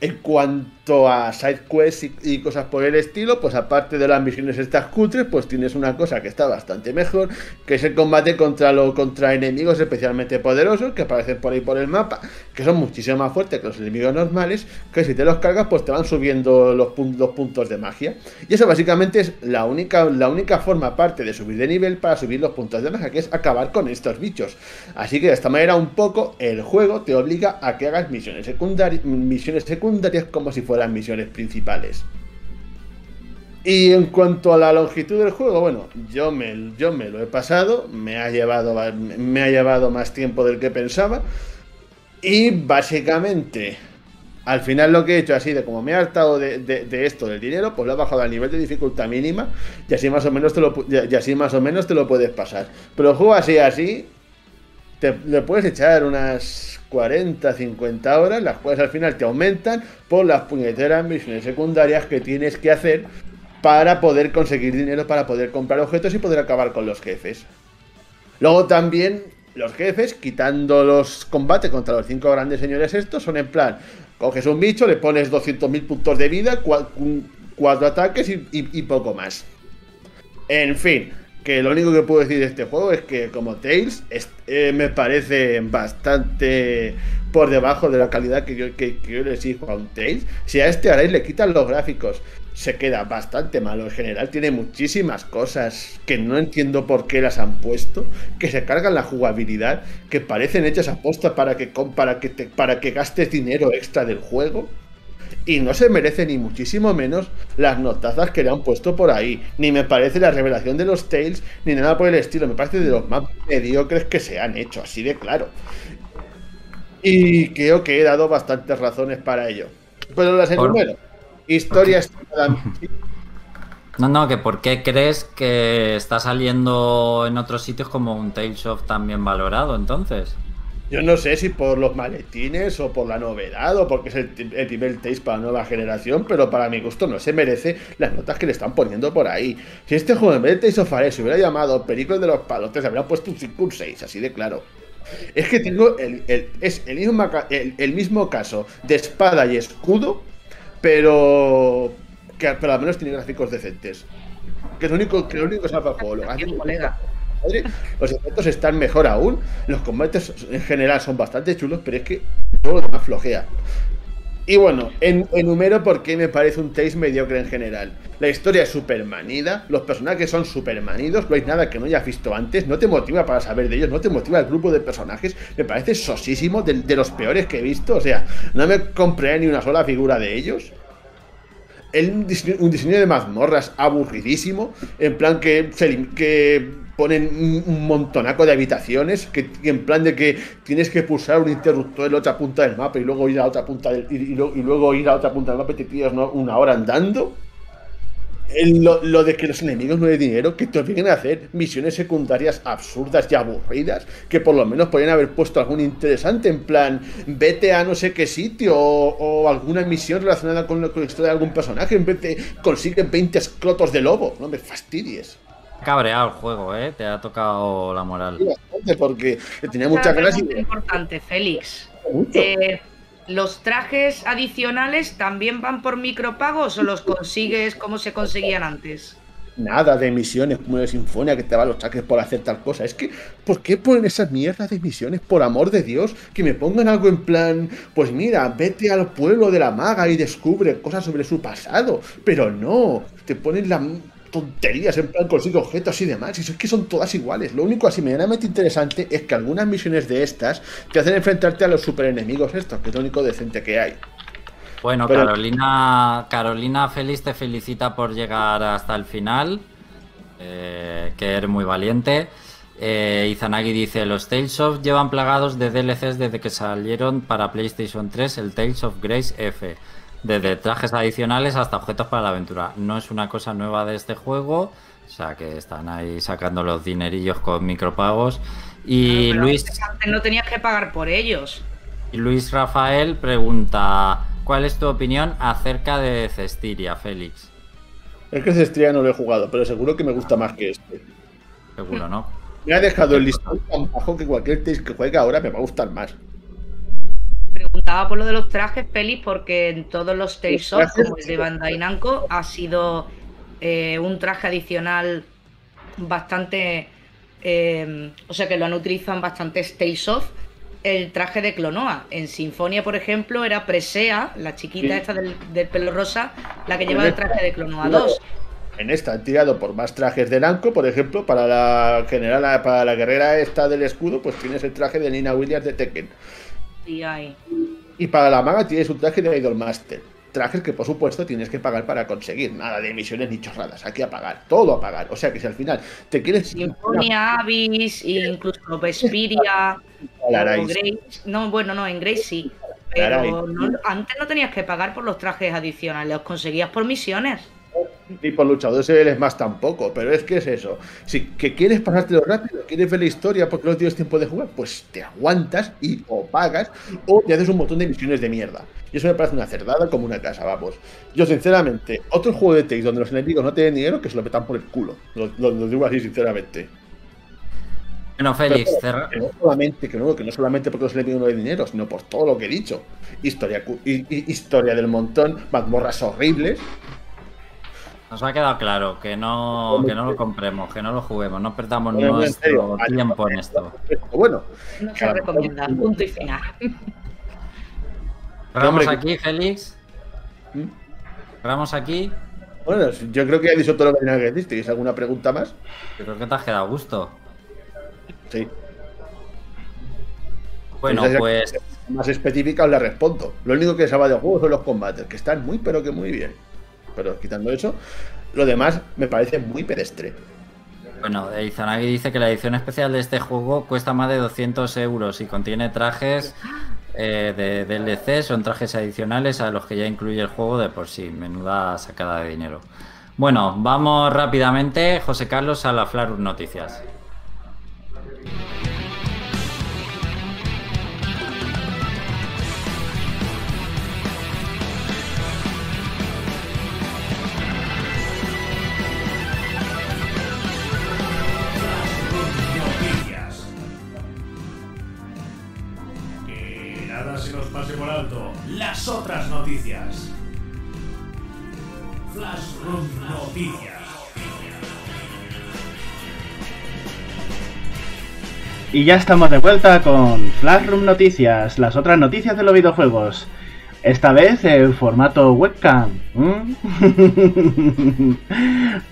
En cuanto a side quests y, y cosas por el estilo, pues aparte de las misiones estas cutres, pues tienes una cosa que está bastante mejor, que es el combate contra, lo, contra enemigos especialmente poderosos que aparecen por ahí por el mapa, que son muchísimo más fuertes que los enemigos normales, que si te los cargas pues te van subiendo los, pun- los puntos de magia. Y eso básicamente es la única, la única forma aparte de subir de nivel para subir los puntos de magia, que es acabar con estos bichos. Así que de esta manera un poco el juego te obliga a que hagas misiones secundarias, misiones secundarias como si fueran misiones principales. Y en cuanto a la longitud del juego, bueno, yo me, yo me lo he pasado, me ha, llevado, me ha llevado más tiempo del que pensaba. Y básicamente, al final lo que he hecho ha sido, como me he hartado de, de- de esto del dinero, pues lo he bajado al nivel de dificultad mínima y así más o menos te lo, y así más o menos te lo puedes pasar. Pero el juego así, así, te, le puedes echar unas 40, 50 horas, las cuales al final te aumentan por las puñeteras misiones secundarias que tienes que hacer para poder conseguir dinero, para poder comprar objetos y poder acabar con los jefes. Luego también los jefes, quitando los combates contra los cinco grandes señores estos, son en plan, coges un bicho, le pones 200.000 puntos de vida, cuatro ataques y poco más. En fin, que lo único que puedo decir de este juego es que como Tails es- eh, me parece bastante por debajo de la calidad que yo, que, que yo le exijo a un Tails. Si a este Arais le quitan los gráficos, se queda bastante malo. En general tiene muchísimas cosas que no entiendo por qué las han puesto, que se cargan la jugabilidad, que parecen hechas a posta para que, para que, te- para que gastes dinero extra del juego. Y no se merece ni muchísimo menos las notazas que le han puesto por ahí. Ni me parece la revelación de los Tales, ni nada por el estilo. Me parece de los más mediocres que se han hecho, así de claro. Y creo que he dado bastantes razones para ello. Pero las enumero. Historia estimada- No, no, que por qué crees que está saliendo en otros sitios como un Tales of también valorado entonces. Yo no sé si por los maletines o por la novedad o porque es el, el primer taste para la nueva generación, pero para mi gusto no se merece las notas que le están poniendo por ahí. Si este juego en vez de Tales of se hubiera llamado Películas de los Palotes, habrían puesto un 5 un 6, así de claro. Es que tengo el, el- es el mismo, el, el mismo caso de espada y escudo, pero que pero al menos tiene gráficos decentes. Que es lo único que lo único que salva el juego. Lo colega. Madre, Los efectos están mejor aún. Los combates en general son bastante chulos, pero es que todo lo demás flojea. Y bueno, en, enumero por qué me parece un taste mediocre en general. La historia es súper manida, los personajes son súper manidos, no hay nada que no hayas visto antes, no te motiva para saber de ellos, no te motiva el grupo de personajes, me parece sosísimo, de, de los peores que he visto, o sea, no me compré ni una sola figura de ellos. El, un diseño, de mazmorras aburridísimo, en plan que, que ponen un, montonaco de habitaciones, que, en plan de que tienes que pulsar un interruptor en la otra punta del mapa y luego ir a otra punta del, y, y y luego ir a otra punta del mapa y te tiras una, hora andando. el- lo, de que los enemigos no den dinero, que te obliguen a hacer misiones secundarias absurdas y aburridas, que por lo menos podrían haber puesto algún interesante, en plan, vete a no sé qué sitio o, alguna misión relacionada con, la- con historia de algún personaje, en vez de consigue 20 escrotos de lobo. No me fastidies. Cabreado el juego, ¿eh? Te ha tocado la moral. Porque tenía ganas y pregunta importante, Félix. Eh, ¿Los trajes adicionales también van por micropagos o los consigues como se conseguían antes? Nada de misiones como de Sinfonia que te va los trajes por hacer tal cosa. Es que, ¿por qué ponen esas mierdas de misiones? Por amor de Dios, que me pongan algo en plan, pues mira, vete al pueblo de la maga y descubre cosas sobre su pasado. Pero no, te ponen las tonterías en plan consigue objetos y demás. Y eso es que son todas iguales. Lo único así medianamente interesante es que algunas misiones de estas te hacen enfrentarte a los super enemigos estos, que es lo único decente que hay. Bueno, Pero- Carolina, Carolina Félix te felicita por llegar hasta el final, eh, que eres muy valiente. Eh, Izanagi dice, los Tales of llevan plagados de DLCs desde que salieron para PlayStation 3 el Tales of Grace F. Desde trajes adicionales hasta objetos para la aventura. No es una cosa nueva de este juego, o sea que están ahí sacando los dinerillos con micropagos. Y Pero Luis... antes- no tenías que pagar por ellos. Y Luis Rafael pregunta, ¿cuál es tu opinión acerca de Cestiria, Félix? Es que Cestria no lo he jugado, pero seguro que me gusta más que este. Seguro, ¿no? Me ha dejado el listón tan bajo que cualquier test que juegue ahora me va a gustar más. Preguntaba por lo de los trajes, Félix, porque en todos los Tales of, como el de Bandai Namco, ha sido eh, un traje adicional bastante. eh, o sea que lo han utilizado en bastantes Tales of. El traje de Clonoa. En Sinfonia, por ejemplo, era Presea, la chiquita Sí. esta del, del pelo rosa, la que lleva el traje de Clonoa 2. En esta han tirado por más trajes de Namco, por ejemplo, para la general, para la guerrera esta del escudo, pues tienes el traje de Nina Williams de Tekken. Y para la maga tienes un traje de Idolmaster. Trajes que por supuesto tienes que pagar para conseguir. Nada de misiones ni chorradas. Aquí a pagar. Todo a pagar. O sea que si al final te quieres Sinfonia, Abyss, incluso Vesperia. Grace. No, bueno, no, en Grace sí. Pero no- antes no tenías que pagar por los trajes adicionales, los conseguías por misiones. Ni por luchadores eres más tampoco, pero es que es eso. Si que quieres pasártelo rápido, quieres ver la historia porque no tienes tiempo de jugar, pues te aguantas y o pagas o te haces un montón de misiones de mierda. Y eso me parece una cerdada como una casa, vamos. Yo, sinceramente, otro juego de Takes donde los enemigos no tienen dinero que se lo metan por el culo. Lo, lo- lo digo así, sinceramente. Bueno, Félix, Pero, que no solamente, que no, que no solamente porque los enemigos no tienen dinero, sino por todo lo que he dicho. Historia, historia del montón, mazmorras horribles. Nos ha quedado claro que no, que no lo compremos, que no lo juguemos, no perdamos Bueno, en nuestro serio, tiempo en esto. Bueno, No se Claro. recomienda, punto y final. Cerramos Hombre, aquí, Félix. ¿Mm? Cerramos aquí. Bueno, yo creo que ya he dicho todo lo que tenía que decir. ¿Tenéis alguna pregunta más? Yo creo que te has quedado a gusto. Sí. Bueno, pues que Más específica os la respondo. Lo único que sabe de juegos son los combates, que están muy pero que muy bien. Pero quitando eso, lo demás me parece muy pedestre. Bueno, Izanagi dice que la edición especial de este juego cuesta más de 200 euros y contiene trajes eh, de DLC, son trajes adicionales a los que ya incluye el juego de por sí. Menuda sacada de dinero. Bueno, vamos rápidamente, José Carlos, a la Flarus. Noticias. Y ya estamos de vuelta con Flashroom Noticias, las otras noticias de los videojuegos. Esta vez en formato webcam.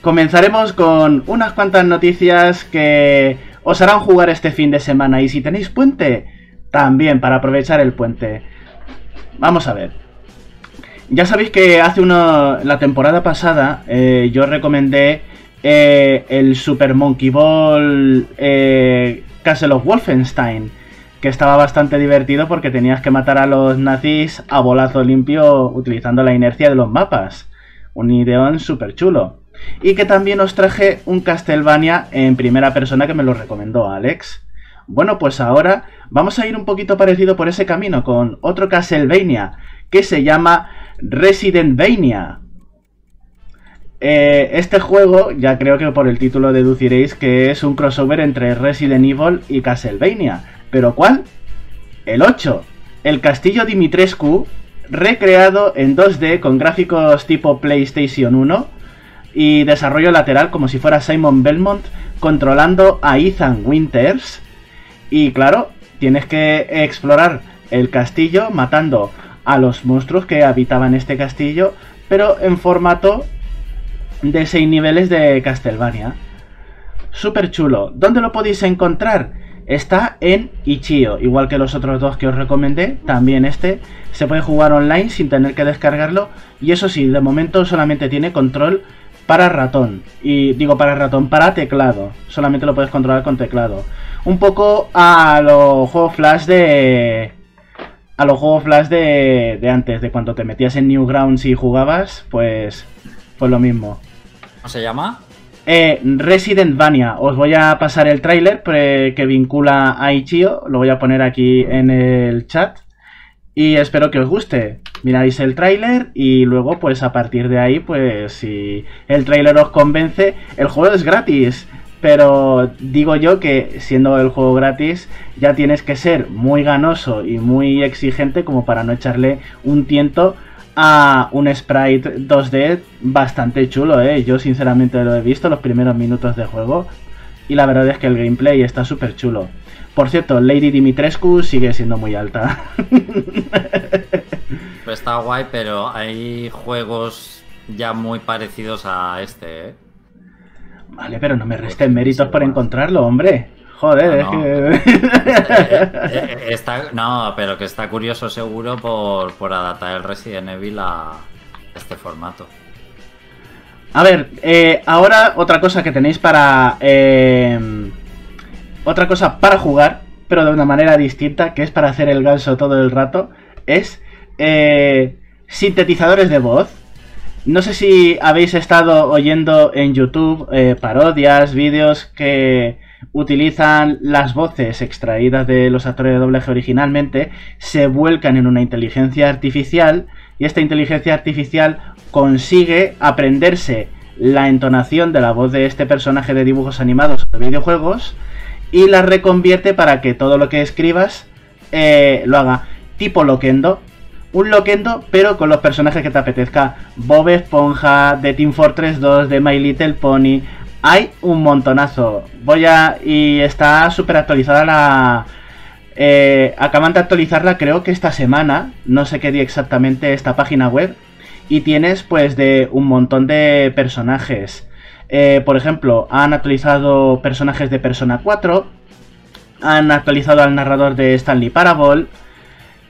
Comenzaremos con unas cuantas noticias que os harán jugar este fin de semana. Y si tenéis puente, también para aprovechar el puente. Vamos a ver. Ya sabéis que hace una. La temporada pasada eh, yo recomendé eh, el Super Monkey Ball eh, Castle of Wolfenstein. Que estaba bastante divertido porque tenías que matar a los nazis a bolazo limpio utilizando la inercia de los mapas. Un ideón súper chulo. y que también os traje un Castlevania en primera persona que me lo recomendó Alex. Bueno, pues ahora vamos a ir un poquito parecido por ese camino con otro Castlevania que se llama Residentvania. Eh, este juego, ya creo que por el título deduciréis que es un crossover entre Resident Evil y Castlevania. ¿Pero cuál? El 8. El castillo Dimitrescu, recreado en 2D con gráficos tipo PlayStation 1 y desarrollo lateral como si fuera Simon Belmont controlando a Ethan Winters. Y claro, tienes que explorar el castillo matando a los monstruos que habitaban este castillo, pero en formato de 6 niveles de Castlevania. Súper chulo. ¿Dónde lo podéis encontrar? Está en Ichio, igual que los otros dos que os recomendé, también este se puede jugar online sin tener que descargarlo y eso sí, de momento solamente tiene control para ratón. Y digo para ratón, para teclado. Solamente lo puedes controlar con teclado. Un poco a los juegos flash de... A los juegos flash de, de antes, de cuando te metías en Newgrounds y jugabas, pues... Pues lo mismo. ¿Cómo se llama? Eh, Resident Vania. Os voy a pasar el tráiler que vincula a Ichio. Lo voy a poner aquí en el chat. Y espero que os guste. Miráis el tráiler y luego pues a partir de ahí pues si el tráiler os convence, el juego es gratis. Pero digo yo que siendo el juego gratis ya tienes que ser muy ganoso y muy exigente como para no echarle un tiento a un sprite 2D bastante chulo, ¿eh? Yo sinceramente lo he visto los primeros minutos de juego y la verdad es que el gameplay está súper chulo. Por cierto, Lady Dimitrescu sigue siendo muy alta. Pues está guay, pero hay juegos ya muy parecidos a este, ¿eh? Vale, pero no me resten méritos por encontrarlo, hombre. Joder, No, es no. que... Eh, eh, está, no, pero que está curioso seguro por, por adaptar el Resident Evil a este formato. A ver, eh, ahora otra cosa que tenéis para... eh, otra cosa para jugar, pero de una manera distinta, que es para hacer el ganso todo el rato, es eh, sintetizadores de voz. No sé si habéis estado oyendo en YouTube eh, parodias, vídeos que utilizan las voces extraídas de los actores de doblaje originalmente, se vuelcan en una inteligencia artificial y esta inteligencia artificial consigue aprenderse la entonación de la voz de este personaje de dibujos animados o de videojuegos y la reconvierte para que todo lo que escribas eh, lo haga tipo Loquendo. Un Loquendo, pero con los personajes que te apetezca. Bob Esponja, de Team Fortress 2, de My Little Pony. Hay un montonazo. Voy a. Y está súper actualizada la. eh, acaban de actualizarla, creo que esta semana. No sé qué día exactamente esta página web. Y tienes, pues, de un montón de personajes. Eh, por ejemplo, han actualizado personajes de Persona 4, han actualizado al narrador de Stanley Parable.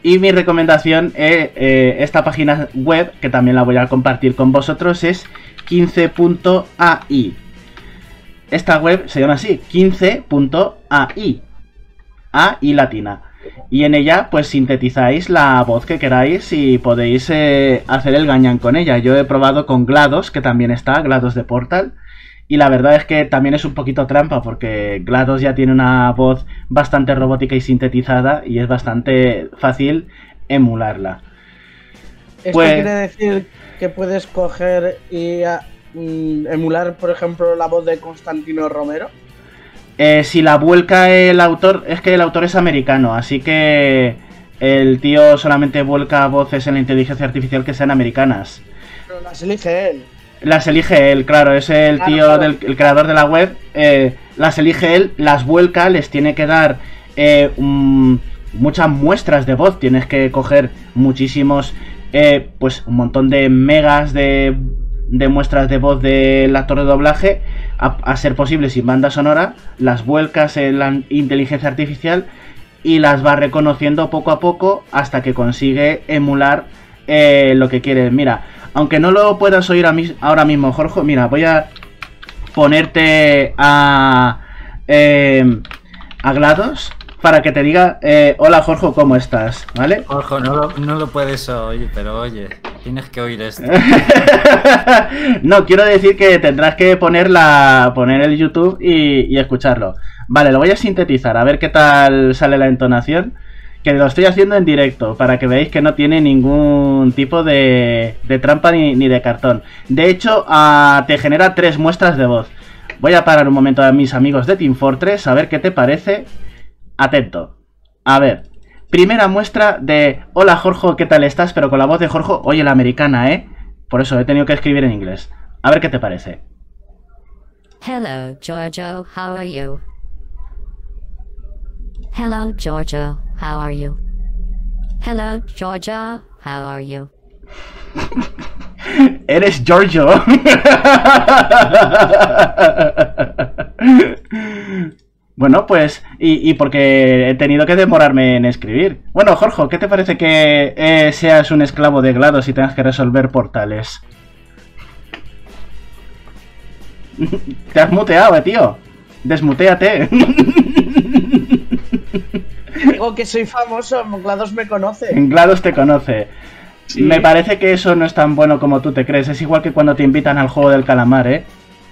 Y mi recomendación, eh, eh, esta página web, que también la voy a compartir con vosotros, es 15.ai. Esta web se llama así, 15.ai. A y latina. Y en ella, pues sintetizáis la voz que queráis y podéis eh, hacer el gañán con ella. Yo he probado con GLaDOS, que también está, GLaDOS de Portal. Y la verdad es que también es un poquito trampa porque GLaDOS ya tiene una voz bastante robótica y sintetizada y es bastante fácil emularla. ¿Esto Pues- quiere decir que puedes coger y emular, por ejemplo, la voz de Constantino Romero? Eh, si la vuelca el autor, es que el autor es americano, así que el tío solamente vuelca voces en la inteligencia artificial que sean americanas. Pero las elige él. Las elige él, claro, es el Claro, tío claro. del el creador de la web. eh, las elige él, las vuelca, les tiene que dar eh, muchas muestras de voz. Tienes que coger muchísimos, eh, pues un montón de megas de, de muestras de voz del actor de doblaje. A, ser posible sin banda sonora, las vuelcas en la inteligencia artificial y las va reconociendo poco a poco hasta que consigue emular eh, lo que quiere. Mira, aunque no lo puedas oír a ahora mismo, Jorge, mira, voy a ponerte a, eh, a GLaDOS para que te diga, eh, hola Jorge, ¿cómo estás? ¿Vale? Jorge, no lo, no lo puedes oír, pero oye, tienes que oír esto. no, quiero decir que tendrás que poner, la, poner el YouTube y, y escucharlo. Vale, lo voy a sintetizar, a ver qué tal sale la entonación. Que lo estoy haciendo en directo, para que veáis que no tiene ningún tipo de, de trampa ni, ni de cartón. De hecho, ah, te genera tres muestras de voz. Voy a parar un momento a mis amigos de Team Fortress, a ver qué te parece. Atento. A ver. Primera muestra de Hola Jorge, ¿qué tal estás? Pero con la voz de Jorge, oye la americana, ¿eh? Por eso he tenido que escribir en inglés. A ver qué te parece. Hello, Giorgio. How are you? Hello, Giorgio. How are you? Hello, Georgia. How are you? Eres Giorgio. bueno, pues, y, y, porque he tenido que demorarme en escribir. Bueno, Jorge, ¿qué te parece que eh, seas un esclavo de GLaDOS y tengas que resolver portales? te has muteado, eh, tío. Desmuteate. Digo que soy famoso, GLaDOS me conoce. GLaDOS te conoce. Sí. Me parece que eso no es tan bueno como tú te crees. Es igual que cuando te invitan al juego del calamar, ¿eh?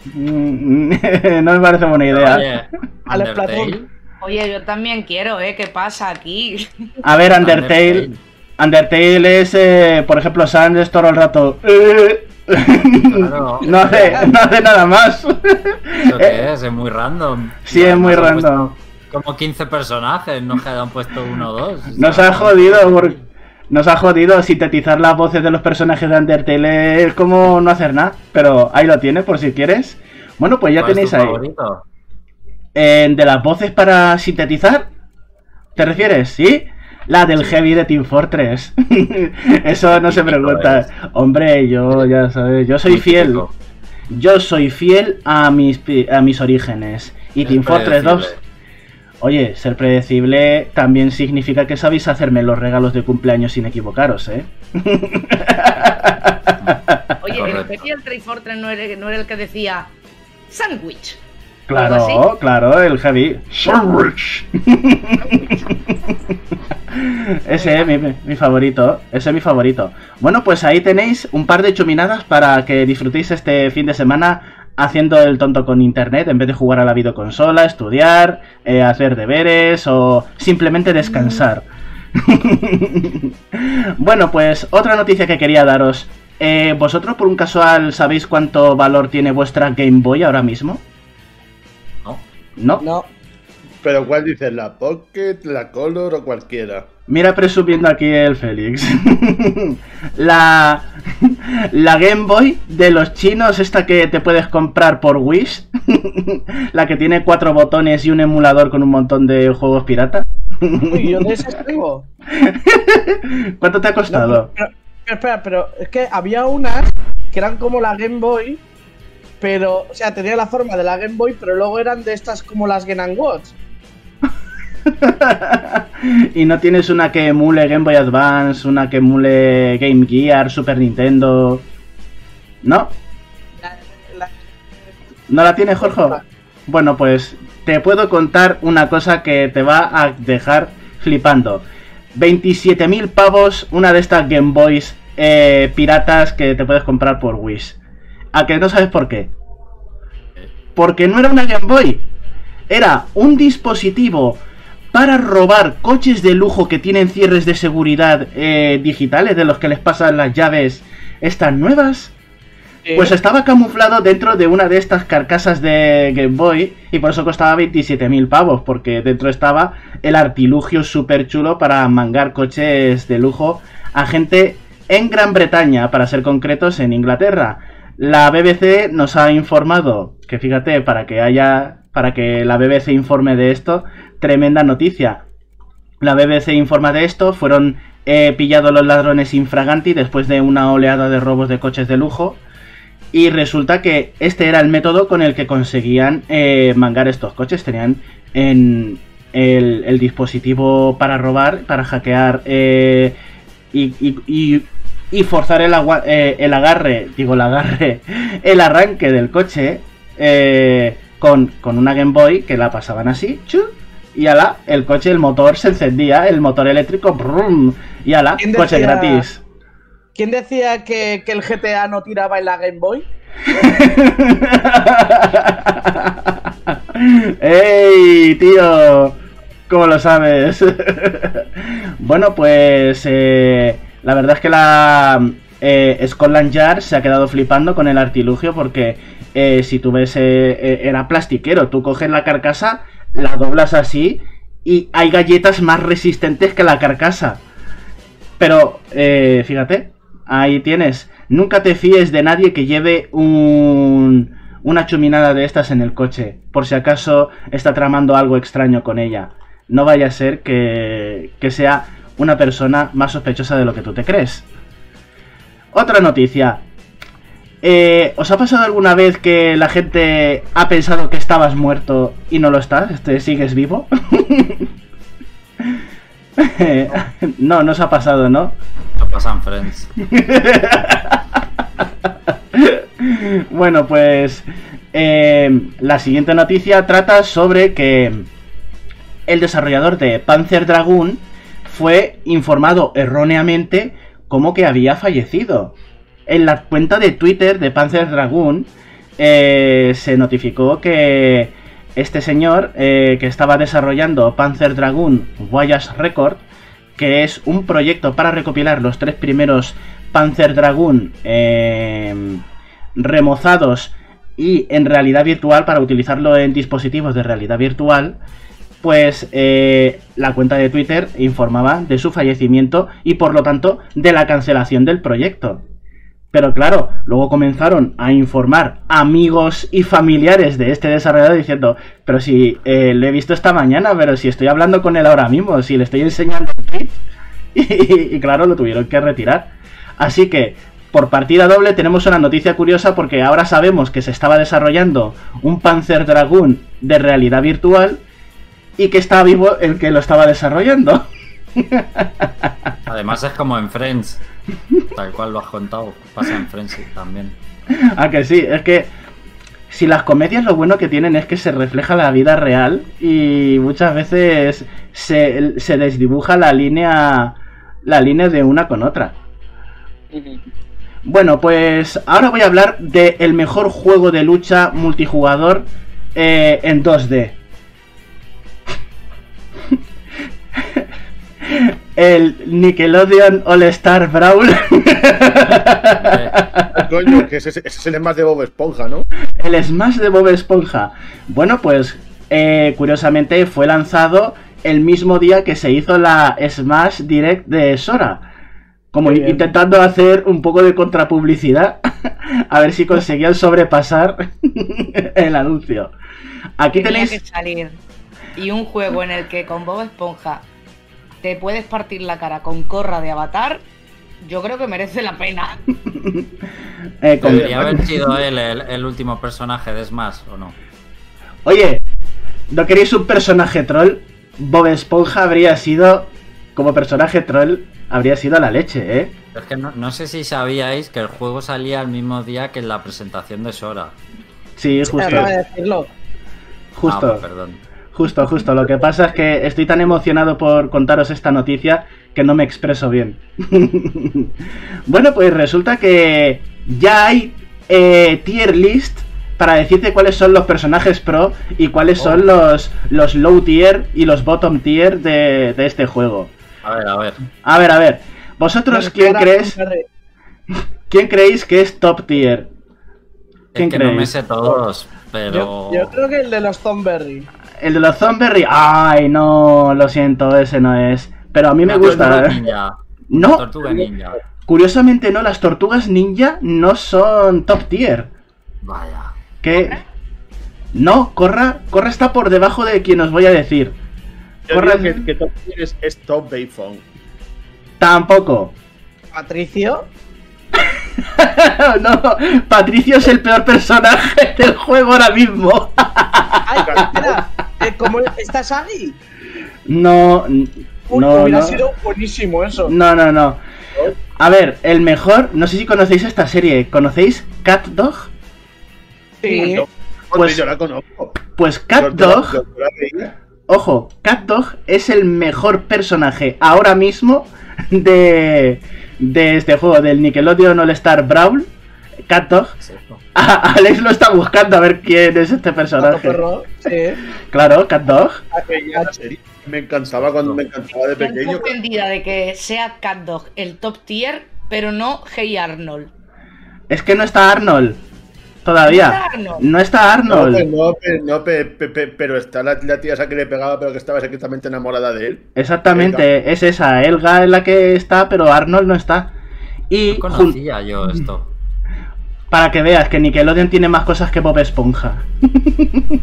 no me parece buena idea. Oye, Undertale. Oye, yo también quiero, ¿eh? ¿Qué pasa aquí? A ver, Undertale. Undertale es, eh, por ejemplo, Sans todo el rato. Claro. no, hace, no hace nada más. ¿Eso qué es? Es muy random. Sí, es muy random. Como 15 personajes, no que han puesto uno o dos. Nos ha jodido porque nos ha jodido sintetizar las voces de los personajes de Undertale es como no hacer nada, pero ahí lo tienes por si quieres. Bueno, pues ya tenéis ahí. Eh, de las voces para sintetizar, ¿te refieres? ¿Sí? La del heavy de Team Fortress. Eso no se pregunta. Hombre, yo ya sabes, yo soy fiel. Yo soy fiel a mis a mis orígenes. Y Team Fortress 2 Oye, ser predecible también significa que sabéis hacerme los regalos de cumpleaños sin equivocaros, ¿eh? Oye, el Pepe el Trey Fortress no era, no era el que decía sándwich. Claro, claro, el heavy. Sandwich. Ese es mi, mi, favorito. Ese es mi favorito. Bueno, pues ahí tenéis un par de chuminadas para que disfrutéis este fin de semana haciendo el tonto con internet en vez de jugar a la videoconsola, estudiar, eh, hacer deberes o simplemente descansar. bueno, pues otra noticia que quería daros. Eh, ¿Vosotros por un casual sabéis cuánto valor tiene vuestra Game Boy ahora mismo? No. ¿No? No. ¿Pero cuál dices? ¿La Pocket, la Color o cualquiera? Mira presumiendo aquí el Félix. la, la Game Boy de los chinos, esta que te puedes comprar por Wish. la que tiene cuatro botones y un emulador con un montón de juegos pirata. Uy, yo de ese escribo. ¿Cuánto te ha costado? No, pero, pero, espera, pero es que había unas que eran como la Game Boy, pero, o sea, tenía la forma de la Game Boy, pero luego eran de estas como las Game Watch. y no tienes una que emule Game Boy Advance, una que emule Game Gear, Super Nintendo. ¿No? ¿No la tienes, Jorge? Bueno, pues te puedo contar una cosa que te va a dejar flipando. 27.000 pavos una de estas Game Boys eh, piratas que te puedes comprar por Wish. ¿A que no sabes por qué? Porque no era una Game Boy. Era un dispositivo para robar coches de lujo que tienen cierres de seguridad eh, digitales de los que les pasan las llaves estas nuevas. Eh, Pues estaba camuflado dentro de una de estas carcasas de Game Boy y por eso costaba 27.000 pavos, porque dentro estaba el artilugio súper chulo para mangar coches de lujo a gente en Gran Bretaña, para ser concretos en Inglaterra. La BBC nos ha informado que fíjate, para que haya para que la BBC informe de esto, tremenda noticia. La BBC informa de esto, fueron eh, pillados los ladrones infraganti después de una oleada de robos de coches de lujo. Y resulta que este era el método con el que conseguían eh, mangar estos coches. Tenían en el, dispositivo para robar, para hackear eh, y, forzar el agarre, digo el agarre, el arranque del coche con, con, una Game Boy que la pasaban así, chu, y ala, el coche, el motor se encendía, el motor eléctrico, brum, y ala, ¿Quién coche gratis. ¿Quién decía que, que el GTA no tiraba en la Game Boy? ¡Ey, tío! ¿Cómo lo sabes? bueno, pues eh, la verdad es que la eh, Scotland Yard se ha quedado flipando con el artilugio porque eh, si tú ves, eh, era plastiquero. Tú coges la carcasa, la doblas así y hay galletas más resistentes que la carcasa. Pero, eh, fíjate, ahí tienes. Nunca te fíes de nadie que lleve un, una chuminada de estas en el coche, por si acaso está tramando algo extraño con ella. No vaya a ser que, que sea una persona más sospechosa de lo que tú te crees. Otra noticia. Eh, ¿Os ha pasado alguna vez que la gente ha pensado que estabas muerto y no lo estás? Este, ¿Sigues vivo? no, no os ha pasado, ¿no? Lo pasan Friends. Bueno, pues eh, la siguiente noticia trata sobre que el desarrollador de Panzer Dragoon fue informado erróneamente como que había fallecido. En la cuenta de Twitter de Panzer Dragoon eh, se notificó que este señor eh, que estaba desarrollando Panzer Dragoon Voyage Record, que es un proyecto para recopilar los tres primeros Panzer Dragoon eh, remozados y en realidad virtual para utilizarlo en dispositivos de realidad virtual, pues eh, la cuenta de Twitter informaba de su fallecimiento y por lo tanto de la cancelación del proyecto. Pero claro, luego comenzaron a informar amigos y familiares de este desarrollador diciendo, pero si eh, lo he visto esta mañana, pero si estoy hablando con él ahora mismo, si le estoy enseñando el tweet. Y, claro, lo tuvieron que retirar. Así que, por partida doble, tenemos una noticia curiosa porque ahora sabemos que se estaba desarrollando un Panzer Dragoon de realidad virtual y que está vivo el que lo estaba desarrollando. Además es como en Friends. Tal cual lo has contado. Pasa en Friends también. Ah, que sí, es que si las comedias lo bueno que tienen es que se refleja la vida real y muchas veces se, se desdibuja la línea la línea de una con otra. Bueno, pues ahora voy a hablar del el mejor juego de lucha multijugador eh, en 2D. El Nickelodeon All Star Brawl. Coño, que ese, ese es el más de Bob Esponja, ¿no? El Smash de Bob Esponja. Bueno, pues eh, curiosamente fue lanzado el mismo día que se hizo la Smash Direct de Sora. Como intentando hacer un poco de contrapublicidad. a ver si conseguían sobrepasar el anuncio. Aquí Tenía que tenéis. salir. Y un juego en el que con Bob Esponja te puedes partir la cara con corra de avatar, yo creo que merece la pena. eh, Debería haber sido él el, el último personaje de Smash, ¿o no? Oye, ¿no queréis un personaje troll? Bob Esponja habría sido. Como personaje troll, habría sido la leche, ¿eh? Es que no, no sé si sabíais que el juego salía el mismo día que la presentación de Sora. Sí, justo. Acaba de decirlo. Justo. Ah, perdón. Justo, justo. Lo que pasa es que estoy tan emocionado por contaros esta noticia que no me expreso bien. bueno, pues resulta que ya hay eh, tier list para decirte cuáles son los personajes pro y cuáles son los, los low tier y los bottom tier de, de este juego. A ver, a ver. A ver, a ver. ¿Vosotros quién compadre. quién creéis que es top tier? ¿Quién Es que no me creéis? sé todos, pero. Yo, yo creo que el de los Thornberry. El de los Zomberry. Ay, no, lo siento, ese no es. Pero a mí me La gusta. Tortuga ¿eh? Ninja. No. Tortuga Ninja. Curiosamente no, las tortugas ninja no son top tier. Vaya. Que no, Corra, Corra está por debajo de quien os voy a decir. Yo Corra que, que Top Gear es, es Top Bayphone. tampoco. Patricio. no, Patricio es el peor personaje del juego ahora mismo. Ay, espera. ¿Cómo está Sally? no, Uy, no, hubiera no. sido buenísimo eso. No, no, no. A ver, el mejor, no sé si conocéis esta serie. ¿Conocéis Cat Dog? Sí. No, Pues- yo la conozco. Pues Cat Dog ojo, CatDog es el mejor personaje ahora mismo de, de este juego, del Nickelodeon All Star Brawl. CatDog. A- Alex lo está buscando a ver quién es este personaje. perro, sí. Claro, CatDog. La serie Me encantaba cuando me encantaba de Estoy pequeño. sorprendida de que sea CatDog el top tier, pero no Hey Arnold. Es que no está Arnold. Todavía. ¿No está Arnold? No pero está la, la tía esa que le pegaba, pero que estaba secretamente enamorada de él. Exactamente, es esa. Elga es la que está, pero Arnold no está. Y No conocía yo esto. Para que veas que Nickelodeon tiene más cosas que Bob Esponja. Oye,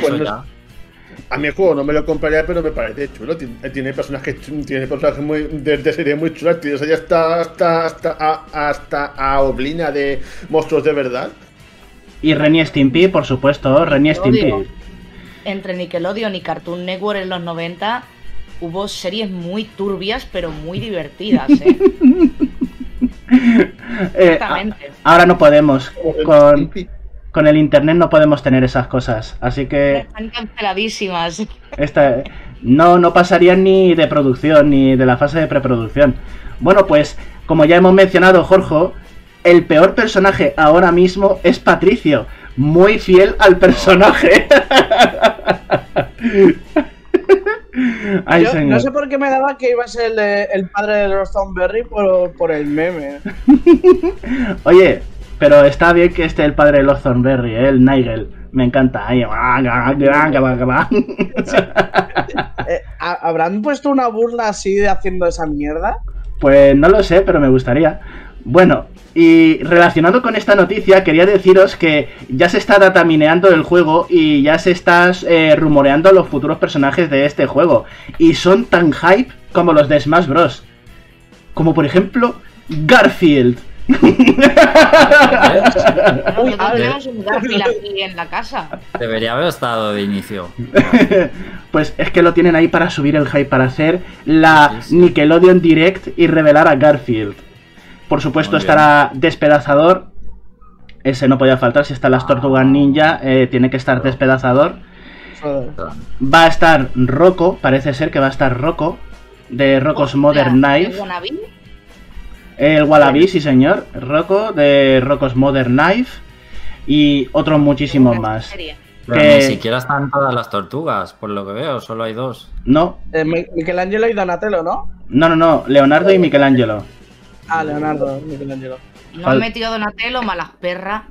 pues no- a mi el juego no me lo compraría, pero me parece chulo. Tiene, tiene personajes, tiene personajes muy, de, de serie muy chulas. Tienes ahí hasta, hasta, hasta, a, hasta a Oblina de monstruos de verdad. Y Renny Stimpy, por supuesto, Renny Stimpy. Entre Nickelodeon y Cartoon Network en los 90 hubo series muy turbias, pero muy divertidas, ¿eh? Eh, a- ahora no podemos. Con, con el internet no podemos tener esas cosas. Así que Están canceladísimas. esta, no, no pasarían ni de producción ni de la fase de preproducción. Bueno, pues como ya hemos mencionado, Jorge, el peor personaje ahora mismo es Patricio. Muy fiel al personaje. Ay, Yo señor. no sé por qué me daba que iba a ser el, el padre de los Thornberry por, por el meme. Oye, pero está bien que esté el padre de los Thornberry, ¿eh? el Nigel. Me encanta. Ay, ¿ha- ¿Habrán puesto una burla así de haciendo esa mierda? Pues no lo sé, pero me gustaría. Bueno, y relacionado con esta noticia, quería deciros que ya se está datamineando el juego y ya se está eh, rumoreando los futuros personajes de este juego. Y son tan hype como los de Smash Bros. Como por ejemplo, Garfield. Nosotros tenemos un Garfield aquí en la casa. Debería haber estado de inicio. pues es que lo tienen ahí para subir el hype, para hacer la. Nickelodeon Direct y revelar a Garfield. Por supuesto Muy bien. estará Despedazador. Ese no podía faltar. Si están las tortugas ninja, eh, tiene que estar Despedazador. Va a estar Rocco, parece ser que va a estar Rocco, de Rocco's Modern Knife. ¿el Wannabe? El Wallaby, sí señor. Rocco, de Rocco's Modern Knife. Y otros muchísimos más. Pero Que- ni siquiera están todas las tortugas, por lo que veo, solo hay dos. No, Eh, Mi- Michelangelo y Donatello, ¿no? no, no, no. Leonardo y Michelangelo. Ah, Leonardo, Michelangelo. No han metido a Donatello, malas perras.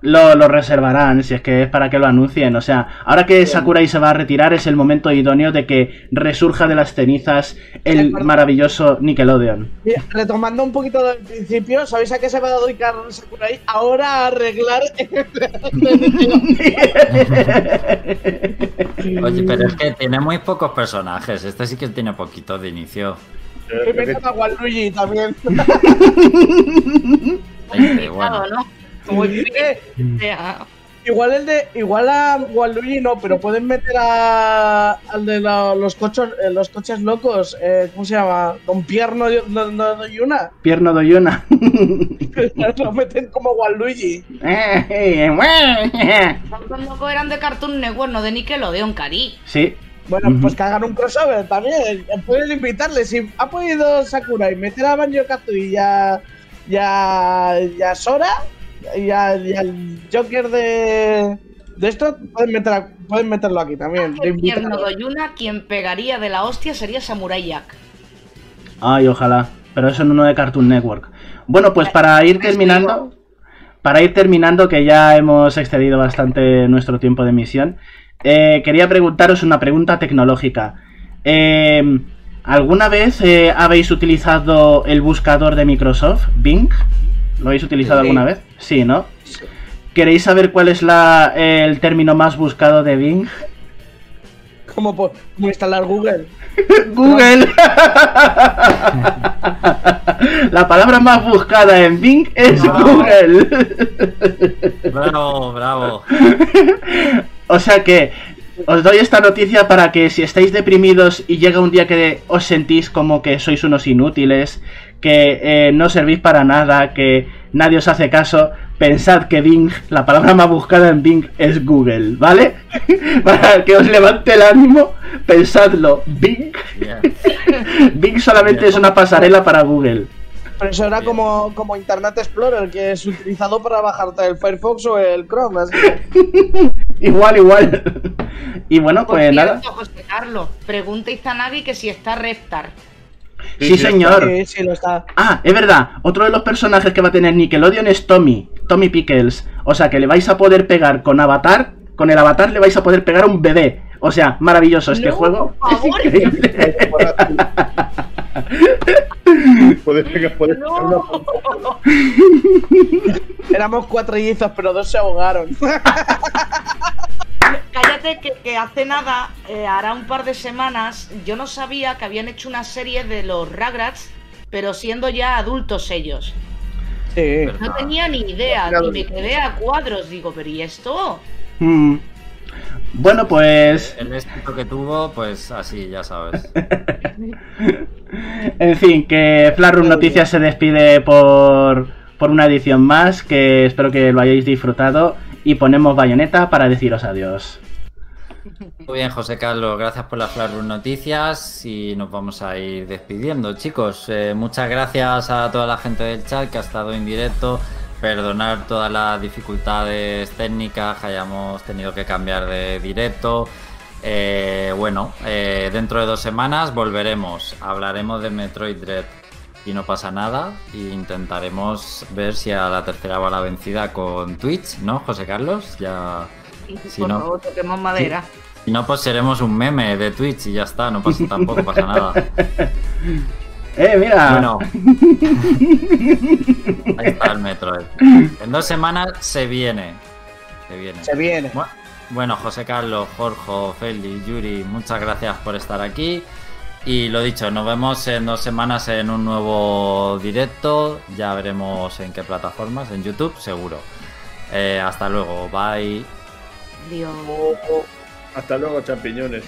Lo, lo reservarán, si es que es para que lo anuncien. O sea, ahora que Sakurai se va a retirar, es el momento idóneo de que resurja de las cenizas el maravilloso Nickelodeon. Mira, retomando un poquito del principio, ¿sabéis a qué se va a dedicar Sakurai? Ahora a arreglar. Oye, pero es que tiene muy pocos personajes. Este sí que tiene poquito de inicio. Y me a Waluigi también. Bueno, ¿no? Como Eh, igual el de. Igual a Waluigi no, pero pueden meter a. al de la- los coches los coches locos. Eh, ¿Cómo se llama? Don Pierno no, no, no, y una. Pierno Doyuna. Lo meten como Waluigi. Los locos eran de Cartoon Network, no de Nickelodeon, cari. sí. Bueno, pues que hagan un crossover también. Pueden invitarle. Si ha podido Sakurai meter a Banjo Kazooie y a. y a. y a Sora. Y, a- y al Joker de. de esto, pueden, meter a- pueden meterlo aquí también. de El tierno invitado. Doyuna, quien pegaría de la hostia sería Samurai Jack. Ay, ojalá. Pero eso en uno de Cartoon Network. Bueno, pues para ir terminando. Para ir terminando, que ya hemos excedido bastante nuestro tiempo de emisión. Eh, quería preguntaros una pregunta tecnológica. Eh, ¿Alguna vez eh, habéis utilizado el buscador de Microsoft, Bing? ¿Lo habéis utilizado Sí. alguna vez? Sí, ¿no? ¿Queréis saber cuál es la, el término más buscado de Bing? Como, por- como instalar Google. Google. La palabra más buscada en Bing es No. Google. bravo, bravo. O sea que os doy esta noticia para que si estáis deprimidos y llega un día que os sentís como que sois unos inútiles, que eh, no servís para nada, que nadie os hace caso, pensad que Bing, la palabra más buscada en Bing es Google, ¿vale? Para que os levante el ánimo, pensadlo. Bing. Bing solamente es una pasarela para Google. Pero eso era como, como Internet Explorer, que es utilizado para bajarte el Firefox o el Chrome. Así Igual, igual. Y bueno, Por pues cierto, nada. José Carlos, pregunta Izanagi que si está Reptar. Sí, sí, señor. Sí, sí, lo está. Ah, es verdad. Otro de los personajes que va a tener Nickelodeon es Tommy. Tommy Pickles. O sea que le vais a poder pegar con Avatar. Con el Avatar le vais a poder pegar a un bebé. O sea, maravilloso este No, juego. por favor. Es increíble. Puedes pegar, puedes pegar una- No. Éramos cuatro hechizos, pero dos se ahogaron. Cállate que, que hace nada, eh, hará un par de semanas, yo no sabía que habían hecho una serie de los Rugrats, pero siendo ya adultos ellos. Sí. No tenía ni idea, y me quedé a cuadros. Digo, pero ¿y esto? Mm. Bueno, pues. El éxito que tuvo, pues así, ya sabes. En fin, que Flarrum Noticias se despide por, por una edición más. Que espero que lo hayáis disfrutado. Y ponemos bayoneta para deciros adiós. Muy bien, José Carlos, gracias por las Flarus Noticias y nos vamos a ir despidiendo, chicos. Eh, muchas gracias a toda la gente del chat que ha estado en directo. Perdonar todas las dificultades técnicas que hayamos tenido que cambiar de directo. Eh, bueno, eh, dentro de dos semanas volveremos. Hablaremos de Metroid Dread y no pasa nada. E intentaremos ver si a la tercera va la vencida con Twitch, ¿no, José Carlos? Ya. Si Por no- favor, toquemos madera. Si no, pues seremos un meme de Twitch y ya está, no pasa tampoco pasa nada. ¡Eh, mira! Bueno, ahí está el Metroid. En dos semanas se viene. Se viene. Se viene. Bu- Bueno, José Carlos, Jorge, Feli, Yuri, muchas gracias por estar aquí. Y lo dicho, nos vemos en dos semanas en un nuevo directo. Ya veremos en qué plataformas, en YouTube, seguro. Eh, hasta luego, bye. Dios. Hasta luego, champiñones.